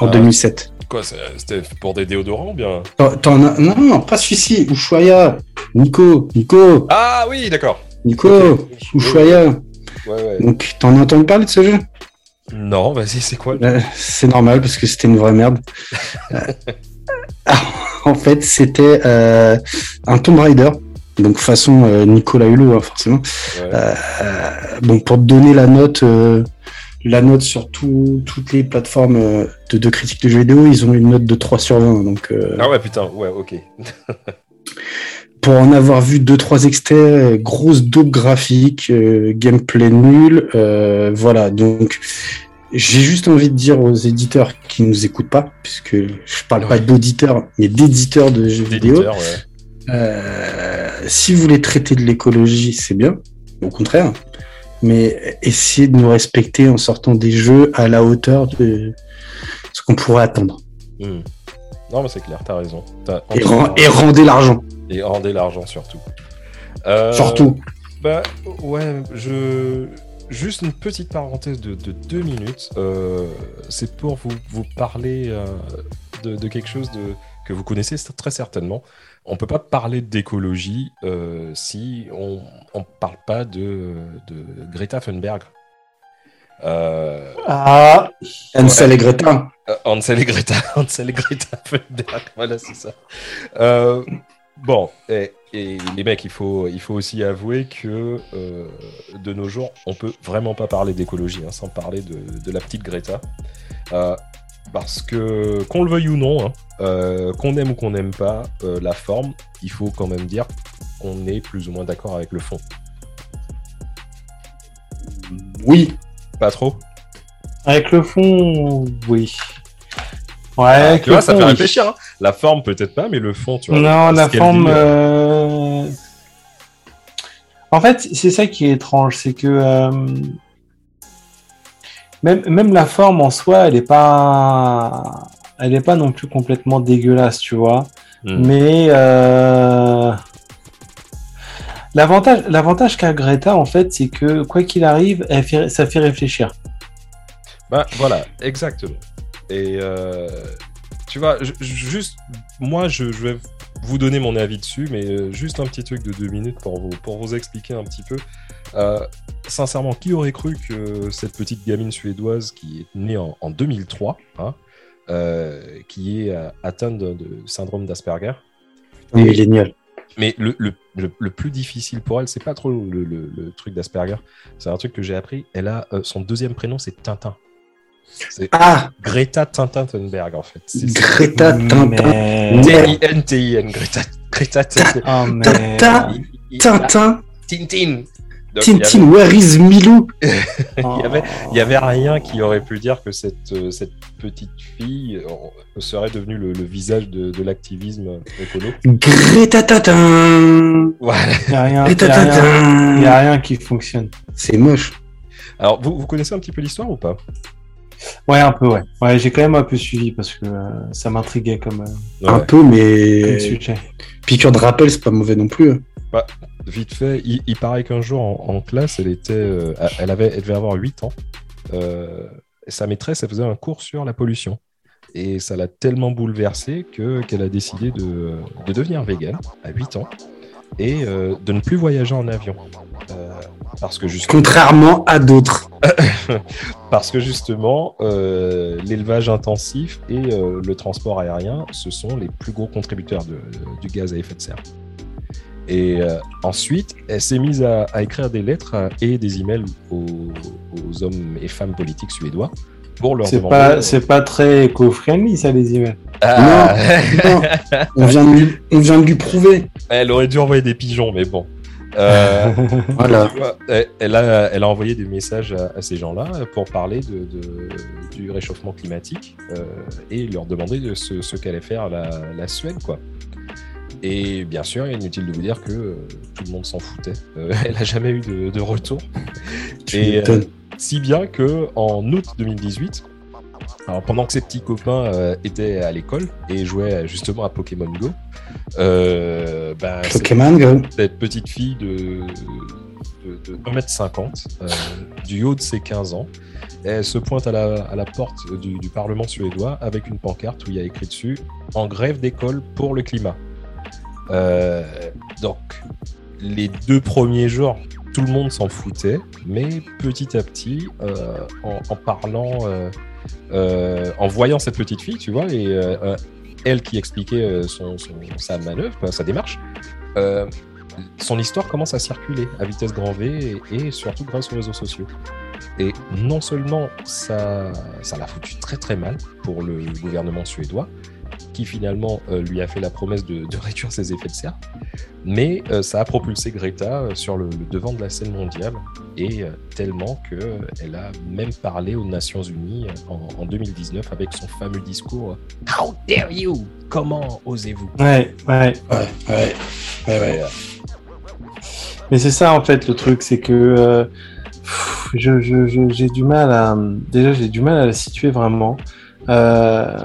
[SPEAKER 3] en 2007.
[SPEAKER 1] Ah. Quoi, c'était pour des déodorants ou bien?
[SPEAKER 3] Non, non, pas celui-ci, Ushuaïa. Nico, Nico.
[SPEAKER 1] Ah oui, d'accord.
[SPEAKER 3] Nico, Ushuaïa. Donc, t'en as entendu parler de ce jeu?
[SPEAKER 1] Non, vas-y, c'est quoi?
[SPEAKER 3] C'est normal parce que c'était une vraie merde. en fait, c'était un Tomb Raider donc façon euh, Nicolas Hulot hein, forcément. Euh, donc pour te donner la note, euh, la note sur toutes les plateformes de, de, critique de jeux vidéo, ils ont une note de 3 sur 20. Donc,
[SPEAKER 1] ah ouais putain, ouais ok.
[SPEAKER 3] pour en avoir vu deux trois extraits, grosse dope graphique, gameplay nul, voilà. Donc j'ai juste envie de dire aux éditeurs qui nous écoutent pas, puisque je parle pas d'auditeurs, mais d'éditeurs de jeux vidéo. Euh, si vous voulez traiter de l'écologie, c'est bien, au contraire. Mais essayez de nous respecter en sortant des jeux à la hauteur de ce qu'on pourrait attendre.
[SPEAKER 1] Hmm. Non, mais c'est clair, t'as raison.
[SPEAKER 3] et, rendez l'argent.
[SPEAKER 1] Et rendez l'argent surtout. Euh,
[SPEAKER 3] surtout.
[SPEAKER 1] Bah ouais, je. Juste une petite parenthèse de, deux minutes. Euh, c'est pour vous, vous parler de, de, quelque chose de, que vous connaissez très certainement on peut pas parler d'écologie euh, si on ne parle pas de, Greta Thunberg.
[SPEAKER 3] Euh, ah, Ansel et Greta.
[SPEAKER 1] Euh, Ansel et Greta, Ansel et Greta Thunberg, voilà, c'est ça. bon, et, les mecs, il faut, il faut aussi avouer que de nos jours, on peut vraiment pas parler d'écologie hein, sans parler de, de, la petite Greta. Parce que, qu'on le veuille ou non, hein, euh, qu'on aime ou qu'on n'aime pas euh, la forme, il faut quand même dire qu'on est plus ou moins d'accord avec le fond.
[SPEAKER 3] Oui.
[SPEAKER 1] Pas trop?
[SPEAKER 2] Avec le fond, oui.
[SPEAKER 1] Ouais, ah, tu vois, ça fait réfléchir. Hein. La forme, peut-être pas, mais le fond, tu vois.
[SPEAKER 2] Non, la forme. Euh, en fait, c'est ça qui est étrange, c'est que même, même la forme en soi, elle n'est pas, elle est pas non plus complètement dégueulasse, tu vois. Hmm. Mais euh... l'avantage, l'avantage qu'a Greta, en fait, c'est que quoi qu'il arrive, elle fait, ça fait réfléchir.
[SPEAKER 1] Bah voilà, exactement. Et euh, tu vois, juste, moi, je, je, vais vous donner mon avis dessus, mais euh, juste un petit truc de deux minutes pour vous, pour vous expliquer un petit peu. Euh, sincèrement, qui aurait cru que cette petite gamine suédoise qui est née en, 2003, hein, euh, qui est atteinte de, syndrome d'Asperger?
[SPEAKER 3] Génial.
[SPEAKER 1] Mais le, le, plus difficile pour elle, c'est pas trop le, truc d'Asperger. C'est un truc que j'ai appris. Elle a son deuxième prénom, c'est Tintin.
[SPEAKER 3] C'est ah
[SPEAKER 1] Greta Tintin Thunberg en fait.
[SPEAKER 3] Greta Tintin.
[SPEAKER 1] T-I-N-T-I-N. Greta, Greta
[SPEAKER 3] Tintin. Tintin.
[SPEAKER 1] Tintin.
[SPEAKER 3] Tintin, where is Milou?
[SPEAKER 1] Il, y avait, il y avait rien qui aurait pu dire que cette, euh, cette petite fille euh, serait devenue le, visage de, de l'activisme écolo.
[SPEAKER 3] Greta Tintin
[SPEAKER 2] Voilà. Il n'y a, rien, il y a rien qui fonctionne.
[SPEAKER 3] C'est moche.
[SPEAKER 1] Alors, vous, vous connaissez un petit peu l'histoire ou pas?
[SPEAKER 2] Ouais, un peu, ouais. Ouais, j'ai quand même un peu suivi parce que euh, ça m'intriguait comme.
[SPEAKER 3] Euh, un peu, mais. sujet. Piqûre de rappel, c'est pas mauvais non plus. Hein.
[SPEAKER 1] Bah, vite fait, il, paraît qu'un jour en, classe, elle était, euh, elle avait, elle devait avoir 8 ans. sa maîtresse, elle faisait un cours sur la pollution. Et ça l'a tellement bouleversée que, qu'elle a décidé de, de devenir végane à 8 ans et de ne plus voyager en avion. Parce que
[SPEAKER 3] Contrairement à d'autres.
[SPEAKER 1] parce que justement, euh, l'élevage intensif et euh, le transport aérien, ce sont les plus gros contributeurs de, du gaz à effet de serre. Et euh, ensuite, elle s'est mise à, écrire des lettres et des emails aux, aux, hommes et femmes politiques suédois pour leur
[SPEAKER 2] c'est Pas, c'est pas très éco-friendly, ça, les emails.
[SPEAKER 3] Ah. Non, On, vient de lui, on vient de lui prouver.
[SPEAKER 1] Elle aurait dû envoyer des pigeons, mais bon. Euh, voilà. elle, a, elle a envoyé des messages à, ces gens-là pour parler de, du réchauffement climatique euh, et leur demander de ce, ce qu'allait faire la, la, Suède. Quoi. Et bien sûr, inutile de vous dire que euh, tout le monde s'en foutait. elle n'a jamais eu de, de retour. et si bien que en août 2018, alors, pendant que ses petits copains euh, étaient à l'école et jouaient justement à Pokémon Go, euh, ben, cette, petite fille de, de, 1m50, euh, du haut de ses 15 ans, elle se pointe à la, porte du, Parlement suédois avec une pancarte où il y a écrit dessus En grève d'école pour le climat. donc, les deux premiers jours, tout le monde s'en foutait, mais petit à petit, en, parlant, en voyant cette petite fille, tu vois, et elle qui expliquait son, sa manœuvre, sa démarche, son histoire commence à circuler à vitesse grand V et, surtout grâce aux réseaux sociaux. Et non seulement ça, ça l'a foutu très très mal pour le gouvernement suédois, qui finalement euh, lui a fait la promesse de, réduire ses effets de serre, mais euh, ça a propulsé Greta euh, sur le, devant de la scène mondiale, et tellement qu'elle a même parlé aux Nations Unies en, 2019 avec son fameux discours How dare you! Comment osez-vous?
[SPEAKER 2] Ouais ouais, ouais, ouais, ouais. Mais c'est ça en fait le truc, c'est que euh, j'ai je, du mal à déjà j'ai du mal à la situer vraiment. Euh,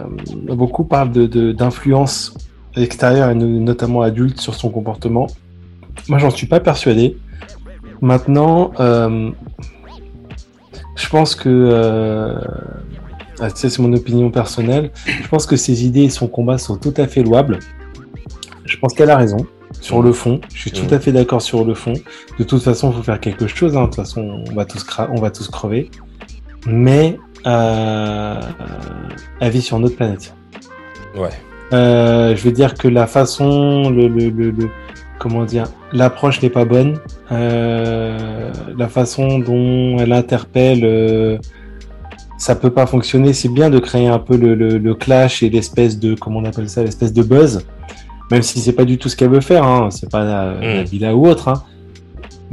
[SPEAKER 2] beaucoup parlent d'influence de, extérieure et notamment adulte sur son comportement. Moi j'en suis pas persuadé. Maintenant, euh, je pense que ah, c'est mon opinion personnelle. Je pense que ses idées et son combat sont tout à fait louables. Je pense qu'elle a raison sur le fond. Je suis tout à fait d'accord sur le fond. De toute façon, il faut faire quelque chose. Hein. De toute façon, on va tous, on va tous crever. Mais euh, elle vit sur notre planète.
[SPEAKER 1] Ouais.
[SPEAKER 2] Euh, je veux dire que la façon, le, le, le, comment dire, l'approche n'est pas bonne. Euh, la façon dont elle interpelle, euh, ça peut pas fonctionner. C'est bien de créer un peu le, le clash et l'espèce de, comment on appelle ça, l'espèce de buzz même si c'est pas du tout ce qu'elle veut faire, hein, c'est pas la, mm. villa ou autre. Hein.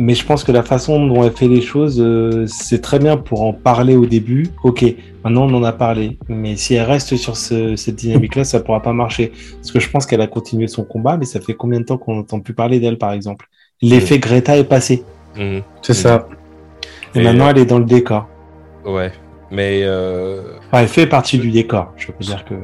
[SPEAKER 2] Mais je pense que la façon dont elle fait les choses, euh, c'est très bien pour en parler au début. Ok, maintenant on en a parlé. Mais si elle reste sur cette dynamique-là, ça pourra pas marcher. Parce que je pense qu'elle a continué son combat, mais ça fait combien de temps qu'on n'entend plus parler d'elle, par exemple? L'effet mm. Greta est passé.
[SPEAKER 1] Mm.
[SPEAKER 2] C'est ça. Et, maintenant, euh, elle est dans le décor.
[SPEAKER 1] Ouais, mais. Euh...
[SPEAKER 2] elle fait partie du décor. Je peux dire que.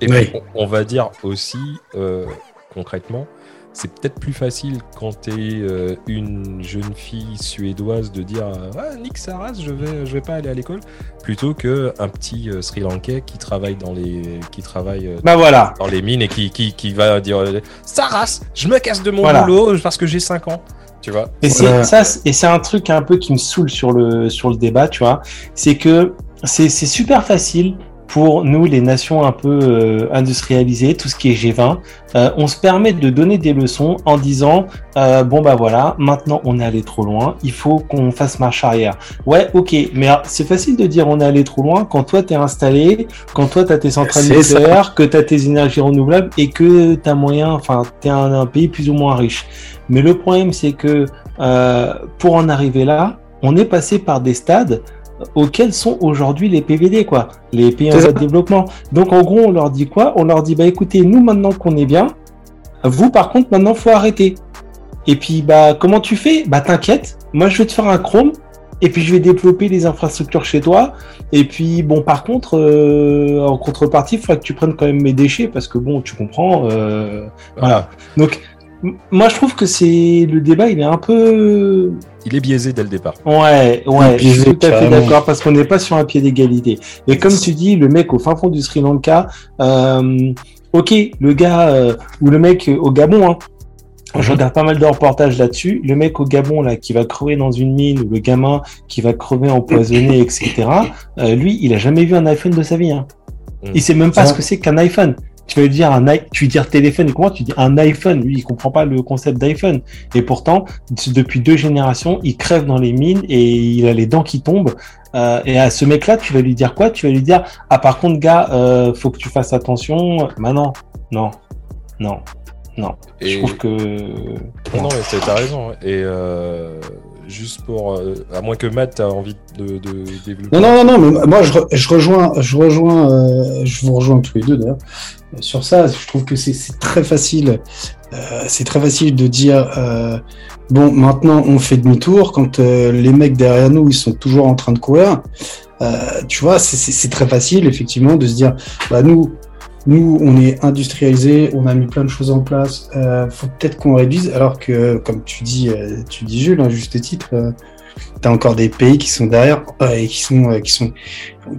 [SPEAKER 1] Et puis, on, va dire aussi, euh, concrètement, c'est peut-être plus facile quand tu es euh, une jeune fille suédoise de dire ah, Nick Saras, je vais, je vais pas aller à l'école, plutôt que un petit euh, Sri Lankais qui travaille dans les, qui travaille euh,
[SPEAKER 2] bah voilà.
[SPEAKER 1] dans les mines et qui, qui, qui va dire Saras, je me casse de mon boulot parce que j'ai 5 ans. Tu vois?
[SPEAKER 2] Et c'est ça, et c'est un truc un peu qui me saoule sur le, sur le débat, tu vois. C'est que c'est super facile pour nous, les nations un peu euh, industrialisées, tout ce qui est G20, euh, on se permet de donner des leçons en disant euh, bon bah voilà, maintenant on est allé trop loin, il faut qu'on fasse marche arrière. Ouais, ok, mais c'est facile de dire on est allé trop loin quand toi t'es installé, quand toi t'as tes centrales nucléaires, que t'as tes énergies renouvelables et que t'as moyen, enfin t'es un, un pays plus ou moins riche. Mais le problème c'est que pour en arriver là, on est passé par des stades auxquels sont aujourd'hui les PVD, quoi, les pays en voie de développement. Donc en gros, on leur dit quoi? On leur dit bah écoutez, nous maintenant qu'on est bien, vous par contre maintenant faut arrêter. Et puis bah comment tu fais? Bah t'inquiète, moi je vais te faire un Chrome et puis je vais développer les infrastructures chez toi. Et puis bon, par contre, euh, en contrepartie, il faudra que tu prennes quand même mes déchets parce que bon, tu comprends. Euh, voilà. Donc moi, je trouve que c'est le débat, il est un peu.
[SPEAKER 1] Il est biaisé dès le départ.
[SPEAKER 2] Ouais, ouais, je suis tout à fait d'accord parce qu'on n'est pas sur un pied d'égalité. Et comme tu dis, le mec au fin fond du Sri Lanka, euh, ok, le gars euh, ou le mec au Gabon, hein, je regarde pas mal de reportages là-dessus. Le mec au Gabon là qui va crever dans une mine ou le gamin qui va crever empoisonné, etc. Euh, lui, il a jamais vu un iPhone de sa vie. Hein. Mm. Il sait même pas ce que c'est qu'un iPhone tu vas lui dire un tu veux dire téléphone et comment tu dis un iPhone? Lui il comprend pas le concept d'iPhone. Et pourtant depuis deux générations il crève dans les mines et il a les dents qui tombent. Euh, et à ce mec là tu vas lui dire quoi? Tu vas lui dire ah par contre gars euh, faut que tu fasses attention bah non non non non. Je trouve que
[SPEAKER 1] non, non mais t'as raison. Et euh juste pour. Euh, à moins que Matt a envie de, développer.
[SPEAKER 3] Non, non, non, non, mais moi je, je rejoins, je, rejoins euh, je vous rejoins tous les deux d'ailleurs. Sur ça, je trouve que c'est très facile. Euh, c'est très facile de dire bon, maintenant on fait demi-tour quand les mecs derrière nous ils sont toujours en train de courir. tu vois, c'est très facile effectivement de se dire bah nous nous, on est industrialisé, on a mis plein de choses en place. Euh, faut peut-être qu'on réduise, alors que, comme tu dis, euh, tu dis Jules, à juste titre, euh, tu as encore des pays qui sont derrière euh, et qui sont, euh, qui sont,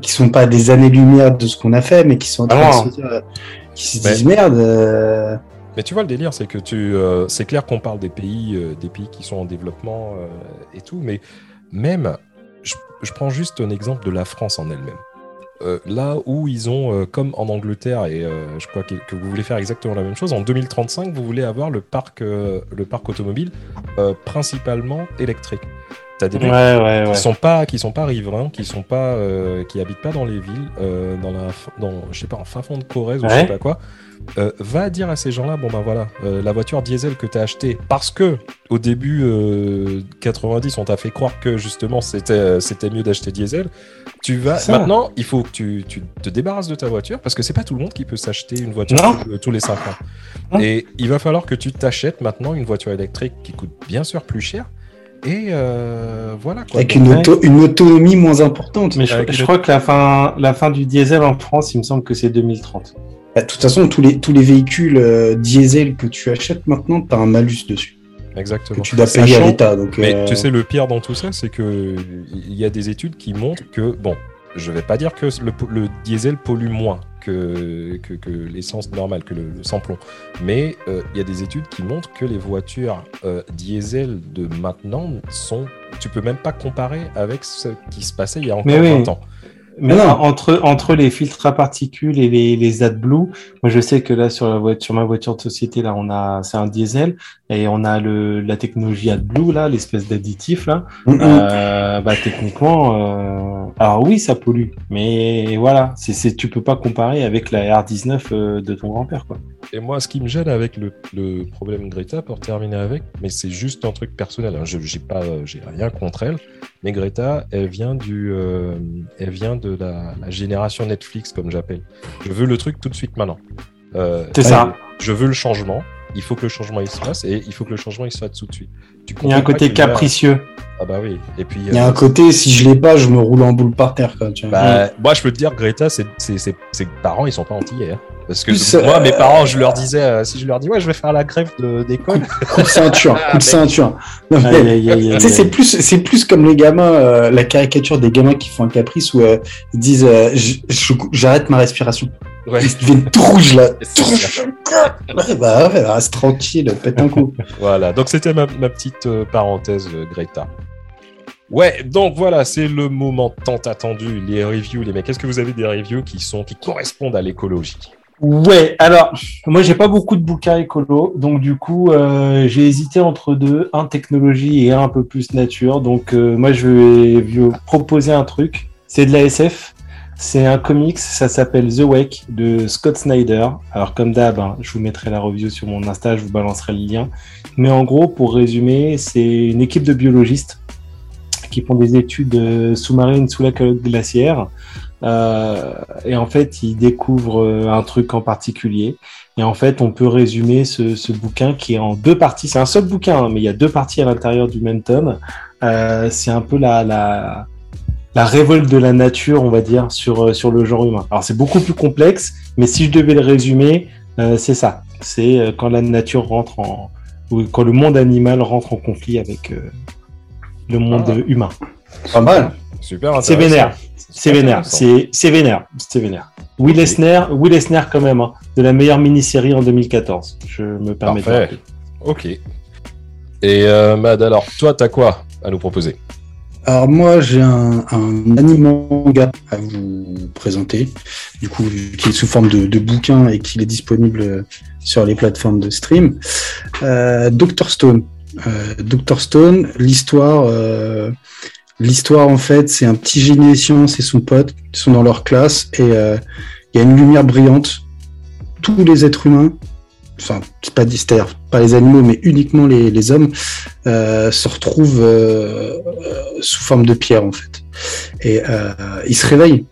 [SPEAKER 3] qui sont pas des années-lumière de ce qu'on a fait, mais qui sont en train de se dire, qui se disent merde.
[SPEAKER 1] Mais tu vois, le délire, c'est que tu, c'est clair qu'on parle des pays, des pays qui sont en développement et tout, mais même, je, prends juste un exemple de la France en elle-même. Là où ils ont, comme en Angleterre, et je crois que, vous voulez faire exactement la même chose, en 2035, vous voulez avoir le parc, le parc automobile principalement électrique. T'as des mecs qui sont pas qui sont pas riverains, qui sont pas qui habitent pas dans les villes, dans la dans je sais pas en fin fond de Corrèze ou je sais pas quoi. Euh, va dire à ces gens-là, bon ben voilà, euh, la voiture diesel que tu as achetée, parce que au début 90, euh, on t'a fait croire que justement c'était c'était mieux d'acheter diesel. Tu vas maintenant, il faut que tu, tu, te débarrasses de ta voiture parce que c'est pas tout le monde qui peut s'acheter une voiture tous les 5 ans. Et il va falloir que tu t'achètes maintenant une voiture électrique qui coûte bien sûr plus cher. Et voilà. Quoi.
[SPEAKER 3] Avec une, une, autonomie moins importante.
[SPEAKER 2] Mais je, je crois que la fin, la fin du diesel en France, il me semble que c'est 2030.
[SPEAKER 3] Bah, de toute façon, tous les, tous les véhicules euh, diesel que tu achètes maintenant, tu as un malus dessus.
[SPEAKER 1] Exactement.
[SPEAKER 3] Que tu dois payer à l'État.
[SPEAKER 1] Mais euh, tu sais, le pire dans tout ça, c'est qu'il y a des études qui montrent que, bon, je vais pas dire que le, diesel pollue moins que, que, l'essence normale, que le, sans-plomb. Mais euh, il y a des études qui montrent que les voitures diesel de maintenant sont. Tu peux même pas comparer avec ce qui se passait il y a encore 20 ans.
[SPEAKER 2] Mais entre, entre les filtres à particules et les, les AdBlue, moi je sais que là sur, la voiture, sur ma voiture de société, là on a c'est un diesel et on a le, la technologie AdBlue, là, l'espèce d'additif là. Euh, bah, techniquement, euh... alors oui, ça pollue, mais voilà, c'est, tu peux pas comparer avec la R19 euh, de ton grand-père. quoi.
[SPEAKER 1] Et moi, ce qui me gêne avec le, le problème Greta, pour terminer avec, mais c'est juste un truc personnel, hein, je j'ai pas, j'ai rien contre elle, mais Greta, elle vient du, euh, elle vient de la, génération Netflix, comme j'appelle. Je veux le truc tout de suite maintenant.
[SPEAKER 2] Euh, c'est ça.
[SPEAKER 1] Je veux le changement. Il faut que le changement il se fasse et il faut que le changement il se fasse tout de suite.
[SPEAKER 2] il y a un côté capricieux.
[SPEAKER 1] Ah bah oui. Et puis
[SPEAKER 3] il y a un euh, côté si je l'ai pas, je me roule en boule par terre. Quoi,
[SPEAKER 1] bah, moi je peux te dire, Greta, ses parents ils sont pas antillais. Hein. Parce que moi, mes parents, je leur disais, euh, si je leur dis, ouais, je vais faire la grève d'école.
[SPEAKER 3] Coup de ceinture, coup de ceinture. c'est plus, c'est plus comme les gamins, euh, la caricature des gamins qui font un caprice où euh, ils disent, j'arrête ma respiration. Ouais. Ils deviennent tout rouges là. ouais, bah ouais, reste tranquille, pète un coup.
[SPEAKER 1] voilà, donc c'était ma, ma, petite parenthèse, Greta. Ouais, donc voilà, c'est le moment tant attendu, les reviews, les mecs. Est-ce que vous avez des reviews qui sont qui correspondent à l'écologie?
[SPEAKER 2] Ouais, alors moi j'ai pas beaucoup de bouquins écolo, donc du coup euh, j'ai hésité entre deux, un technologie et un un peu plus nature. Donc euh, moi je vais vous proposer un truc, c'est de la SF, c'est un comics, ça s'appelle The Wake de Scott Snyder. Alors comme d'hab, hein, je vous mettrai la review sur mon Insta, je vous balancerai le lien. Mais en gros, pour résumer, c'est une équipe de biologistes qui font des études euh, sous-marines sous la calotte glaciaire euh, et en fait, il découvre euh, un truc en particulier. Et en fait, on peut résumer ce, ce bouquin qui est en deux parties. C'est un seul bouquin, hein, mais il y a deux parties à l'intérieur du même tome. Euh, c'est un peu la, la, la, révolte de la nature, on va dire, sur, euh, sur le genre humain. Alors, c'est beaucoup plus complexe, mais si je devais le résumer, euh, c'est ça. C'est quand la nature rentre en. ou quand le monde animal rentre en conflit avec le monde ah. humain.
[SPEAKER 3] Pas mal.
[SPEAKER 1] Super
[SPEAKER 2] C'est vénère. C'est vénère. C'est vénère. C'est vénère. Will Eisner, Will Eisner quand même, hein, de la meilleure mini-série en 2014. Je me permets
[SPEAKER 1] Parfait. de Ok. Et euh, Mad, alors, toi, t'as quoi à nous proposer?
[SPEAKER 3] Alors moi j'ai un, un à vous présenter, du coup qui est sous forme de, bouquin et qui est disponible sur les plateformes de stream. Euh, Doctor Stone. Euh, Doctor Stone, l'histoire euh, L'histoire, en fait, c'est un petit génie des sciences et son pote qui sont dans leur classe et euh, il y a une lumière brillante. Tous les êtres humains, enfin, pas c'est-à-dire pas les animaux, mais uniquement les, hommes, euh, se retrouvent euh, sous forme de pierre, en fait. Et ils se réveillent.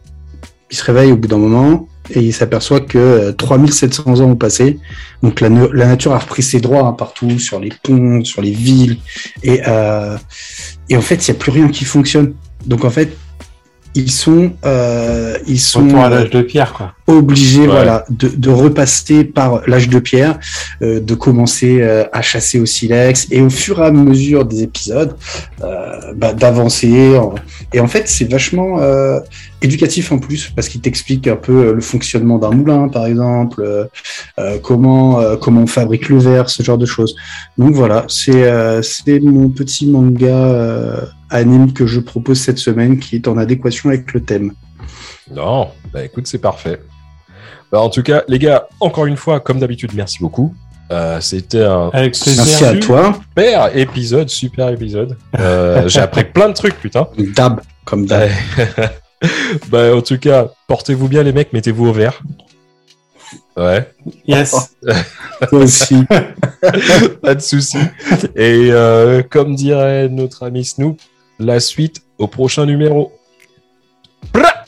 [SPEAKER 3] Ils se réveillent au bout d'un moment et il s'aperçoit que 3700 ans ont passé. Donc la, nature a repris ses droits hein, partout, sur les ponts, sur les villes. Et, euh, en fait, il n'y a plus rien qui fonctionne. Donc en fait, ils sont, euh, ils sont
[SPEAKER 2] à l'âge de pierre, quoi.
[SPEAKER 3] Obligés, voilà, de, de, repasser par l'âge de pierre, euh, de commencer euh, à chasser au silex et au fur et à mesure des épisodes, euh, bah, d'avancer. Et en fait, c'est vachement éducatif en plus parce qu'il t'explique un peu le fonctionnement d'un moulin, par exemple, comment comment on fabrique le verre, ce genre de choses. Donc voilà, c'est c'est mon petit manga anime que je propose cette semaine qui est en adéquation avec le thème.
[SPEAKER 1] Non, bah écoute, c'est parfait. Bah, en tout cas, les gars, encore une fois, comme d'habitude, merci beaucoup. Euh, c'était un
[SPEAKER 3] merci à toi.
[SPEAKER 1] super épisode, super épisode. Euh, j'ai appris plein de trucs, putain.
[SPEAKER 3] Dab, comme dab.
[SPEAKER 1] bah, en tout cas, portez-vous bien, les mecs, mettez-vous au vert. Ouais.
[SPEAKER 2] Yes.
[SPEAKER 3] Toi aussi.
[SPEAKER 1] Pas de souci. Et euh, comme dirait notre ami Snoop, la suite au prochain numéro. Bra